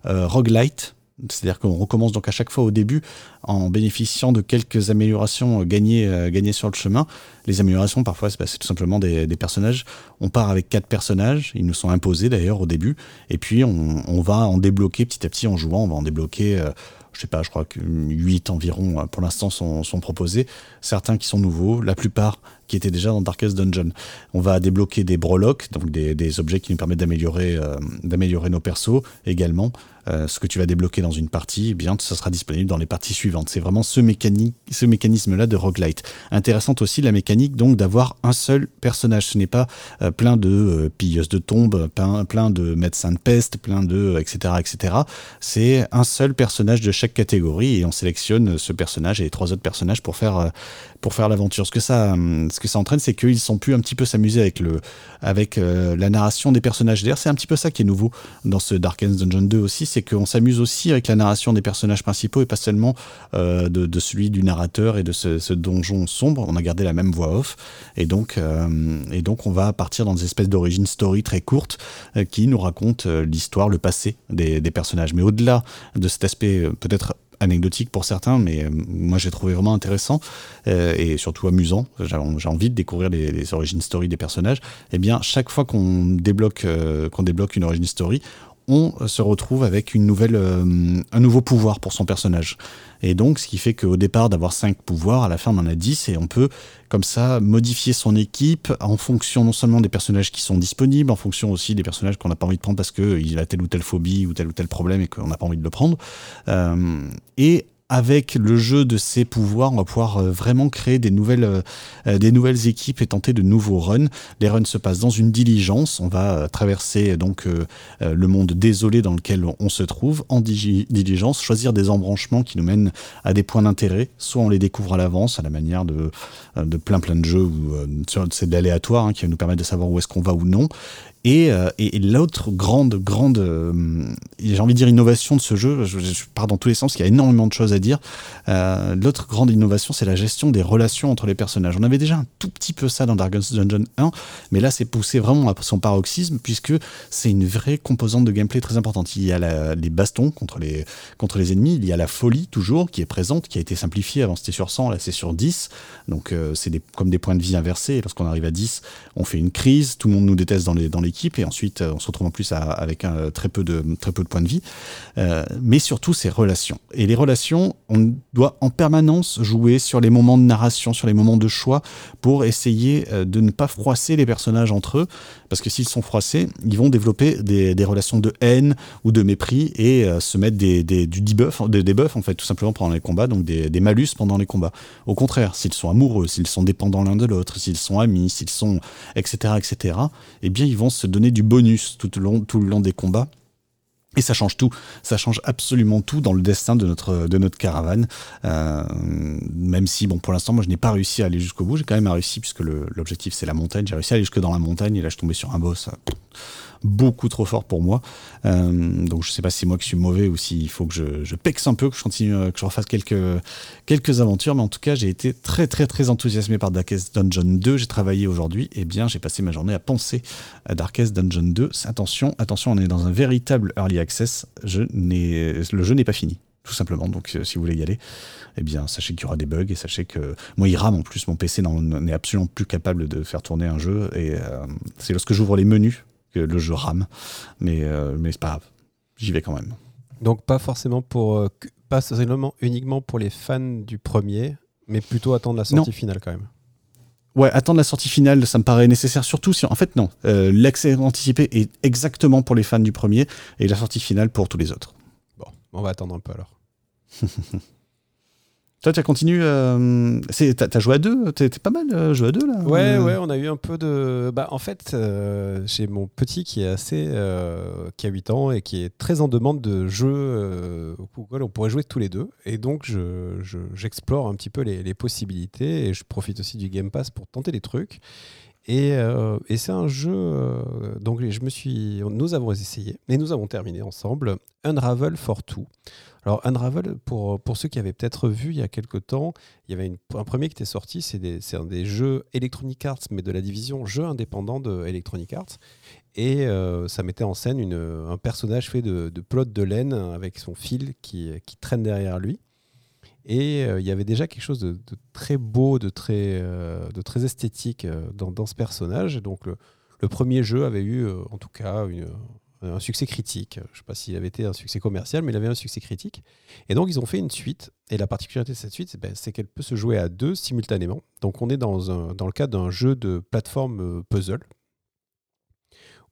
euh, roguelite, c'est-à-dire qu'on recommence donc à chaque fois au début en bénéficiant de quelques améliorations gagnées, euh, gagnées sur le chemin. Les améliorations, parfois, c'est tout simplement des, des, personnages. On part avec quatre personnages, ils nous sont imposés d'ailleurs au début, et puis on, on, va en débloquer petit à petit en jouant, on va en débloquer. Euh, je sais pas, je crois que 8 environ pour l'instant sont, proposés. Certains qui sont nouveaux, la plupart qui était déjà dans Darkest Dungeon. On va débloquer des brolocs, donc des, objets qui nous permettent d'améliorer d'améliorer nos persos également. Euh, ce que tu vas débloquer dans une partie, eh bien, ça sera disponible dans les parties suivantes. C'est vraiment ce, mécanique, ce mécanisme-là de roguelite. Intéressante aussi la mécanique donc d'avoir un seul personnage. Ce n'est pas euh, plein de euh, pilleuses de tombes, plein, plein de médecins de peste, plein de etc. etc. C'est un seul personnage de chaque catégorie et on sélectionne ce personnage et les trois autres personnages pour faire pour faire l'aventure. Ce que ça, ce que ça entraîne, c'est qu'ils sont pu un petit peu s'amuser avec le, avec la narration des personnages. D'ailleurs, c'est un petit peu ça qui est nouveau dans ce Darkest Dungeon 2 aussi, c'est qu'on s'amuse aussi avec la narration des personnages principaux et pas seulement euh, de, celui du narrateur et de ce, donjon sombre. On a gardé la même voix off et donc, euh, et donc on va partir dans des espèces d'origine story très courtes euh, qui nous racontent l'histoire, le passé des, des personnages. Mais au-delà de cet aspect peut-être anecdotique pour certains, mais moi j'ai trouvé vraiment intéressant et surtout amusant. J'ai envie de découvrir les, origines story des personnages. Eh bien, chaque fois qu'on débloque, qu'on débloque une origin story, on se retrouve avec une nouvelle, euh, un nouveau pouvoir pour son personnage. Et donc, ce qui fait qu'au départ, d'avoir 5 pouvoirs, à la fin, on en a 10 et on peut, comme ça, modifier son équipe en fonction non seulement des personnages qui sont disponibles, en fonction aussi des personnages qu'on n'a pas envie de prendre parce qu'il a telle ou telle phobie ou tel ou tel problème et qu'on n'a pas envie de le prendre. Euh, et avec le jeu de ses pouvoirs, on va pouvoir euh, vraiment créer des nouvelles, euh, euh, des nouvelles équipes et tenter de nouveaux runs. Les runs se passent dans une diligence. On va traverser donc le monde désolé dans lequel on se trouve en diligence, choisir des embranchements qui nous mènent à des points d'intérêt. Soit on les découvre à l'avance, à la manière de, de plein plein de jeux où c'est de l'aléatoire hein, qui va nous permettre de savoir où est-ce qu'on va ou non. Euh, et, l'autre grande, grande, euh, j'ai envie de dire innovation de ce jeu, je, pars dans tous les sens, il y a énormément de choses à dire. Euh, l'autre grande innovation, c'est la gestion des relations entre les personnages. On avait déjà un tout petit peu ça dans Dragon's Dungeon 1, mais là c'est poussé vraiment à son paroxysme, puisque c'est une vraie composante de gameplay très importante. Il y a les bastons contre les, contre les ennemis, il y a la folie toujours, qui est présente, qui a été simplifiée, avant c'était sur 100, là c'est sur 10, donc c'est comme des points de vie inversés, lorsqu'on arrive à 10, on fait une crise, tout le monde nous déteste dans les, dans les équipe et ensuite euh, on se retrouve en plus avec un, très, peu de, très peu de points de vie. Euh, mais surtout ces relations. Et les relations, on doit en permanence jouer sur les moments de narration, sur les moments de choix pour essayer euh, de ne pas froisser les personnages entre eux. Parce que s'ils sont froissés, ils vont développer des, relations de haine ou de mépris et se mettre des, du debuff, des debuffs en fait, tout simplement pendant les combats, donc des, des malus pendant les combats. Au contraire, s'ils sont amoureux, s'ils sont dépendants l'un de l'autre, s'ils sont amis, s'ils sont etc etc, eh bien ils vont se donner du bonus tout le long, tout le long des combats. Et ça change tout, ça change absolument tout dans le destin de notre, de notre caravane. Euh, même si, bon, pour l'instant, moi, je n'ai pas réussi à aller jusqu'au bout. J'ai quand même réussi, puisque l'objectif, c'est la montagne. J'ai réussi à aller jusque dans la montagne, et là, je tombé sur un boss beaucoup trop fort pour moi. Euh, donc je sais pas si c'est moi qui suis mauvais ou s'il faut que je, je, pexe un peu, que je continue, euh, que je refasse quelques, quelques aventures. Mais en tout cas, j'ai été très très très enthousiasmé par Darkest Dungeon 2. J'ai travaillé aujourd'hui. Et eh bien, j'ai passé ma journée à penser à Darkest Dungeon 2. Attention, attention, on est dans un véritable early access. Je le jeu n'est pas fini tout simplement. Donc, euh, si vous voulez y aller, eh bien, sachez qu'il y aura des bugs et sachez que moi, il rame en plus. Mon PC n'est absolument plus capable de faire tourner un jeu. Et c'est lorsque j'ouvre les menus que le jeu rame. Mais, euh, mais c'est pas grave, j'y vais quand même. Donc pas forcément pour, euh, pas seulement uniquement pour les fans du premier, mais plutôt attendre la sortie finale quand même. Ouais, attendre la sortie finale, ça me paraît nécessaire, surtout si, en fait, non. Euh, l'accès anticipé est exactement pour les fans du premier et la sortie finale pour tous les autres. Bon, on va attendre un peu alors. *laughs* Toi, tu as continué. Euh, t'as as joué à deux T'es pas mal euh, joué à deux là Ouais, ouais, on a eu un peu de. Bah, en fait, euh, j'ai mon petit qui est assez. Euh, qui a 8 ans et qui est très en demande de jeux auxquels on pourrait jouer tous les deux. Et donc, j'explore je, un petit peu les, les, possibilités et je profite aussi du Game Pass pour tenter des trucs. Et, et c'est un jeu. donc, je me suis. Nous avons essayé et nous avons terminé ensemble Unravel for Two. Alors Unravel, pour, pour ceux qui avaient peut-être vu il y a quelques temps, il y avait un premier qui était sorti, c'est un des jeux Electronic Arts, mais de la division jeux indépendants de Electronic Arts. Et euh, ça mettait en scène une, un personnage fait de, de de laine avec son fil qui, qui traîne derrière lui. Et euh, il y avait déjà quelque chose de, très beau, de très, euh, esthétique dans, dans, ce personnage. Donc le, premier jeu avait eu en tout cas un succès critique. Je ne sais pas s'il avait été un succès commercial, mais il avait un succès critique. Et donc, ils ont fait une suite. Et la particularité de cette suite, ben, c'est qu'elle peut se jouer à deux simultanément. Donc, on est dans, le cadre d'un jeu de plateforme euh, puzzle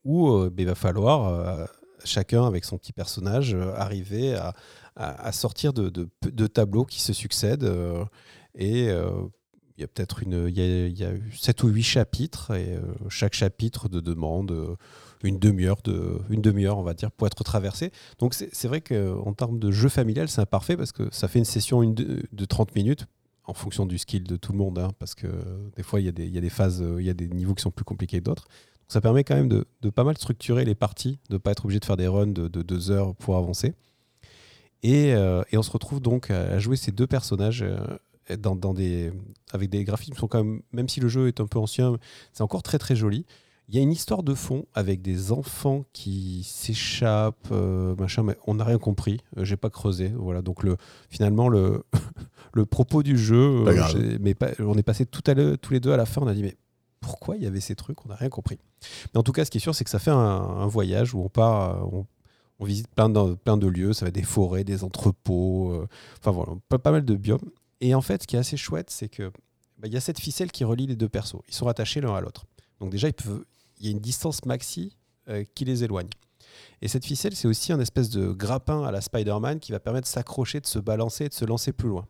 où euh, ben, il va falloir, euh, chacun avec son petit personnage, arriver à, à, sortir de, tableaux qui se succèdent. et il y a peut-être une, y a, eu 7 ou 8 chapitres et euh, chaque chapitre de demande euh, une demi-heure, de, demi-heure, on va dire, pour être traversé. Donc c'est vrai qu'en termes de jeu familial, c'est parfait parce que ça fait une session une de, de, 30 minutes en fonction du skill de tout le monde, hein, parce que des fois il y, a des, y a des phases, il y a des niveaux qui sont plus compliqués que d'autres. Ça permet quand même de, de, pas mal structurer les parties, de ne pas être obligé de faire des runs de, de deux heures pour avancer. Et, euh, et, on se retrouve donc à jouer ces deux personnages dans, des, avec des graphismes qui sont quand même, même si le jeu est un peu ancien, c'est encore très très joli. Il y a une histoire de fond avec des enfants qui s'échappent, euh, machin, mais on n'a rien compris. Euh, j'ai pas creusé. Voilà, donc le, finalement le, *laughs* le propos du jeu, euh, mais on est passé tout à tous les deux à la fin. On a dit mais pourquoi il y avait ces trucs? On n'a rien compris. Mais en tout cas, ce qui est sûr, c'est que ça fait un, voyage où on part, on, on visite plein de, plein de lieux. Ça va être des forêts, des entrepôts, enfin voilà, pas, pas mal de biomes. Et en fait, ce qui est assez chouette, c'est que bah, il y a cette ficelle qui relie les deux persos. Ils sont rattachés l'un à l'autre. Donc déjà, il y a une distance maxi euh, qui les éloigne. Et cette ficelle, c'est aussi un espèce de grappin à la Spider-Man qui va permettre de s'accrocher, de se balancer et de se lancer plus loin.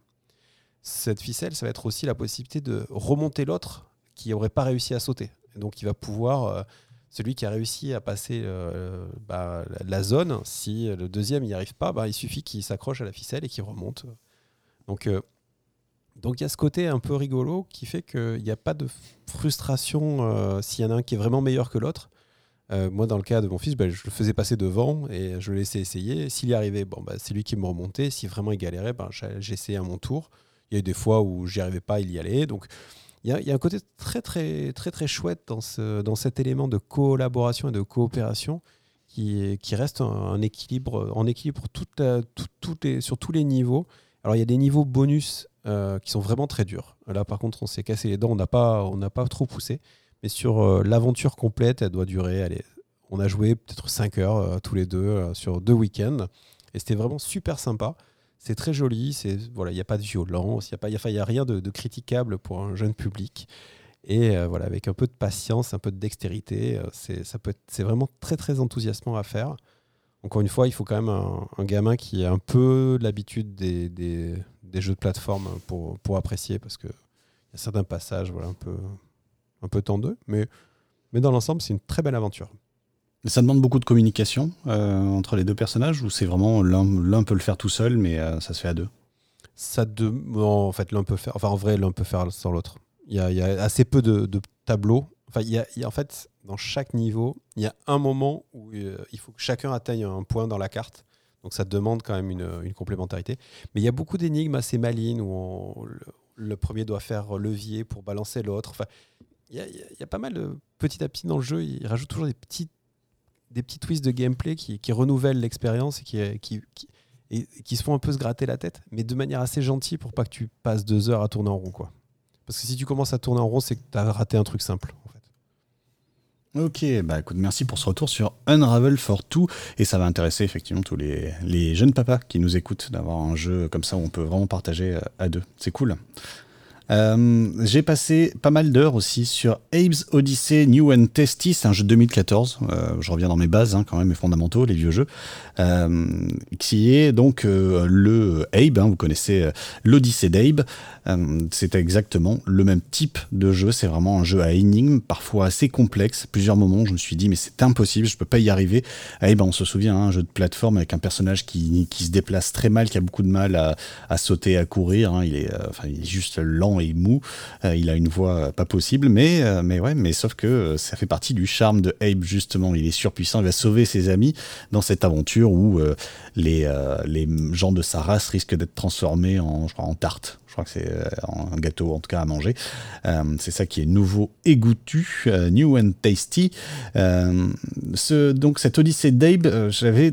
Cette ficelle, ça va être aussi la possibilité de remonter l'autre qui n'aurait pas réussi à sauter. Et donc il va pouvoir, euh, celui qui a réussi à passer euh, bah, la zone, si le deuxième n'y arrive pas, bah, il suffit qu'il s'accroche à la ficelle et qu'il remonte. Donc donc il y a ce côté un peu rigolo qui fait qu'il n'y a pas de frustration euh, s'il y en a un qui est vraiment meilleur que l'autre. Euh, moi, dans le cas de mon fils, ben, je le faisais passer devant et je le laissais essayer. S'il y arrivait, c'est lui qui me remontait. Si vraiment il galérait, j'essayais à mon tour. Il y a eu des fois où j'y arrivais pas, il y allait. Donc il y, a, un côté très très très très chouette dans, ce, dans cet élément de collaboration et de coopération qui, qui reste un, équilibre en équilibre sur tous les niveaux. Alors il y a des niveaux bonus euh, qui sont vraiment très durs. Là, par contre, on s'est cassé les dents, on n'a pas, on pas trop poussé. Mais sur euh, l'aventure complète, elle doit durer. On a joué peut-être 5 heures euh, tous les deux sur deux week-ends. Et c'était vraiment super sympa. C'est très joli. Voilà, il n'y a pas de violence, il n'y a a, rien de, critiquable pour un jeune public. Et voilà, avec un peu de patience, un peu de dextérité, peut c'est vraiment très très enthousiasmant à faire. Encore une fois, il faut quand même un, gamin qui a un peu l'habitude des, jeux de plateforme pour, pour apprécier parce qu'il y a certains passages voilà, un, peu, un peu tendeux, mais, mais dans l'ensemble, c'est une très belle aventure. Ça demande beaucoup de communication euh, entre les deux personnages ou c'est vraiment l'un peut le faire tout seul, mais euh, ça se fait à deux? Ça en fait, l'un peut faire. Enfin, en vrai, l'un peut faire sans l'autre. Il y, a, y assez peu de, tableaux. Enfin, il y, a, en fait, dans chaque niveau, il y a un moment où euh, il faut que chacun atteigne un point dans la carte donc ça demande quand même une, complémentarité. Mais il y a beaucoup d'énigmes assez malines où le, premier doit faire levier pour balancer l'autre. Enfin, il y, a, pas mal de petit à petit dans le jeu. Il rajoute toujours des petits, des petits twists de gameplay qui, renouvellent l'expérience et qui, qui, et qui se font un peu se gratter la tête, mais de manière assez gentille pour pas que tu passes deux heures à tourner en rond. Quoi. Parce que si tu commences à tourner en rond, c'est que tu as raté un truc simple. Ok, bah écoute, merci pour ce retour sur Unravel for Two. Et ça va intéresser effectivement tous les, les jeunes papas qui nous écoutent d'avoir un jeu comme ça où on peut vraiment partager euh, à deux. C'est cool. Euh, j'ai passé pas mal d'heures aussi sur Abe's Odyssey New and Testy, c'est un jeu de 2014, euh, je reviens dans mes bases hein, quand même, mes fondamentaux, les vieux jeux, euh, qui est donc le Abe, hein, vous connaissez l'Odyssée d'Abe, c'est exactement le même type de jeu, c'est vraiment un jeu à énigmes, parfois assez complexe, plusieurs moments je me suis dit mais c'est impossible, je peux pas y arriver. Abe, on se souvient, hein, un jeu de plateforme avec un personnage qui, qui, se déplace très mal, qui a beaucoup de mal à, à sauter, à courir, il, est, enfin, il est juste lent et mou. Euh, il a une voix pas possible, mais, euh, mais ouais, mais sauf que ça fait partie du charme de Abe, justement. Il est surpuissant, il va sauver ses amis dans cette aventure où euh, les, les gens de sa race risquent d'être transformés en, je crois, en tarte. Je crois que c'est un gâteau, en tout cas, à manger. c'est ça qui est nouveau et goûtu, new and tasty. ce, donc, cette Odyssée d'Abe, j'avais euh,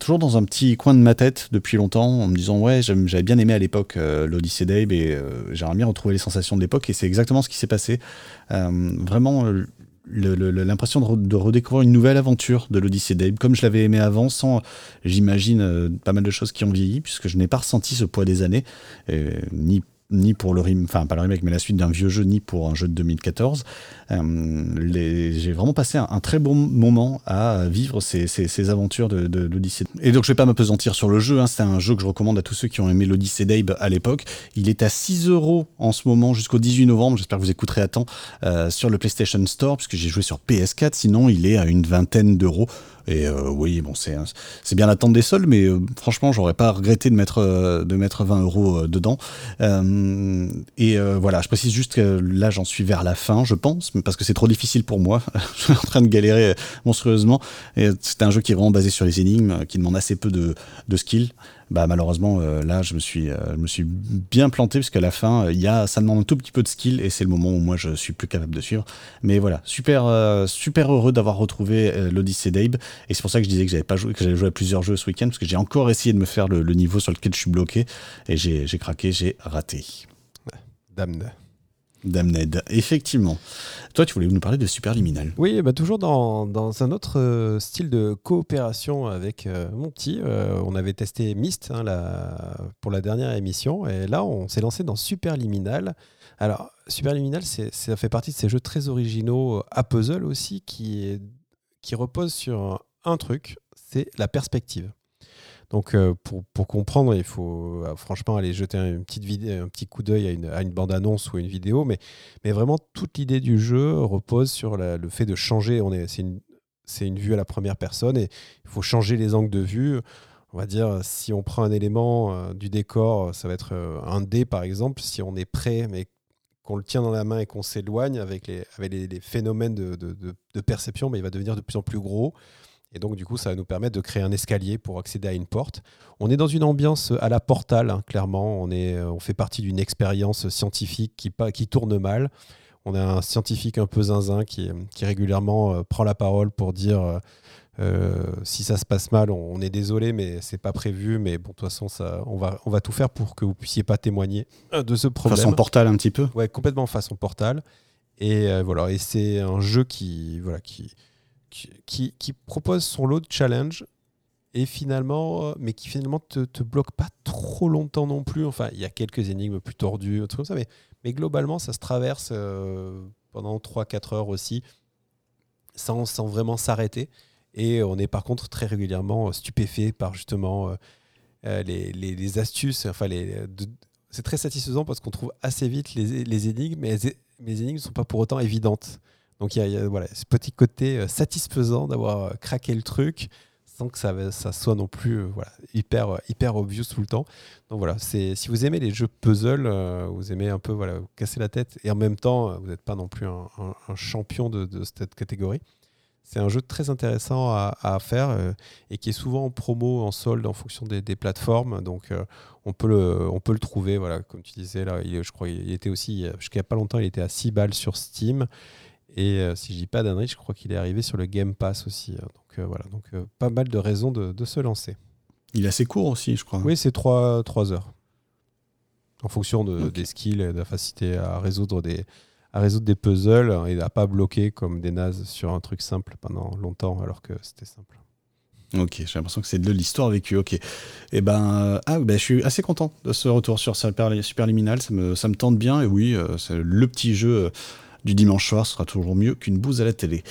toujours dans un petit coin de ma tête depuis longtemps en me disant ouais j'avais bien aimé à l'époque euh, l'Odyssée d'Abe et euh, j'aimerais bien retrouver les sensations de l'époque et c'est exactement ce qui s'est passé. Vraiment l'impression de, redécouvrir une nouvelle aventure de l'Odyssée d'Abe, comme je l'avais aimé avant, sans, j'imagine, pas mal de choses qui ont vieilli, puisque je n'ai pas ressenti ce poids des années, ni ni pour le remake, enfin pas le remake, mais la suite d'un vieux jeu, ni pour un jeu de 2014. Euh, j'ai vraiment passé un, très bon moment à vivre ces, aventures de, de l'Odyssée. Et donc je vais pas m'apesantir sur le jeu, hein, c'est un jeu que je recommande à tous ceux qui ont aimé l'Odyssée d'Abe à l'époque. Il est à 6 euros en ce moment jusqu'au 18 novembre, j'espère que vous écouterez à temps, euh, sur le PlayStation Store, puisque j'ai joué sur PS4, sinon il est à une vingtaine d'euros. Et euh, oui, bon, c'est c'est bien l'attente des soldes, mais euh, franchement, j'aurais pas regretté de mettre euh, de mettre 20 euros dedans. et voilà, je précise juste que là, j'en suis vers la fin, je pense, parce que c'est trop difficile pour moi. *laughs* je suis en train de galérer monstrueusement. Et c'est un jeu qui est vraiment basé sur les énigmes, qui demande assez peu de, de skill bah malheureusement euh, là je me suis euh, je me suis bien planté parce qu'à la fin il y a ça demande un tout petit peu de skill et c'est le moment où moi je suis plus capable de suivre mais voilà super euh, super heureux d'avoir retrouvé l'Odyssée d'Abe et c'est pour ça que je disais que j'avais pas joué que j'avais joué à plusieurs jeux ce week-end parce que j'ai encore essayé de me faire le, niveau sur lequel je suis bloqué et j'ai craqué j'ai raté Damn. Damned, effectivement. Toi, tu voulais nous parler de Superliminal. Oui, bah toujours dans, un autre euh, style de coopération avec euh. Euh, on avait testé Myst hein, pour la dernière émission, et là, on s'est lancé dans Superliminal. Alors, Superliminal, ça fait partie de ces jeux très originaux à puzzle aussi, qui, qui reposent sur un truc, c'est la perspective. Donc, euh, pour, pour, comprendre, il faut euh, franchement aller jeter une petite vidéo, un petit coup d'œil à une, à une bande-annonce ou une vidéo. Mais, mais vraiment, toute l'idée du jeu repose sur le fait de changer. C'est une, une vue à la première personne et il faut changer les angles de vue. On va dire, si on prend un élément euh, du décor, ça va être un dé par exemple. Si on est prêt, mais qu'on le tient dans la main et qu'on s'éloigne avec les, avec les, phénomènes de, de, de, perception, mais il va devenir de plus en plus gros. Et donc, du coup, ça va nous permettre de créer un escalier pour accéder à une porte. On est dans une ambiance à la portale, hein, clairement. On, est, on fait partie d'une expérience scientifique qui, qui tourne mal. On a un scientifique un peu zinzin qui, qui régulièrement euh, prend la parole pour dire euh, euh, si ça se passe mal, on, est désolé, mais c'est pas prévu. Mais bon, de toute façon, ça, on, va, on va tout faire pour que vous puissiez pas témoigner de ce problème. Façon portal un petit peu Ouais, complètement façon portal. Et voilà, et c'est un jeu qui, voilà, qui, qui, propose son lot de challenge et finalement, euh, mais qui finalement te, te bloque pas trop longtemps non plus. Enfin, il y a quelques énigmes plus tordues, comme ça, mais, mais globalement, ça se traverse euh, pendant 3-4 heures aussi, sans, sans vraiment s'arrêter. Et on est par contre très régulièrement stupéfait par justement euh, les, les, astuces. Enfin, c'est très satisfaisant parce qu'on trouve assez vite les, les énigmes, mais les, les énigmes ne sont pas pour autant évidentes. Donc il y, a, voilà, ce petit côté euh, satisfaisant d'avoir euh, craqué le truc sans que ça, soit non plus euh, hyper, hyper obvious tout le temps. Donc voilà, si vous aimez les jeux puzzle, vous aimez un peu voilà, casser la tête et en même temps, vous n'êtes pas non plus un, champion de, cette catégorie. C'est un jeu très intéressant à, faire et qui est souvent en promo, en solde en fonction des, plateformes. Donc on, peut le, on peut le trouver, voilà, comme tu disais, là, il, je crois qu'il était aussi, jusqu'à pas longtemps, il était à 6 balles sur Steam. Et euh, si je dis pas d'annerie, je crois qu'il est arrivé sur le Game Pass aussi. Hein. Donc euh, voilà, donc euh, pas mal de raisons de, se lancer. Il est assez court aussi, je crois. Oui, c'est 3, heures. En fonction de, des skills et de la facilité à résoudre des, à résoudre des puzzles et à pas bloquer comme des nazes sur un truc simple pendant longtemps alors que c'était simple. Ok, j'ai l'impression que c'est de l'histoire vécue. Ok. Et eh ben, ah, ben, je suis assez content de ce retour sur Superliminal. Ça me, ça me tente bien. Et oui, c'est le petit jeu du dimanche soir sera toujours mieux qu'une bouse à la télé.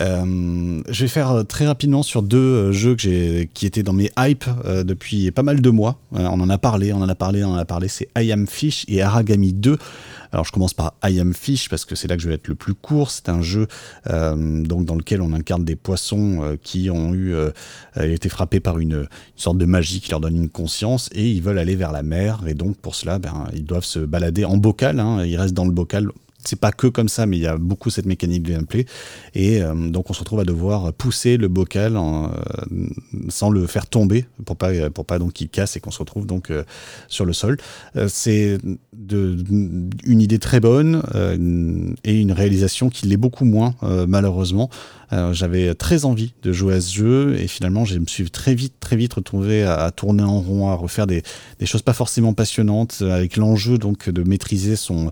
Euh, je vais faire euh, très rapidement sur deux euh, jeux que j'ai, qui étaient dans mes hypes depuis pas mal de mois. on en a parlé, on en a parlé, on en a parlé. C'est I Am Fish et Aragami 2. Alors je commence par I Am Fish parce que c'est là que je vais être le plus court. C'est un jeu donc dans lequel on incarne des poissons qui ont eu été frappés par une, sorte de magie qui leur donne une conscience et ils veulent aller vers la mer et donc pour cela ben, ils doivent se balader en bocal. Hein. ils restent dans le bocal c'est pas que comme ça, mais il y a beaucoup cette mécanique de gameplay. Et euh, donc on se retrouve à devoir pousser le bocal euh, sans le faire tomber pour pas pour pas donc qu'il casse et qu'on se retrouve donc euh, sur le sol. c'est une idée très bonne et une réalisation qui l'est beaucoup moins malheureusement. J'avais très envie de jouer à ce jeu et finalement, je me suis très vite, très vite retrouvé à, tourner en rond, à refaire des, des choses pas forcément passionnantes, avec l'enjeu donc de maîtriser son,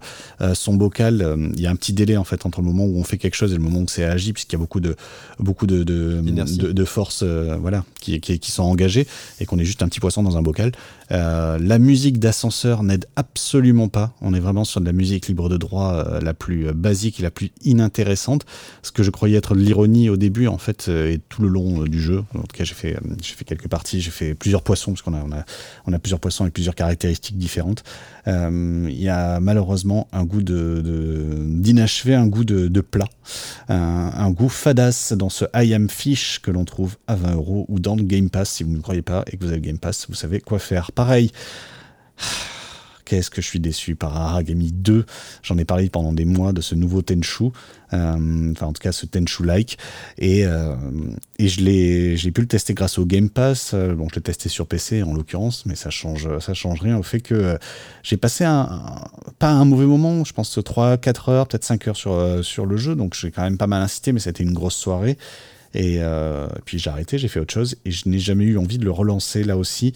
son bocal. Il y a un petit délai en fait entre le moment où on fait quelque chose et le moment où c'est agi, puisqu'il y a beaucoup de, beaucoup de, de, de, forces voilà, qui, qui, qui, sont engagées et qu'on est juste un petit poisson dans un bocal. la musique d'ascenseur n'aide absolument pas. On est vraiment sur de la musique libre de droit la plus basique et la plus inintéressante. Ce que je croyais être de au début, en fait, euh, et tout le long euh, du jeu. En tout cas, j'ai fait, euh, j'ai fait quelques parties, j'ai fait plusieurs poissons, parce qu'on a, on a, plusieurs poissons avec plusieurs caractéristiques différentes. Il y a malheureusement un goût de, d'inachevé, un goût de, de plat, un, goût fadasse dans ce I Am Fish que l'on trouve à 20 euros ou dans le Game Pass. Si vous ne croyez pas et que vous avez le Game Pass, vous savez quoi faire. Pareil. Qu'est-ce que je suis déçu par Aragami 2. J'en ai parlé pendant des mois de ce nouveau Tenchu. Euh, enfin, en tout cas, ce Tenchu-like. Et, euh, je l'ai, j'ai pu le tester grâce au Game Pass. Euh, bon, je l'ai testé sur PC en l'occurrence, mais ça change, ça change rien au fait que j'ai passé un, pas un mauvais moment. Je pense 3, 4 heures, peut-être 5 heures sur, sur le jeu. Donc, j'ai quand même pas mal incité, mais c'était une grosse soirée. Et euh, puis j'ai arrêté, j'ai fait autre chose et je n'ai jamais eu envie de le relancer là aussi.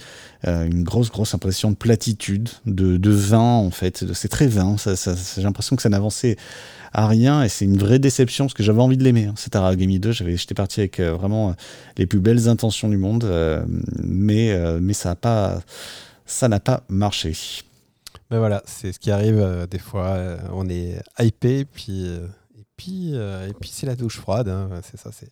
Euh, une grosse, grosse impression de platitude, de, de vain en fait. C'est très vain. Ça, j'ai l'impression que ça n'avançait à rien et c'est une vraie déception parce que j'avais envie de l'aimer. Hein. Cet Aragami 2, j'étais parti avec euh, vraiment les plus belles intentions du monde, mais, mais ça n'a pas, ça pas marché. Mais voilà, c'est ce qui arrive des fois. on est hypé, puis, et puis, et puis c'est la douche froide. Hein. c'est ça, c'est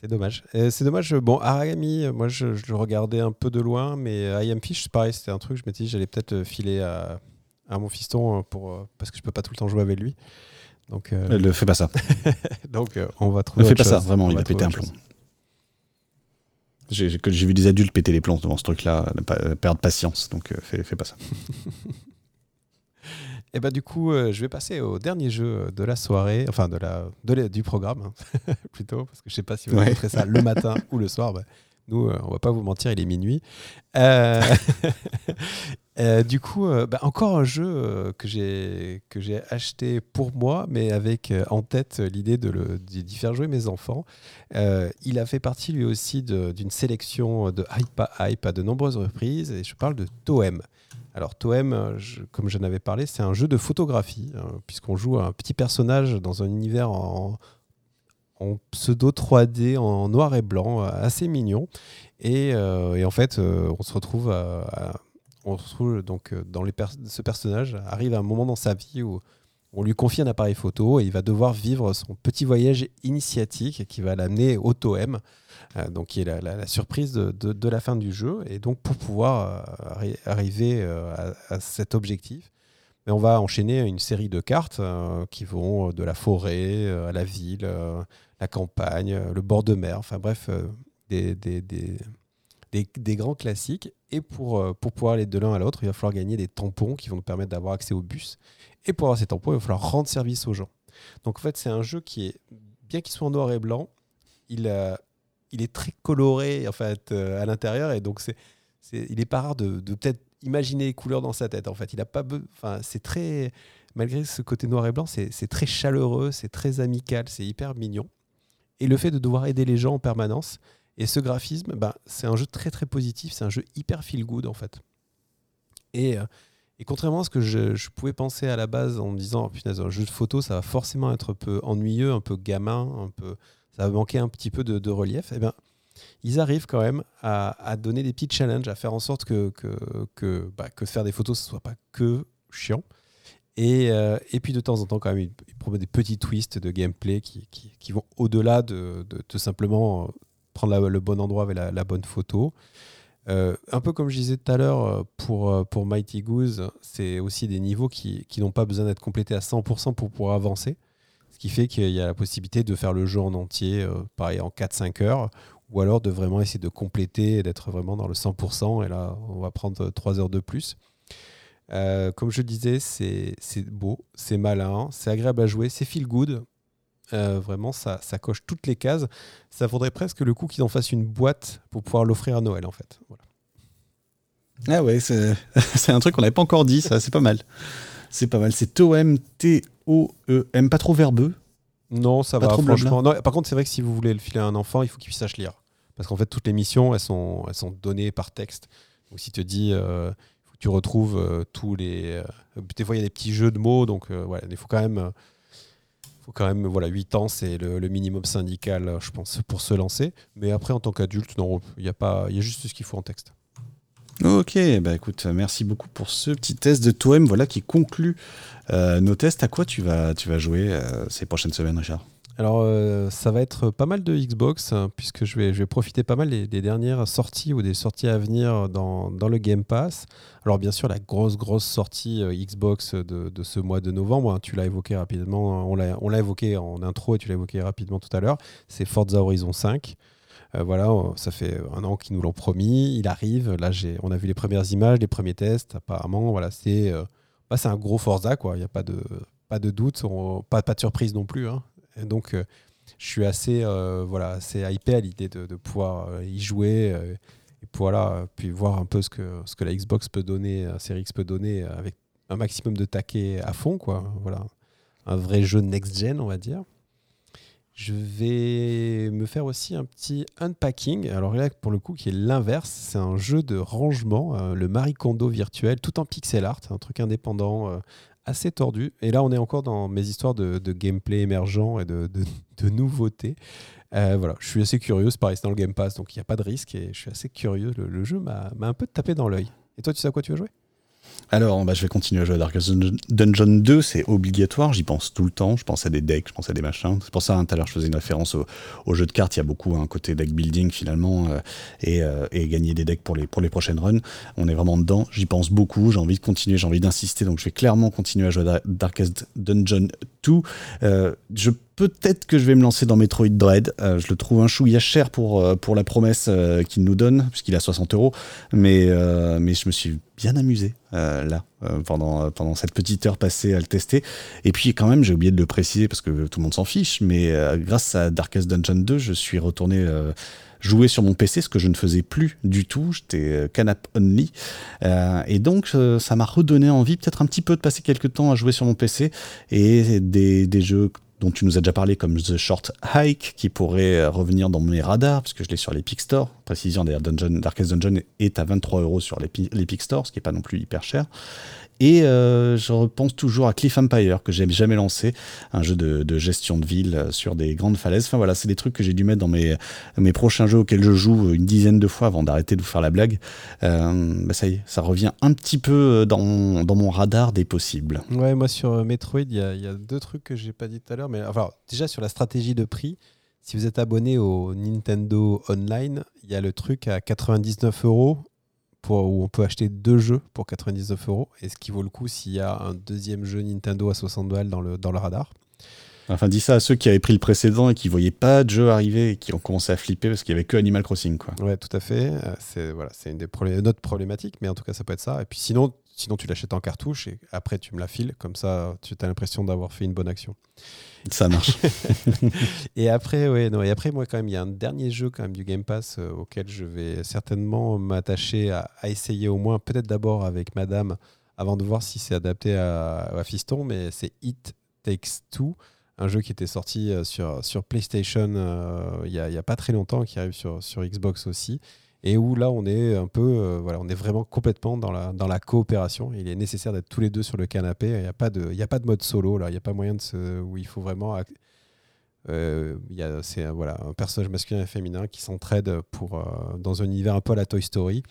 c'est dommage. C'est dommage. Bon, Aragami, moi, je, le regardais un peu de loin, mais I Am Fish, pareil, c'était un truc, je me dit, j'allais peut-être euh, filer à, à, mon fiston euh, pour, euh, parce que je peux pas tout le temps jouer avec lui. Donc, euh... Ne fais pas ça. *laughs* Donc, on va trouver. Ne fais pas ça, vraiment, il va péter un plomb. J'ai vu des adultes péter les plombs devant ce truc-là, perdre patience, donc fais, fais pas ça. *laughs* Et bah du coup, euh, je vais passer au dernier jeu de la soirée, enfin de la, de du programme hein, *laughs* plutôt, parce que je sais pas si vous ouais. ça le matin *laughs* ou le soir. Bah, nous, euh, on va pas vous mentir, il est minuit. Euh, *laughs* du coup, bah, encore un jeu que j'ai que j'ai acheté pour moi, mais avec en tête l'idée de d'y faire jouer mes enfants. il a fait partie lui aussi d'une sélection de Hype à Hype à de nombreuses reprises, et je parle de Toem. Alors Toem, euh, comme j'en avais parlé, c'est un jeu de photographie, hein, puisqu'on joue un petit personnage dans un univers en, pseudo 3D, en noir et blanc, euh, assez mignon. Et, euh, en fait, on se retrouve, on se retrouve donc dans les ce personnage arrive à un moment dans sa vie où on lui confie un appareil photo et il va devoir vivre son petit voyage initiatique qui va l'amener au Toem. Euh, donc qui est la, surprise de, la fin du jeu. Et donc pour pouvoir euh, arriver euh, à, cet objectif, mais on va enchaîner une série de cartes qui vont de la forêt à la ville, la campagne, le bord de mer, enfin bref, des, grands classiques. Et pour, pour pouvoir aller de l'un à l'autre, il va falloir gagner des tampons qui vont nous permettre d'avoir accès au bus. Et pour avoir ces tampons, il va falloir rendre service aux gens. Donc en fait, c'est un jeu qui est, bien qu'il soit en noir et blanc, il, il est très coloré en fait euh, à l'intérieur et donc c'est, il est pas rare de, peut-être imaginer les couleurs dans sa tête en fait. Il a pas, enfin c'est très malgré ce côté noir et blanc, c'est, très chaleureux, c'est très amical, c'est hyper mignon. Et le fait de devoir aider les gens en permanence et ce graphisme, ben, c'est un jeu très très positif, c'est un jeu hyper feel good en fait. Et, euh, et contrairement à ce que je, pouvais penser à la base en me disant, oh, un jeu de photo, ça va forcément être un peu ennuyeux, un peu gamin, un peu ça manquer un petit peu de, relief, eh bien, ils arrivent quand même à, donner des petits challenges, à faire en sorte que, que, bah, faire des photos, ce ne soit pas que chiant. Et, euh, et, puis de temps en temps, quand même, ils, proposent des petits twists de gameplay qui, qui, vont au-delà de, de, simplement prendre le bon endroit avec la, bonne photo. Euh, un peu comme je disais tout à l'heure pour, pour Mighty Goose, c'est aussi des niveaux qui, qui n'ont pas besoin d'être complétés à 100% pour pouvoir avancer qui fait qu'il y a la possibilité de faire le jeu en entier, euh, pareil, en 4-5 heures, ou alors de vraiment essayer de compléter et d'être vraiment dans le 100%, et là, on va prendre 3 heures de plus. Euh, comme je disais, c'est beau, c'est malin, c'est agréable à jouer, c'est feel good. Euh, vraiment, ça, coche toutes les cases. Ça vaudrait presque le coup qu'ils en fassent une boîte pour pouvoir l'offrir à Noël, en fait. Ah ouais, *laughs* c'est un truc qu'on n'avait pas encore dit, ça, c'est pas mal. C'est pas mal. C'est Toem, T-O-E-M, pas trop verbeux. Non, ça va, franchement. par contre, c'est vrai que si vous voulez le filer à un enfant, il faut qu'il puisse sache lire. Parce qu'en fait, toutes les missions, elles sont, elles sont données par texte. Donc, si tu te dis, euh, faut que tu retrouves euh, tous les. Euh, des fois, il y a des petits jeux de mots, donc voilà, il faut quand même. faut quand même, voilà, 8 ans, c'est le, minimum syndical, je pense, pour se lancer. Mais après, en tant qu'adulte, non, il y, a pas, y a juste ce qu'il faut en texte. Ok, bah écoute, merci beaucoup pour ce petit test de Toem, voilà qui conclut nos tests. À quoi tu vas, tu vas jouer ces prochaines semaines, Richard? Alors, euh, ça va être pas mal de Xbox, hein, puisque je vais, je vais profiter pas mal des, dernières sorties ou des sorties à venir dans, dans, le Game Pass. Alors, bien sûr, la grosse, grosse sortie euh, Xbox de, de, ce mois de novembre, hein, tu l'as évoqué rapidement, on l'a évoqué en intro et tu l'as évoqué rapidement tout à l'heure, c'est Forza Horizon 5. Euh, voilà, ça fait un an qu'ils nous l'ont promis, il arrive. Là, on a vu les premières images, les premiers tests. Apparemment, voilà, c'est bah, un gros Forza, quoi. Il n'y a pas de, pas de doute, pas, de surprise non plus. Hein donc, euh, je suis assez, euh, voilà, assez hypé à l'idée de, pouvoir euh, y jouer et voilà, puis voir un peu ce que, la Xbox peut donner, la Series X peut donner avec un maximum de taquet à fond, quoi. Voilà, un vrai jeu next-gen, on va dire. Je vais me faire aussi un petit unpacking. Alors là, pour le coup, qui est l'inverse, c'est un jeu de rangement, le Marie Kondo virtuel, tout en pixel art, un truc indépendant, assez tordu. Et là, on est encore dans mes histoires de, gameplay émergent et de, nouveautés. Euh, voilà, je suis assez curieux. C'est pareil, c'est dans le Game Pass, donc il n'y a pas de risque. Et je suis assez curieux. Le, jeu m'a un peu tapé dans l'œil. Et toi, tu sais à quoi tu vas jouer? Alors, bah, je vais continuer à jouer à Darkest Dungeon 2, c'est obligatoire, j'y pense tout le temps, je pense à des decks, je pense à des machins. C'est pour ça, hein, tout à l'heure, je faisais une référence au, jeu de cartes, il y a beaucoup un côté deck building finalement, euh, euh, et, gagner des decks pour les, pour les prochaines runs. On est vraiment dedans, j'y pense beaucoup, j'ai envie de continuer, j'ai envie d'insister, donc je vais clairement continuer à jouer à Darkest Dungeon 2. Euh, je peut-être que je vais me lancer dans Metroid Dread. je le trouve un chouïa cher pour, pour la promesse qu'il nous donne, puisqu'il a 60 euros. Mais, je me suis bien amusé euh, là euh, pendant, cette petite heure passée à le tester. Et puis quand même, j'ai oublié de le préciser parce que tout le monde s'en fiche, mais euh, grâce à Darkest Dungeon 2, je suis retourné jouer sur mon PC, ce que je ne faisais plus du tout. J'étais canap only. et donc, ça m'a redonné envie peut-être un petit peu de passer quelques temps à jouer sur mon PC et des, des jeux dont tu nous as déjà parlé, comme The Short Hike, qui pourrait euh, revenir dans mes radars, puisque je l'ai sur l'Epic Store. Précision, d'ailleurs, Dungeon, Darkest Dungeon est à 23 euros sur l'Epic Store, ce qui n'est pas non plus hyper cher. Et euh, je repense toujours à Cliff Empire, que j'ai jamais lancé, un jeu de, gestion de ville euh, sur des grandes falaises. Enfin voilà, c'est des trucs que j'ai dû mettre dans mes, mes prochains jeux auxquels je joue une dizaine de fois avant d'arrêter de vous faire la blague. Euh, bah ça y est, ça revient un petit peu dans dans mon radar des possibles. Ouais, moi sur Metroid, il y, y, a deux trucs que j'ai pas dit tout à l'heure. Mais enfin, déjà sur la stratégie de prix, si vous êtes abonné au Nintendo Online, il y a le truc à 99 euros où on peut acheter deux jeux pour 99 euros. Et ce qui vaut le coup s'il y a un deuxième jeu Nintendo à 60 balles dans le, dans le radar. Enfin, dis ça à ceux qui avaient pris le précédent et qui voyaient pas de jeu arriver et qui ont commencé à flipper parce qu'il y avait que Animal Crossing. Quoi. Ouais, tout à fait. Euh, c'est voilà, c'est une des une autre problématique, mais en tout cas, ça peut être ça. Et puis sinon, sinon tu l'achètes en cartouche et après tu me la files. Comme ça, tu as l'impression d'avoir fait une bonne action. Ça marche. *laughs* et après, ouais, non, et après, moi, quand même, il y a un dernier jeu quand même du Game Pass euh, auquel je vais certainement m'attacher à, essayer au moins, peut-être d'abord avec Madame, avant de voir si c'est adapté à, Fiston, mais c'est It Takes Two, un jeu qui était sorti euh, sur, sur PlayStation euh, il n'y a, a, pas très longtemps, qui arrive sur, sur Xbox aussi et où là on est un peu euh, voilà on est vraiment complètement dans la, dans la coopération. Il est nécessaire d'être tous les deux sur le canapé. Il n'y a pas de il a pas de mode solo là. Il n'y a pas moyen de se, où il faut vraiment euh, y c'est voilà un personnage masculin et féminin qui s'entraident pour euh, dans un univers un peu à la Toy Story.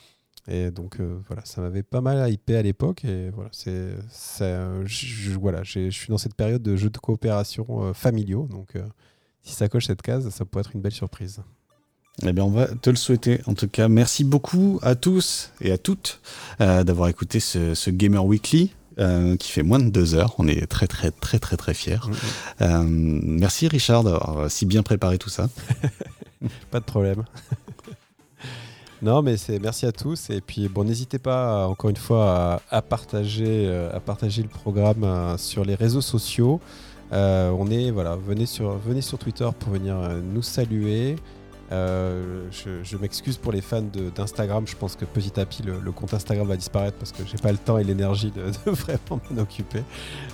Et donc euh, voilà ça m'avait pas mal hypé à l'époque. Et voilà c'est voilà je suis dans cette période de jeux de coopération familiaux. Donc si ça coche cette case ça pourrait être une belle surprise eh bien, on va te le souhaiter. En tout cas, merci beaucoup à tous et à toutes euh, d'avoir écouté ce, Gamer Weekly. Euh, qui fait moins de deux heures. On est très très très très très fiers. Euh, merci Richard d'avoir si bien préparé tout ça. *laughs* pas de problème. *laughs* non, mais c'est merci à tous et puis bon, n'hésitez pas encore une fois à, partager à partager le programme sur les réseaux sociaux. on est voilà, venez sur venez sur Twitter pour venir nous saluer. Euh, je, m'excuse pour les fans d'Instagram. Je pense que petit à petit, le, compte Instagram va disparaître parce que j'ai pas le temps et l'énergie de, *laughs* vraiment m'en occuper.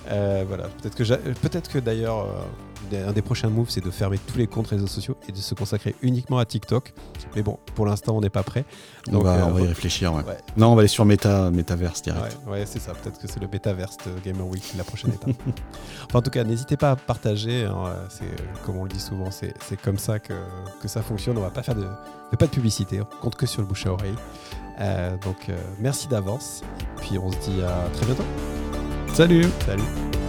Euh, voilà. Peut-être que, d'ailleurs, euh, un des prochains moves, c'est de fermer tous les comptes réseaux sociaux et de se consacrer uniquement à TikTok. Mais bon, pour l'instant, on n'est pas prêt. Donc, on, va, y réfléchir. Non, on va aller sur Meta, Metaverse direct. Ouais, c'est ça. Peut-être que c'est le Metaverse de Gamer Week, la prochaine étape. *laughs* en tout cas, n'hésitez pas à partager. Hein, c'est comme on le dit souvent, c'est comme ça que, que, ça fonctionne. On va pas faire de, pas de publicité. On compte que sur le bouche à oreille. donc, merci d'avance. Puis, on se dit à très bientôt. Salut Salut